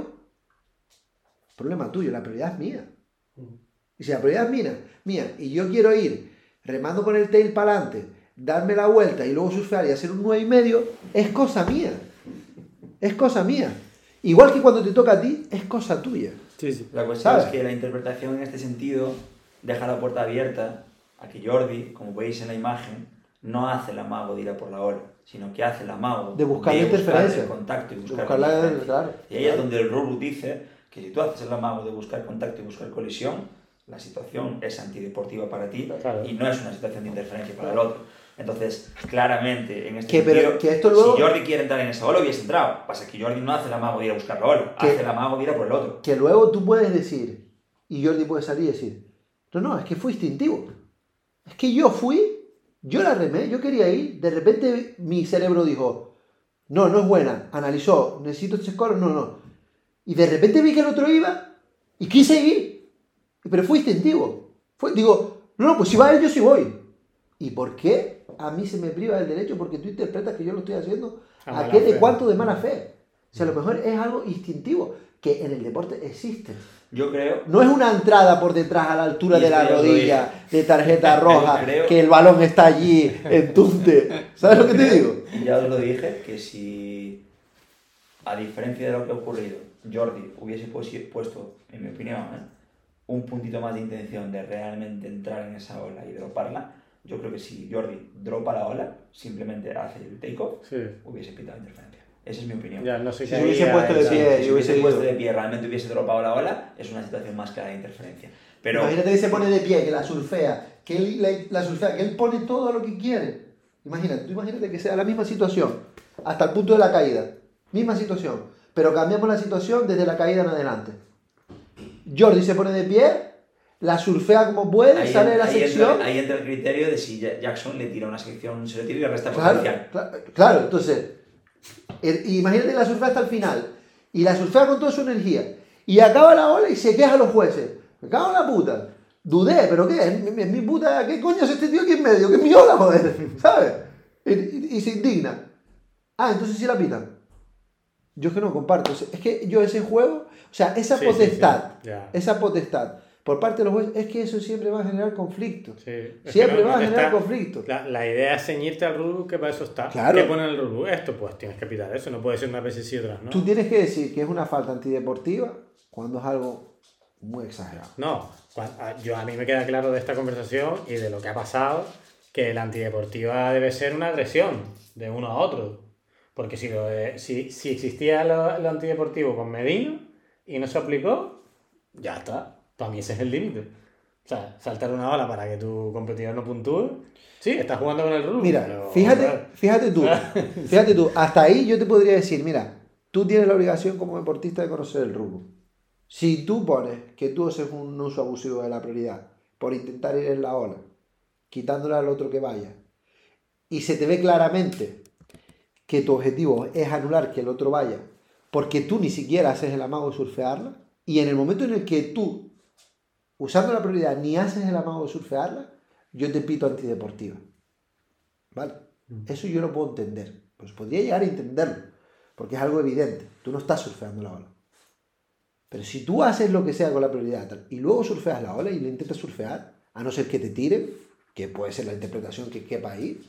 S2: problema tuyo, la prioridad es mía. Y si la prioridad es mía, mía, y yo quiero ir remando con el tail para adelante, darme la vuelta y luego surfear y hacer un 9 y medio, es cosa mía. Es cosa mía. Igual que cuando te toca a ti, es cosa tuya.
S1: Sí, sí.
S3: La cuestión
S2: ¿Sabes?
S3: es que la interpretación en este sentido deja la puerta abierta a que Jordi, como veis en la imagen, no hace el amago de ir a por la ola, sino que hace el amago
S2: De buscar la interferencia.
S3: el contacto y
S2: De
S3: buscar,
S2: buscar
S3: la interferencia.
S2: claro,
S3: Y ahí es
S2: claro.
S3: donde el rulebook dice que si tú haces el amago de buscar contacto y buscar colisión, la situación es antideportiva para ti
S1: Claro.
S3: y no es una situación de interferencia para el otro. Entonces, claramente, en este
S2: Que, pero
S3: sentido,
S2: que esto luego-
S3: si Jordi quiere entrar en esa ola, hubiese entrado. Pasa que Jordi no hace el amago de ir a buscar la ola,
S2: Que-
S3: hace el amago de ir a por el otro.
S2: Que luego tú puedes decir, y Jordi puede salir y decir, no, no, es que fue instintivo. Es que yo fui, yo la remé, yo quería ir, de repente mi cerebro dijo, no, no es buena, analizó, necesito este score, no, no. Y de repente vi que el otro iba y quise ir, pero fue instintivo. Fue, digo, no, no, pues si va él, yo sí voy. ¿Y por qué a mí se me priva del derecho? Porque tú interpretas que yo lo estoy haciendo
S1: A
S2: a, qué de
S1: fe.
S2: cuánto de mala fe. O sea, a lo mejor es algo instintivo que en el deporte existe.
S3: Yo creo
S2: No es una entrada por detrás a la altura de la rodilla, de tarjeta roja,
S3: creo-
S2: que el balón está allí en tunte. ¿Sabes lo que te digo?
S3: Ya os lo dije, que si, a diferencia de lo que ha ocurrido, Jordi hubiese puesto, en mi opinión, ¿eh? un puntito más de intención de realmente entrar en esa ola y droparla, yo creo que si Jordi dropa la ola, simplemente hace el take-off,
S1: Sí.
S3: hubiese pitado interferencia. Esa es mi opinión.
S1: Ya, no sé
S2: Si se hubiese puesto de pie,
S3: si hubiese
S2: hubiese
S3: puesto de pie, realmente hubiese dropado la ola, es una situación más clara de interferencia. Pero
S2: Imagínate que se pone de pie, que la surfea, que él la, la surfea, que él pone todo lo que quiere. Imagínate, tú imagínate que sea la misma situación, hasta el punto de la caída. Misma situación. Pero cambiamos la situación desde la caída en adelante. Jordi se pone de pie, la surfea como puede,
S3: Ahí,
S2: sale de la
S3: ahí
S2: sección.
S3: entra, ahí entra el criterio de si Ja- Jackson le tira una sección, se le tira y le resta
S2: Claro,
S3: potencial.
S2: claro, claro, entonces, el- imagínate que la surfea hasta el final y la surfea con toda su energía y acaba la ola y se queja a los jueces. Me cago en la puta. Dudé, pero ¿qué? Es mi, es mi puta. ¿Qué coño es este tío aquí en medio? Que es mi ola, joder. ¿Sabes? Y, y- y se indigna. Ah, entonces sí la pitan. Yo es que no comparto. Es que yo ese juego, o sea, esa
S1: Sí, sí, sí,
S2: potestad, esa potestad por parte de los jueces, es que eso siempre va a generar conflicto.
S1: Sí,
S2: Siempre
S1: no-
S2: va a generar
S1: está-
S2: conflicto.
S1: La, la idea es ceñirte al rulebook, que para eso está.
S2: Claro.
S1: ¿Qué pone el rulebook? Esto, pues tienes que pitar eso. No puede ser una sí y otras, ¿no?
S2: Tú tienes que decir que es una falta antideportiva cuando es algo muy exagerado.
S1: No, cua- a- yo a mí me queda claro de esta conversación y de lo que ha pasado que la antideportiva debe ser una agresión de uno a otro. Porque si, lo de- si, si existía lo, lo antideportivo con Medina y no se aplicó, ya está. Para mí ese es el límite. O sea, saltar una ola para que tu competidor no puntúe. Sí, estás jugando con el rule.
S2: Mira,
S1: pero,
S2: fíjate, fíjate tú, fíjate tú, hasta ahí yo te podría decir, mira, tú tienes la obligación como deportista de conocer el rubro. Si tú pones que tú haces un uso abusivo de la prioridad por intentar ir en la ola, quitándole al otro que vaya, y se te ve claramente que tu objetivo es anular que el otro vaya, porque tú ni siquiera haces el amago de surfearla, y en el momento en el que tú, usando la prioridad, ni haces el amago de surfearla, yo te pito antideportiva. ¿Vale? Eso yo lo puedo entender. Pues podría llegar a entenderlo, porque es algo evidente. Tú no estás surfeando la ola. Pero si tú haces lo que sea con la prioridad tal, y luego surfeas la ola y le intentas surfear, a no ser que te tiren, que puede ser la interpretación que quepa ahí,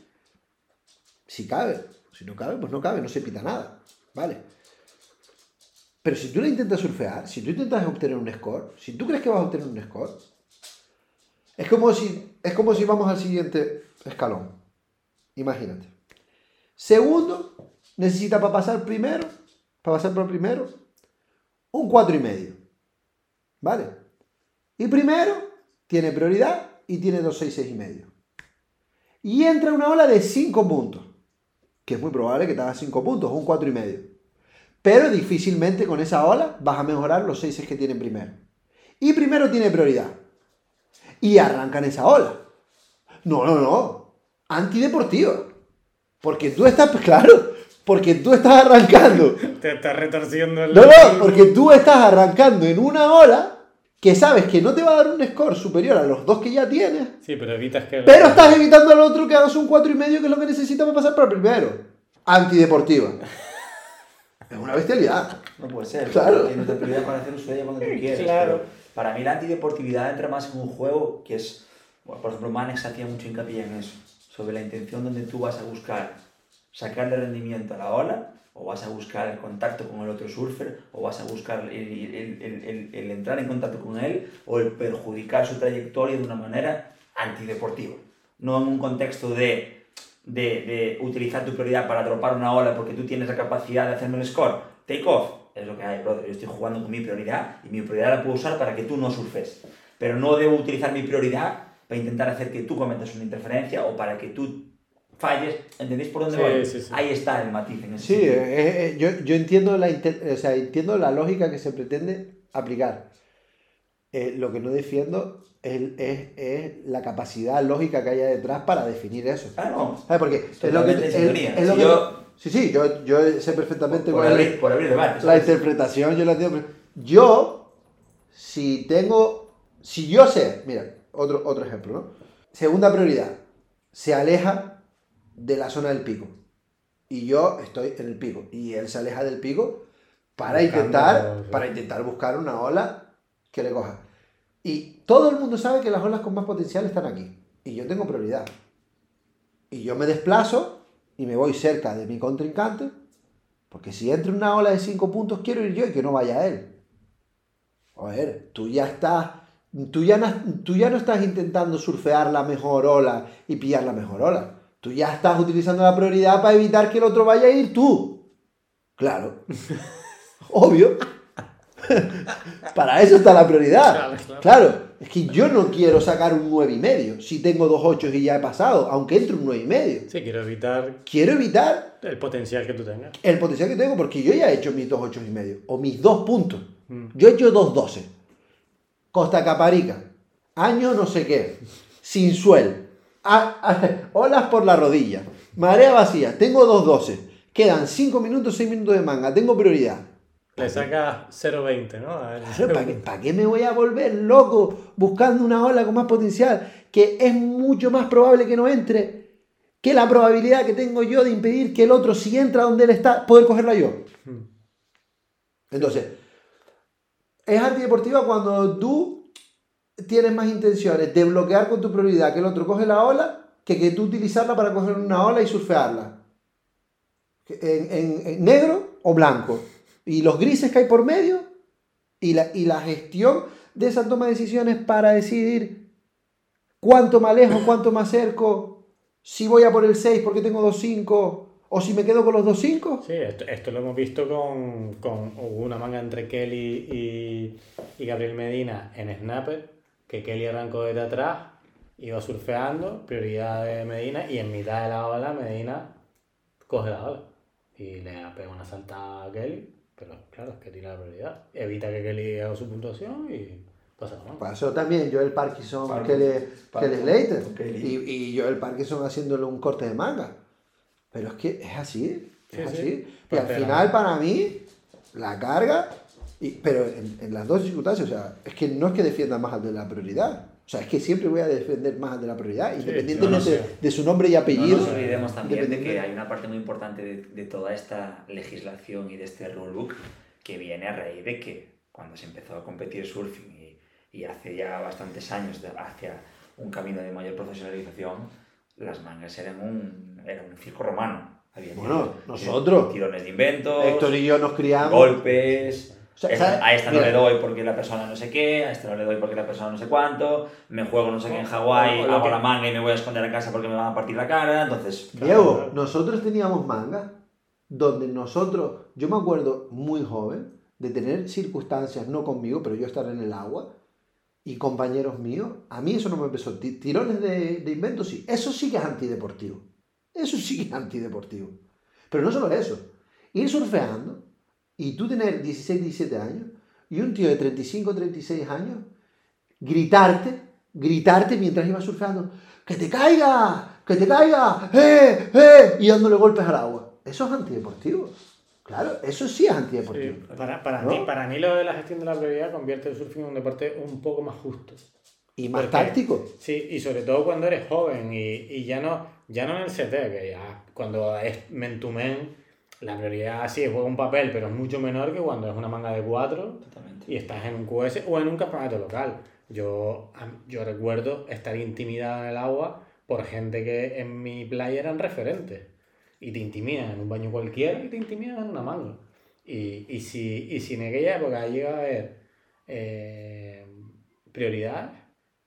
S2: si cabe. Si no cabe, pues no cabe, no se pita nada. ¿Vale? Pero si tú le intentas surfear, si tú intentas obtener un score, si tú crees que vas a obtener un score, es como si, es como si vamos al siguiente escalón. Imagínate. Segundo, necesita para pasar primero, para pasar por primero, un cuatro y medio. ¿Vale? Y primero tiene prioridad y tiene dos seis, seis y medio. Y entra una ola de 5 puntos. Que es muy probable que te haga 5 puntos, un cuatro y medio. Pero difícilmente con esa ola vas a mejorar los 6 que tiene primero. Y primero tiene prioridad. Y arrancan esa ola. No, no, no. Antideportiva. Porque tú estás, claro, porque tú estás arrancando.
S1: Te estás retorciendo el.
S2: No, no, porque tú estás arrancando en una ola que sabes que no te va a dar un score superior a los dos que ya tienes,
S1: Sí, pero evitas que.
S2: pero estás evitando al otro que hagas un cuatro y medio, que es lo que necesita para pasar para primero. Antideportiva. Es una bestialidad.
S3: No puede ser.
S2: Claro.
S3: Tienes la prioridad para hacer uso de ella cuando tú quieres.
S1: Claro.
S3: Para mí la antideportividad entra más en un juego que es, bueno, por ejemplo, Manex hacía mucho hincapié en eso, sobre la intención donde tú vas a buscar sacarle rendimiento a la ola, o vas a buscar el contacto con el otro surfer, o vas a buscar el, el- el- el- el entrar en contacto con él, o el perjudicar su trayectoria de una manera antideportiva. No en un contexto de, de, de utilizar tu prioridad para dropar una ola porque tú tienes la capacidad de hacerme el score. Take off. Es lo que hay, brother. Yo estoy jugando con mi prioridad y mi prioridad la puedo usar para que tú no surfes. Pero no debo utilizar mi prioridad para intentar hacer que tú cometas una interferencia o para que tú falles. ¿Entendéis por dónde
S1: Sí,
S3: voy?
S1: sí, sí.
S3: Ahí está el matiz en ese
S2: Sí,
S3: sentido.
S2: eh, eh, yo, yo entiendo, la, o sea, entiendo la lógica que se pretende aplicar. Eh, lo que no defiendo es, es- es la capacidad lógica que haya detrás para definir eso.
S3: Ah, no.
S2: ¿Sabes? Porque es lo que, es- es lo
S3: Si
S2: que-
S3: yo-
S2: sí, sí, yo, yo sé perfectamente
S3: Por
S2: cuál es
S3: abrir, por abrir debate.
S2: la interpretación. Yo la entiendo. Yo, si tengo, si yo sé, mira, otro, otro ejemplo, ¿no? Segunda prioridad, se aleja de la zona del pico. Y yo estoy en el pico. Y él se aleja del pico para
S1: Buscando,
S2: intentar, para intentar buscar una ola que le coja. Y todo el mundo sabe que las olas con más potencial están aquí. Y yo tengo prioridad. Y yo me desplazo y me voy cerca de mi contrincante. Porque si entra una ola de 5 puntos, quiero ir yo y que no vaya él. A ver, tú ya estás. Tú ya, no, tú ya no estás intentando surfear la mejor ola y pillar la mejor ola. Tú ya estás utilizando la prioridad para evitar que el otro vaya a ir tú. Claro. Obvio. Para eso está la prioridad.
S1: Claro, claro.
S2: Claro, es que yo no quiero sacar un 9 y medio si tengo dos 8 y ya he pasado, aunque entre un 9 y medio.
S1: Sí, quiero evitar
S2: Quiero evitar
S1: el potencial que tú tengas.
S2: el potencial que tengo porque yo ya he hecho mis dos 8 y medio o mis dos puntos.
S1: Mm.
S2: Yo he hecho dos 12 Costa Caparica, año no sé qué, sin suel, olas por la rodilla, marea vacía, tengo 2.12, quedan 5 minutos, 6 minutos de manga, tengo prioridad.
S1: Le sacas 0.20, ¿no? A ver,
S2: Claro, ¿para qué, para qué me voy a volver loco buscando una ola con más potencial? Que es mucho más probable que no entre que la probabilidad que tengo yo de impedir que el otro, si entra donde él está, poder cogerla yo.
S1: Hmm.
S2: Entonces, es antideportiva cuando tú tienes más intenciones de bloquear con tu prioridad que el otro coge la ola que que tú utilizarla para coger una ola y surfearla. En, en- en negro o blanco. Y los grises que hay por medio y la, y la gestión de esa toma de decisiones para decidir cuánto me alejo, cuánto me acerco, si voy a por el 6 porque tengo 2.5 o si me quedo con los 2.5.
S1: Sí, esto, lo hemos visto con, con una manga entre Kelly y, y Gabriel Medina en Snapper, que Kelly arrancó desde atrás, iba surfeando, prioridad de Medina, y en mitad de la ola Medina coge la ola y le pega una saltada a Kelly, pero claro, es que tiene la prioridad. Evita que Kelly haga su puntuación y pasa manga.
S2: Pasó también Joel Parkinson,
S3: Parkinson,
S2: Kelly,
S3: Parkinson,
S2: Kelly Slater.
S3: Kelly.
S2: Y, y Joel Parkinson haciéndole un corte de manga. Pero es que es así. Es
S1: Sí, sí.
S2: así. Y
S1: Parte
S2: al final, para mí, la carga. y- pero en, en las dos circunstancias, o sea, es que no es que defienda más al de la prioridad. O sea, es que siempre voy a defender más de la prioridad, independientemente
S3: no, no
S2: de su nombre y
S3: No
S2: apellido.
S3: nos olvidemos también de que hay una parte muy importante de, de toda esta legislación y de este rulebook que viene a raíz de que cuando se empezó a competir surfing y, y hace ya bastantes años de- hacia un camino de mayor profesionalización, las mangas eran un, era un circo romano. Había
S2: Bueno,
S3: tirones-
S2: nosotros.
S3: Tirones de inventos,
S2: Héctor y yo nos criamos.
S3: golpes.
S2: O sea,
S3: a esta no le doy porque la persona no sé qué, a esta no le doy porque la persona no sé cuánto, me juego no sé qué en Hawái, hago
S1: que-
S3: la manga y me voy a esconder a casa porque me van a partir la cara, entonces...
S2: Diego, nosotros teníamos mangas donde nosotros, yo me acuerdo muy joven de tener circunstancias, no conmigo, pero yo estar en el agua y compañeros míos, a mí eso no me pesó. Ti- Tirones de, de invento, sí, eso sí que es antideportivo. Eso sí que es antideportivo. Pero no solo eso, ir surfeando y tú tener 16, 17 años y un tío de 35, 36 años gritarte, gritarte mientras iba surfeando, ¡que te caiga! ¡que te caiga! ¡eh! ¡eh! y dándole golpes al agua. Eso es antideportivo. Claro, eso sí es antideportivo.
S1: Sí, para, para,
S2: ¿No?
S1: mí, para mí lo de la gestión de la prioridad convierte el surfing en un deporte un poco más justo.
S2: Y más
S1: Porque-
S2: táctico.
S1: Sí, y sobre todo cuando eres joven y, y ya no ya no en el CT, que ya cuando es men to men, la prioridad sí juega un papel, pero es mucho menor que cuando es una manga de cuatro
S3: Totalmente.
S1: y estás en un QS o en un campeonato local. Yo, yo recuerdo estar intimidado en el agua por gente que en mi playa eran referentes. Y te intimidan en un baño cualquiera y te intimidan en una manga. Y, y, si, y si en aquella época llega a haber eh, prioridades,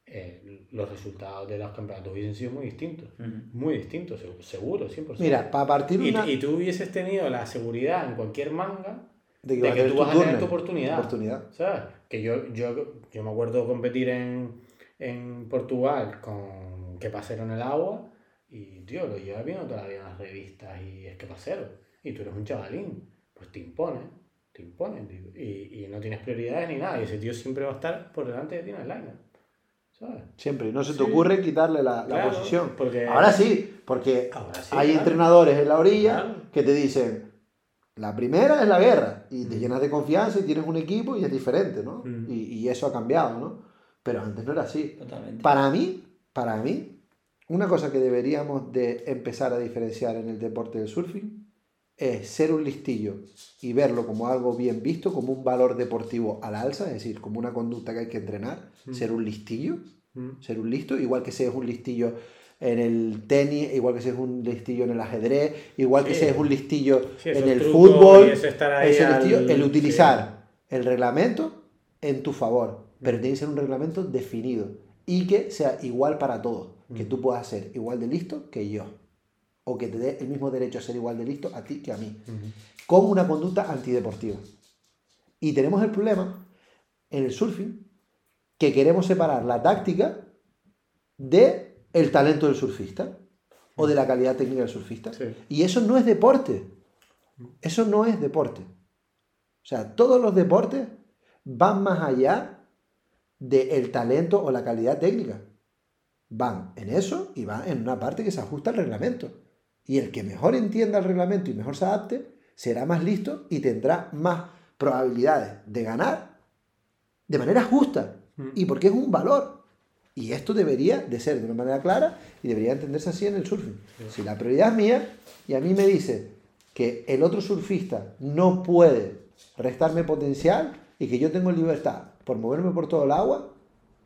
S1: eh, los resultados de los campeonatos hubiesen sido muy distintos.
S3: Ujú.
S1: Muy distintos, seg- seguro, 100%.
S2: Mira, para partir
S1: y,
S2: una...
S1: y tú hubieses tenido la seguridad en cualquier manga
S2: de
S1: de
S2: va a
S1: que tú vas a tener tu oportunidad.
S2: oportunidad.
S1: ¿Sabes? Que yo, yo, yo me acuerdo competir en, en Portugal con que pasero en el agua y, tío, lo llevas viendo todavía en las revistas y es que pasero. Y tú eres un chavalín, pues te impone, te impone, tío. Y, y no tienes prioridades ni nada. Y ese tío siempre va a estar por delante de ti en el liner. ¿Sabes?
S2: Siempre. No se te
S1: Sí.
S2: ocurre quitarle la, la posición.
S1: porque-
S2: Ahora sí, porque
S1: Ahora sí,
S2: hay
S1: claro.
S2: entrenadores en la orilla
S1: Claro.
S2: que te dicen, la primera es la guerra. Y te llenas de confianza y tienes un equipo y es diferente, ¿no?
S1: Mm.
S2: Y, y eso ha cambiado, ¿no? Pero antes no era así.
S3: Totalmente.
S2: Para mí, para mí, una cosa que deberíamos de empezar a diferenciar en el deporte del surfing es ser un listillo y verlo como algo bien visto, como un valor deportivo al alza, es decir, como una conducta que hay que entrenar,
S1: Mm.
S2: ser un listillo,
S1: Mm.
S2: ser un listo, igual que seas un listillo en el tenis, igual que seas un listillo en el ajedrez, igual que
S1: Sí.
S2: seas un listillo
S1: Sí,
S2: en el fútbol,
S1: ese al-
S2: listillo, el
S1: sí.
S2: utilizar el reglamento en tu favor, pero
S1: Mm.
S2: tiene que ser un reglamento definido y que sea igual para todos, que tú puedas ser igual de listo que yo, o que te dé el mismo derecho a ser igual de listo a ti que a mí, como una conducta antideportiva. Y tenemos el problema en el surfing que queremos separar la táctica de el talento del surfista o de la calidad técnica del surfista.
S1: Sí.
S2: Y eso no es deporte. Eso no es deporte. O sea, todos los deportes van más allá del talento o la calidad técnica. Van en eso y van en una parte que se ajusta al reglamento. Y el que mejor entienda el reglamento y mejor se adapte, será más listo y tendrá más probabilidades de ganar de manera justa.
S1: Mm.
S2: Y porque es un valor. Y esto debería de ser de una manera clara y debería entenderse así en el surfing. Si la prioridad es mía y a mí me dice que el otro surfista no puede restarme potencial y que yo tengo libertad por moverme por todo el agua,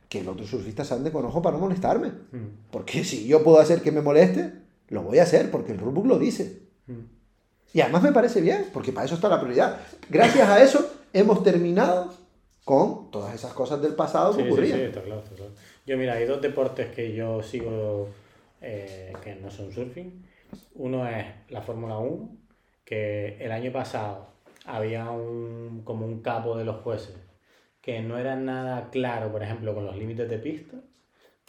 S2: que el otro surfista se ande con ojo para no molestarme.
S1: Mm.
S2: Porque si yo puedo hacer que me moleste, lo voy a hacer porque el rulebook lo dice.
S1: Mm.
S2: Y además me parece bien, porque para eso está la prioridad. Gracias a eso hemos terminado con todas esas cosas del pasado que
S1: Sí, sí,
S2: ocurrían.
S1: sí, está claro, está claro. Yo, mira, hay dos deportes que yo sigo eh, que no son surfing. Uno es la Fórmula 1, que el año pasado había un, como un capo de los jueces que no era nada claro, por ejemplo, con los límites de pista.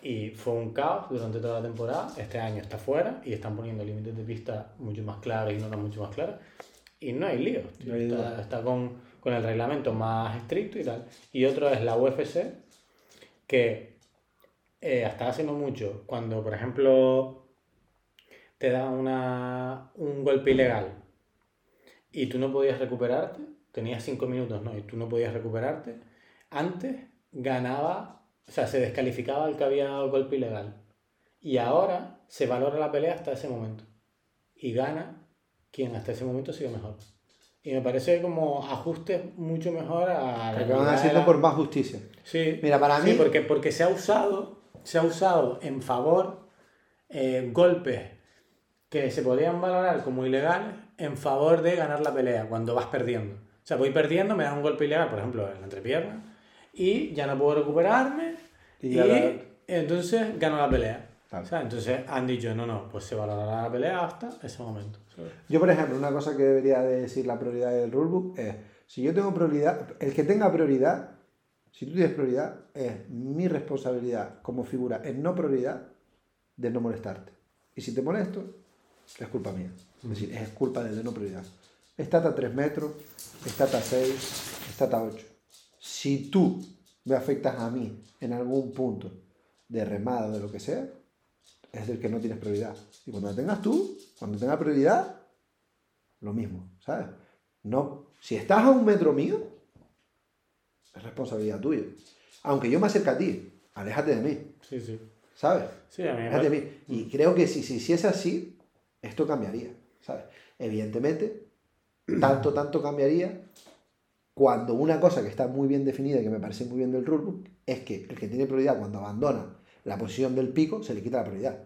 S1: Y fue un caos durante toda la temporada. Este año está fuera y están poniendo límites de pista mucho más claros y normas mucho más claras. Y no hay líos.
S2: No hay
S1: está está con, con el reglamento más estricto y tal. Y otro es la UFC, que eh, hasta hace no mucho, cuando por ejemplo te da una, un golpe ilegal y tú no podías recuperarte, tenías cinco minutos, ¿no? Y tú no podías recuperarte, antes ganaba, o sea, se descalificaba el que había dado el golpe ilegal. Y ahora se valora la pelea hasta ese momento. Y gana quien hasta ese momento sido mejor. Y me parece como ajustes mucho mejor a la
S2: Que van haciendo
S1: la-
S2: por más justicia.
S1: Sí,
S2: Mira, para
S1: sí,
S2: mí-
S1: porque, porque se ha usado, se ha usado en favor eh, golpes que se podían valorar como ilegales en favor de ganar la pelea cuando vas perdiendo. O sea, voy perdiendo, me das un golpe ilegal, por ejemplo, en la entrepierna, y ya no puedo recuperarme,
S2: Y
S1: y,
S2: la-
S1: entonces gano la pelea.
S2: Claro.
S1: O sea, entonces han dicho, no, no, pues se valorará la pelea hasta ese momento. ¿sabes?
S2: Yo, por ejemplo, una cosa que debería de decir la prioridad del rulebook es, si yo tengo prioridad, el que tenga prioridad, si tú tienes prioridad, es mi responsabilidad como figura en no prioridad de no molestarte. Y si te molesto, es culpa mía. Es decir, es culpa del de no prioridad. Estate a 3 metros, estate a 6, estate a 8. Si tú me afectas a mí en algún punto de remada o de lo que sea, es del que no tienes prioridad. Y cuando la tengas tú, cuando tengas prioridad, lo mismo, ¿sabes? No, si estás a un metro mío, es responsabilidad tuya. Aunque yo me acerque a ti, aléjate de mí,
S1: Sí, sí.
S2: ¿sabes?
S1: Sí, a mí me
S2: de mí. Y creo que si se hiciese así, esto cambiaría, ¿sabes? Evidentemente, tanto, tanto cambiaría cuando una cosa que está muy bien definida y que me parece muy bien del rulebook es que el que tiene prioridad cuando abandona la posición del pico se le quita la prioridad.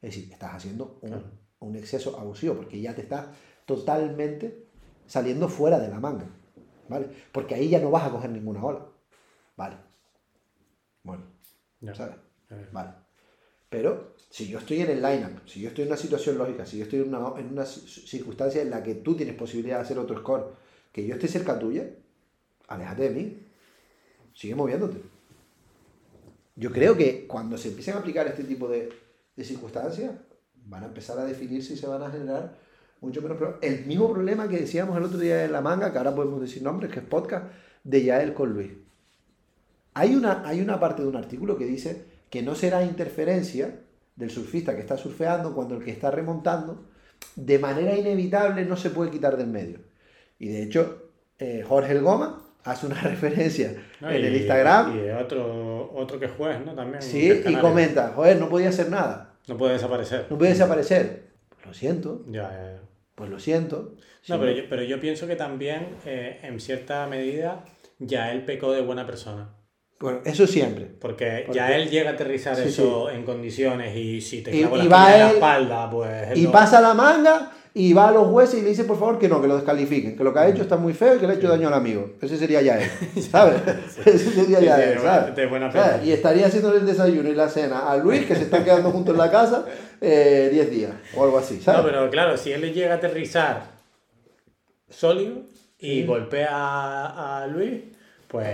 S2: Es decir, estás haciendo un,
S1: Claro.
S2: un exceso abusivo porque ya te estás totalmente saliendo fuera de la manga, ¿vale? Porque ahí ya no vas a coger ninguna ola, ¿vale? Bueno,
S1: Ya.
S2: ¿sabes? Vale. Pero si yo estoy en el lineup, si yo estoy en una situación lógica, si yo estoy en una, en una ci- circunstancia en la que tú tienes posibilidad de hacer otro score, que yo esté cerca tuya, aléjate de mí. Sigue moviéndote. Yo creo que cuando se empiecen a aplicar este tipo de, de circunstancias, van a empezar a definirse y se van a generar mucho menos problemas. El mismo problema que decíamos el otro día en la manga, que ahora podemos decir nombres, que es podcast, de Yael con Luis. Hay una, hay una parte de un artículo que dice que no será interferencia del surfista que está surfeando cuando el que está remontando, de manera inevitable no se puede quitar del medio. Y de hecho, eh, Jorge El Goma hace una referencia
S1: no,
S2: en
S1: y-
S2: el Instagram,
S1: Y sí, otro que juez, ¿no? También.
S2: sí, y comenta, joder, no podía hacer nada,
S1: No puede desaparecer.
S2: no puede desaparecer. Lo siento,
S1: Ya, ya, ya.
S2: pues lo siento.
S1: No, pero yo, pero yo pienso que también, eh, en cierta medida, ya él pecó de buena persona.
S2: Bueno, eso siempre.
S1: Porque,
S2: Porque-
S1: ya él llega a aterrizar
S2: Sí,
S1: eso en condiciones y si te clavo
S2: y
S1: la
S2: va
S1: espalda, pues...
S2: Y
S1: no-
S2: pasa la manga y va a los jueces y le dice por favor que no, que lo descalifiquen, que lo que ha hecho está muy feo y que le ha hecho daño al amigo. Ese sería ya él, ¿sabes? Ese sería ya él. Y estaría haciéndole el desayuno y la cena a Luis, que se están quedando juntos en la casa, eh, 10 días o algo así, ¿sabes?
S1: No, pero claro, si él le llega a aterrizar sólido y golpea a, a Luis, pues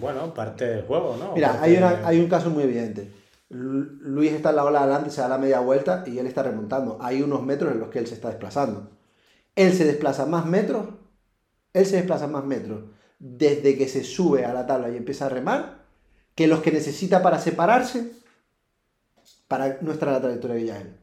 S1: bueno, parte del juego, ¿no?
S2: Mira,
S1: Parte
S2: hay, una-
S1: de-
S2: hay un caso muy evidente. Lu- Luis está en la ola adelante, se da la media vuelta y él está remontando. Hay unos metros en los que él se está desplazando. Él se desplaza más metros, él se desplaza más metros desde que se sube a la tabla y empieza a remar, que los que necesita para separarse para nuestra trayectoria que ya él.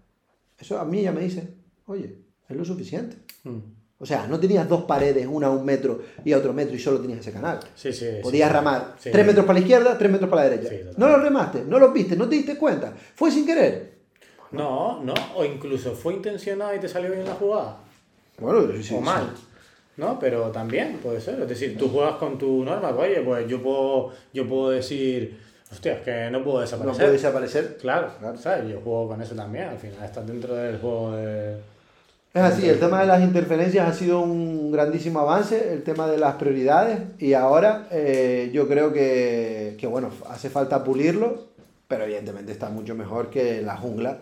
S2: Eso a mí ya me dice, oye, es lo suficiente.
S1: Mm.
S2: O sea, no tenías dos paredes, una a un metro y a otro metro y solo tenías ese canal.
S1: Sí, sí.
S2: Podías
S1: sí.
S2: ramar tres metros para la izquierda, tres metros para la derecha. No lo remaste, no lo viste, no te diste cuenta. Fue sin querer.
S1: No, no, o incluso fue intencionado y te salió bien la jugada.
S2: Bueno, sí,
S1: o mal. ¿No? Pero también puede ser. Es decir, tú juegas con tu norma, pues, oye, pues yo puedo, yo puedo decir, hostia, es que no puedo
S2: No
S1: desaparecer.
S2: puede desaparecer.
S1: Claro,
S2: Claro.
S1: ¿sabes? Yo juego con eso también, al final estás dentro del juego de...
S2: Es así, el tema de las interferencias ha sido un grandísimo avance, el tema de las prioridades, y ahora eh, yo creo que, que, bueno, hace falta pulirlo, pero evidentemente está mucho mejor que la jungla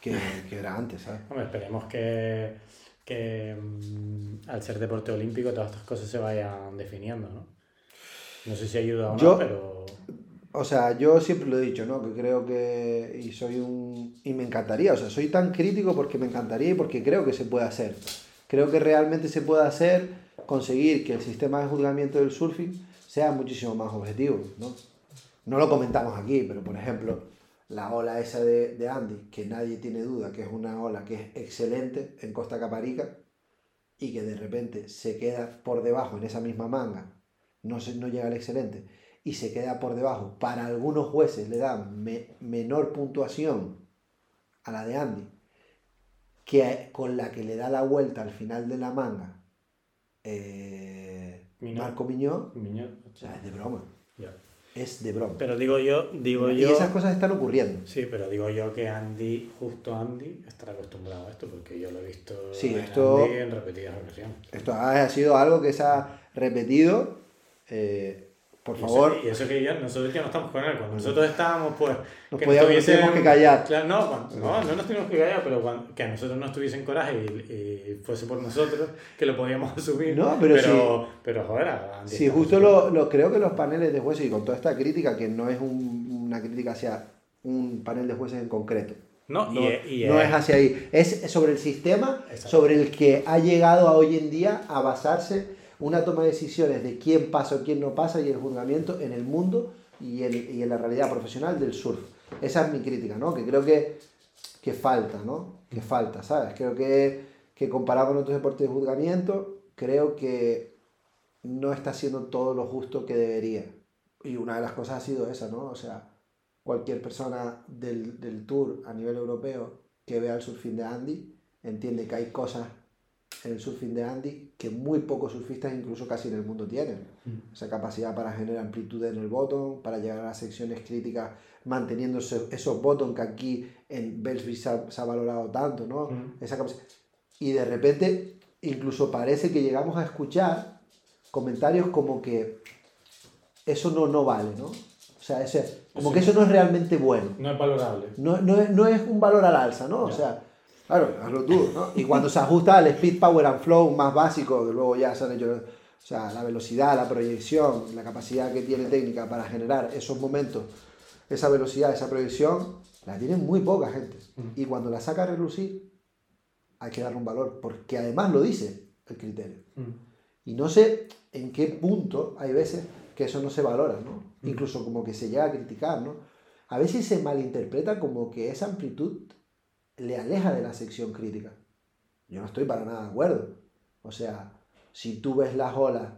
S2: que, que era antes, ¿sabes?
S1: Hombre, esperemos que, que mm, al ser deporte olímpico todas estas cosas se vayan definiendo, ¿no? No sé si ayuda o no,
S2: Yo-
S1: pero...
S2: O sea, yo siempre lo he dicho, ¿no? Que creo que. Y soy un. Y me encantaría, o sea, soy tan crítico porque me encantaría y porque creo que se puede hacer. Creo que realmente se puede hacer, conseguir que el sistema de juzgamiento del surfing sea muchísimo más objetivo, ¿no? No lo comentamos aquí, pero por ejemplo, la ola esa de, de Andy, que nadie tiene duda que es una ola que es excelente en Costa Caparica y que de repente se queda por debajo en esa misma manga, no, se, no llega al excelente y se queda por debajo, para algunos jueces le dan me- menor puntuación a la de Andy, que con la que le da la vuelta al final de la manga eh,
S1: Miñón.
S2: Marco Miñón,
S1: Miño,
S2: o sea, es de broma, es de broma.
S1: Pero digo yo, digo
S2: y
S1: yo...
S2: esas cosas están ocurriendo.
S1: Sí, pero digo yo que Andy, justo Andy, estará acostumbrado a esto, porque yo lo he visto
S2: Sí,
S1: en
S2: esto-
S1: Andy en repetidas ocasiones.
S2: Esto ha sido algo que se ha repetido. eh, por
S1: Y
S2: favor,
S1: eso- y eso que yo, nosotros ya no estamos con él. Cuando nosotros estábamos, pues.
S2: Nos
S1: que
S2: podíamos-
S1: tuviesen-
S2: teníamos que callar.
S1: Claro, no, cuando- no, no nos teníamos que callar, pero cuando- que a nosotros nos tuviesen coraje y, y fuese por nosotros, que lo podíamos asumir.
S2: No, pero
S1: pero, pero, joder, a Andy
S2: Sí,
S1: está
S2: justo lo, lo- creo que los paneles de jueces y con toda esta crítica, que no es un- una crítica hacia un panel de jueces en concreto.
S1: No,
S2: No,
S1: y, y
S2: no es hacia ahí. Es sobre el sistema
S1: Exacto.
S2: sobre el que ha llegado a hoy en día a basarse una toma de decisiones de quién pasa o quién no pasa y el juzgamiento en el mundo y en, y en la realidad profesional del surf. Esa es mi crítica, ¿no? Que creo que, que falta, ¿no? Que falta, ¿sabes? Creo que, que comparado con otros deportes de juzgamiento, creo que no está haciendo todo lo justo que debería. Y una de las cosas ha sido esa, ¿no? O sea, cualquier persona del, del tour a nivel europeo que vea el surfing de Andy entiende que hay cosas en el surfing de Andy que muy pocos surfistas, incluso casi en el mundo, tienen. Esa capacidad para generar amplitud en el bottom, para llegar a las secciones críticas manteniendo esos, esos bottom que aquí en Belsby se ha, se ha valorado tanto, ¿no?
S1: Mm.
S2: Esa capacidad. Y de repente, incluso parece que llegamos a escuchar comentarios como que eso no, no vale, ¿no? O sea, ese, como que eso no es realmente bueno.
S1: No es valorable.
S2: No, no, es, no es un valor al alza, ¿no? O sea, claro, hazlo tú, ¿no? Y cuando se ajusta al speed, power and flow más básico, que luego ya se han hecho, o sea, la velocidad, la proyección, la capacidad que tiene técnica para generar esos momentos, esa velocidad, esa proyección, la tiene muy poca gente. Y cuando la saca a relucir, hay que darle un valor, porque además lo dice el criterio. Y no sé en qué punto hay veces que eso no se valora, ¿no? Incluso como que se llega a criticar, ¿no? A veces se malinterpreta como que esa amplitud le aleja de la sección crítica. Yo no estoy para nada de acuerdo. O sea, si tú ves las olas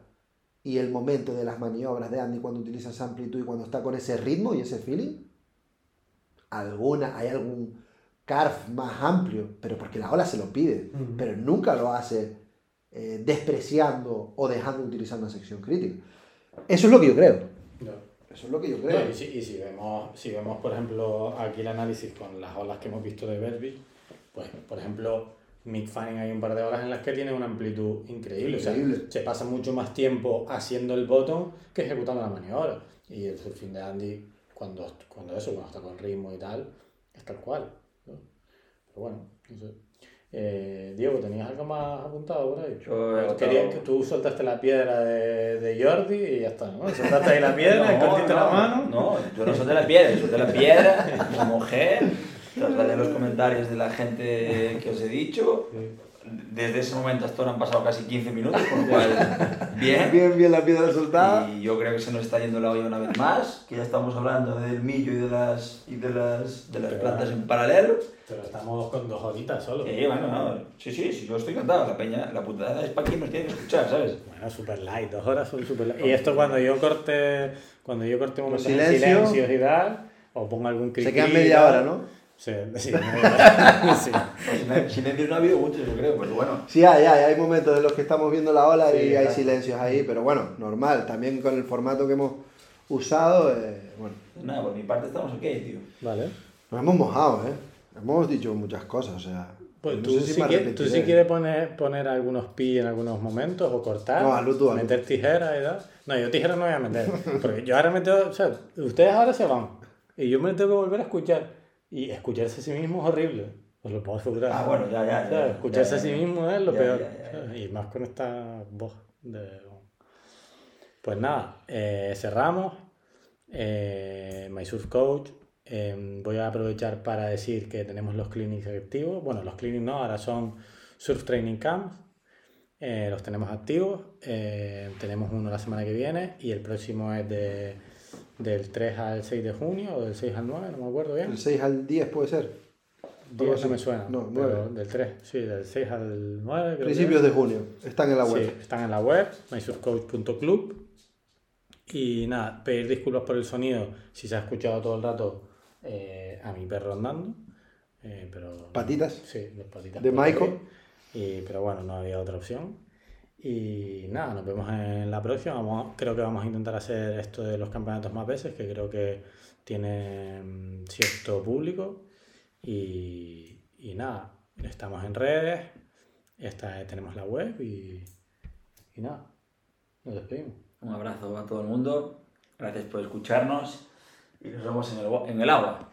S2: y el momento de las maniobras de Andy cuando utiliza esa amplitud y cuando está con ese ritmo y ese feeling, alguna, hay algún carf más amplio, pero porque la ola se lo pide, pero nunca lo hace eh, despreciando o dejando de utilizar una sección crítica. Eso es lo que yo creo.
S1: Ya.
S2: Eso es lo que yo
S1: No,
S2: creo.
S1: y, si, y si vemos, si vemos, por ejemplo, aquí el análisis con las olas que hemos visto de Belville, pues, por ejemplo, Mick Fanning hay un par de horas en las que tiene una amplitud increíble. O
S2: Increíble.
S1: sea, se pasa mucho más tiempo haciendo el bottom que ejecutando la maniobra. Y el surfing de Andy, cuando, cuando eso, cuando está con ritmo y tal, es tal cual. ¿no? Pero bueno, no sé. Eh, Diego, ¿tenías algo más apuntado por ahí?
S3: Yo he anotado-
S1: Quería que tú soltaste la piedra de, de Jordi y ya está, ¿no? Soltaste ahí la piedra,
S3: No,
S1: escondiste la
S3: no,
S1: mano.
S3: No, yo no solté la piedra, yo solté la piedra, me mojé, trasladé los comentarios de la gente que os he dicho, desde ese momento hasta ahora han pasado casi 15 minutos, con lo cual, bien.
S2: Bien, bien la piedra soltada.
S3: Y yo creo que se nos está yendo la olla una vez más, que ya estamos hablando del millo y de las, y de las, de las
S1: Pero
S3: plantas en paralelo.
S1: Pero estamos con dos horitas solo.
S3: Eh, bueno, no, sí, sí, sí, yo estoy encantado. La peña, la putada es para quien nos tiene que escuchar, ¿sabes?
S1: Bueno, super light, dos horas son super light. Y esto cuando yo corte, cuando yo corte momentos en
S2: silencio.
S1: y tal, o pongo algún cri
S2: Se queda media hora, ¿no?
S1: Sí, sí, sí.
S3: Sin- Silencio no ha habido mucho, yo creo, pero bueno.
S2: Sí, hay, hay, hay momentos en los que estamos viendo la ola
S1: Sí,
S2: y hay
S1: exacto.
S2: silencios ahí, pero bueno, normal. También con el formato que hemos usado, eh, bueno,
S3: Nada, por mi parte estamos ok, tío.
S1: Vale.
S2: nos hemos mojado, ¿eh? Hemos dicho muchas cosas, o sea.
S1: Pues
S2: no
S1: tú,
S2: si
S1: quieres, tú si quieres poner, poner algunos pi en algunos momentos o cortar,
S2: No, hazlo tú, hazlo
S1: meter tijeras y tal. No, yo tijeras no voy a meter. Porque yo ahora me tengo, o sea, ustedes ahora se van y yo me tengo que volver a escuchar. Y escucharse a sí mismo es horrible. Os lo puedo asegurar.
S3: Ah, bueno, ya, ya.
S1: Escucharse
S3: ya,
S1: a sí mismo es lo peor. Y más con esta voz de... Pues nada, eh, cerramos. Eh, My Surf Coach. eh, voy a aprovechar para decir que tenemos los clinics activos. Bueno, los clinics no, ahora son Surf Training Camps. Eh, los tenemos activos. Eh, tenemos uno la semana que viene y el próximo es de, del 3 al 6 de junio o del 6 al 9, no me acuerdo bien.
S2: El 6 al 10 puede ser.
S1: 10
S2: así.
S1: no me suena.
S2: No,
S1: pero
S2: 9.
S1: del 3, sí, del 6 al 9. creo que
S2: Principios de junio. Están en la web.
S1: Sí, están en la web, mysurfcoach.club. Y nada, pedir disculpas por el sonido si se ha escuchado todo el rato eh, a mi perro andando. eh, pero,
S2: Patitas.
S1: Sí, dos patitas.
S2: De. Maiko.
S1: Y, pero bueno, no había otra opción. Y nada, nos vemos en la próxima. Vamos a- creo que vamos a intentar hacer esto de los campeonatos más veces, que creo que tiene mm, cierto público. Y, y nada, estamos en redes, esta, tenemos la web y, y nada, nos despedimos.
S3: Un abrazo a todo el mundo. Gracias por escucharnos. Y nos vemos en el, en el agua.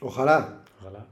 S2: Ojalá.
S1: Ojalá.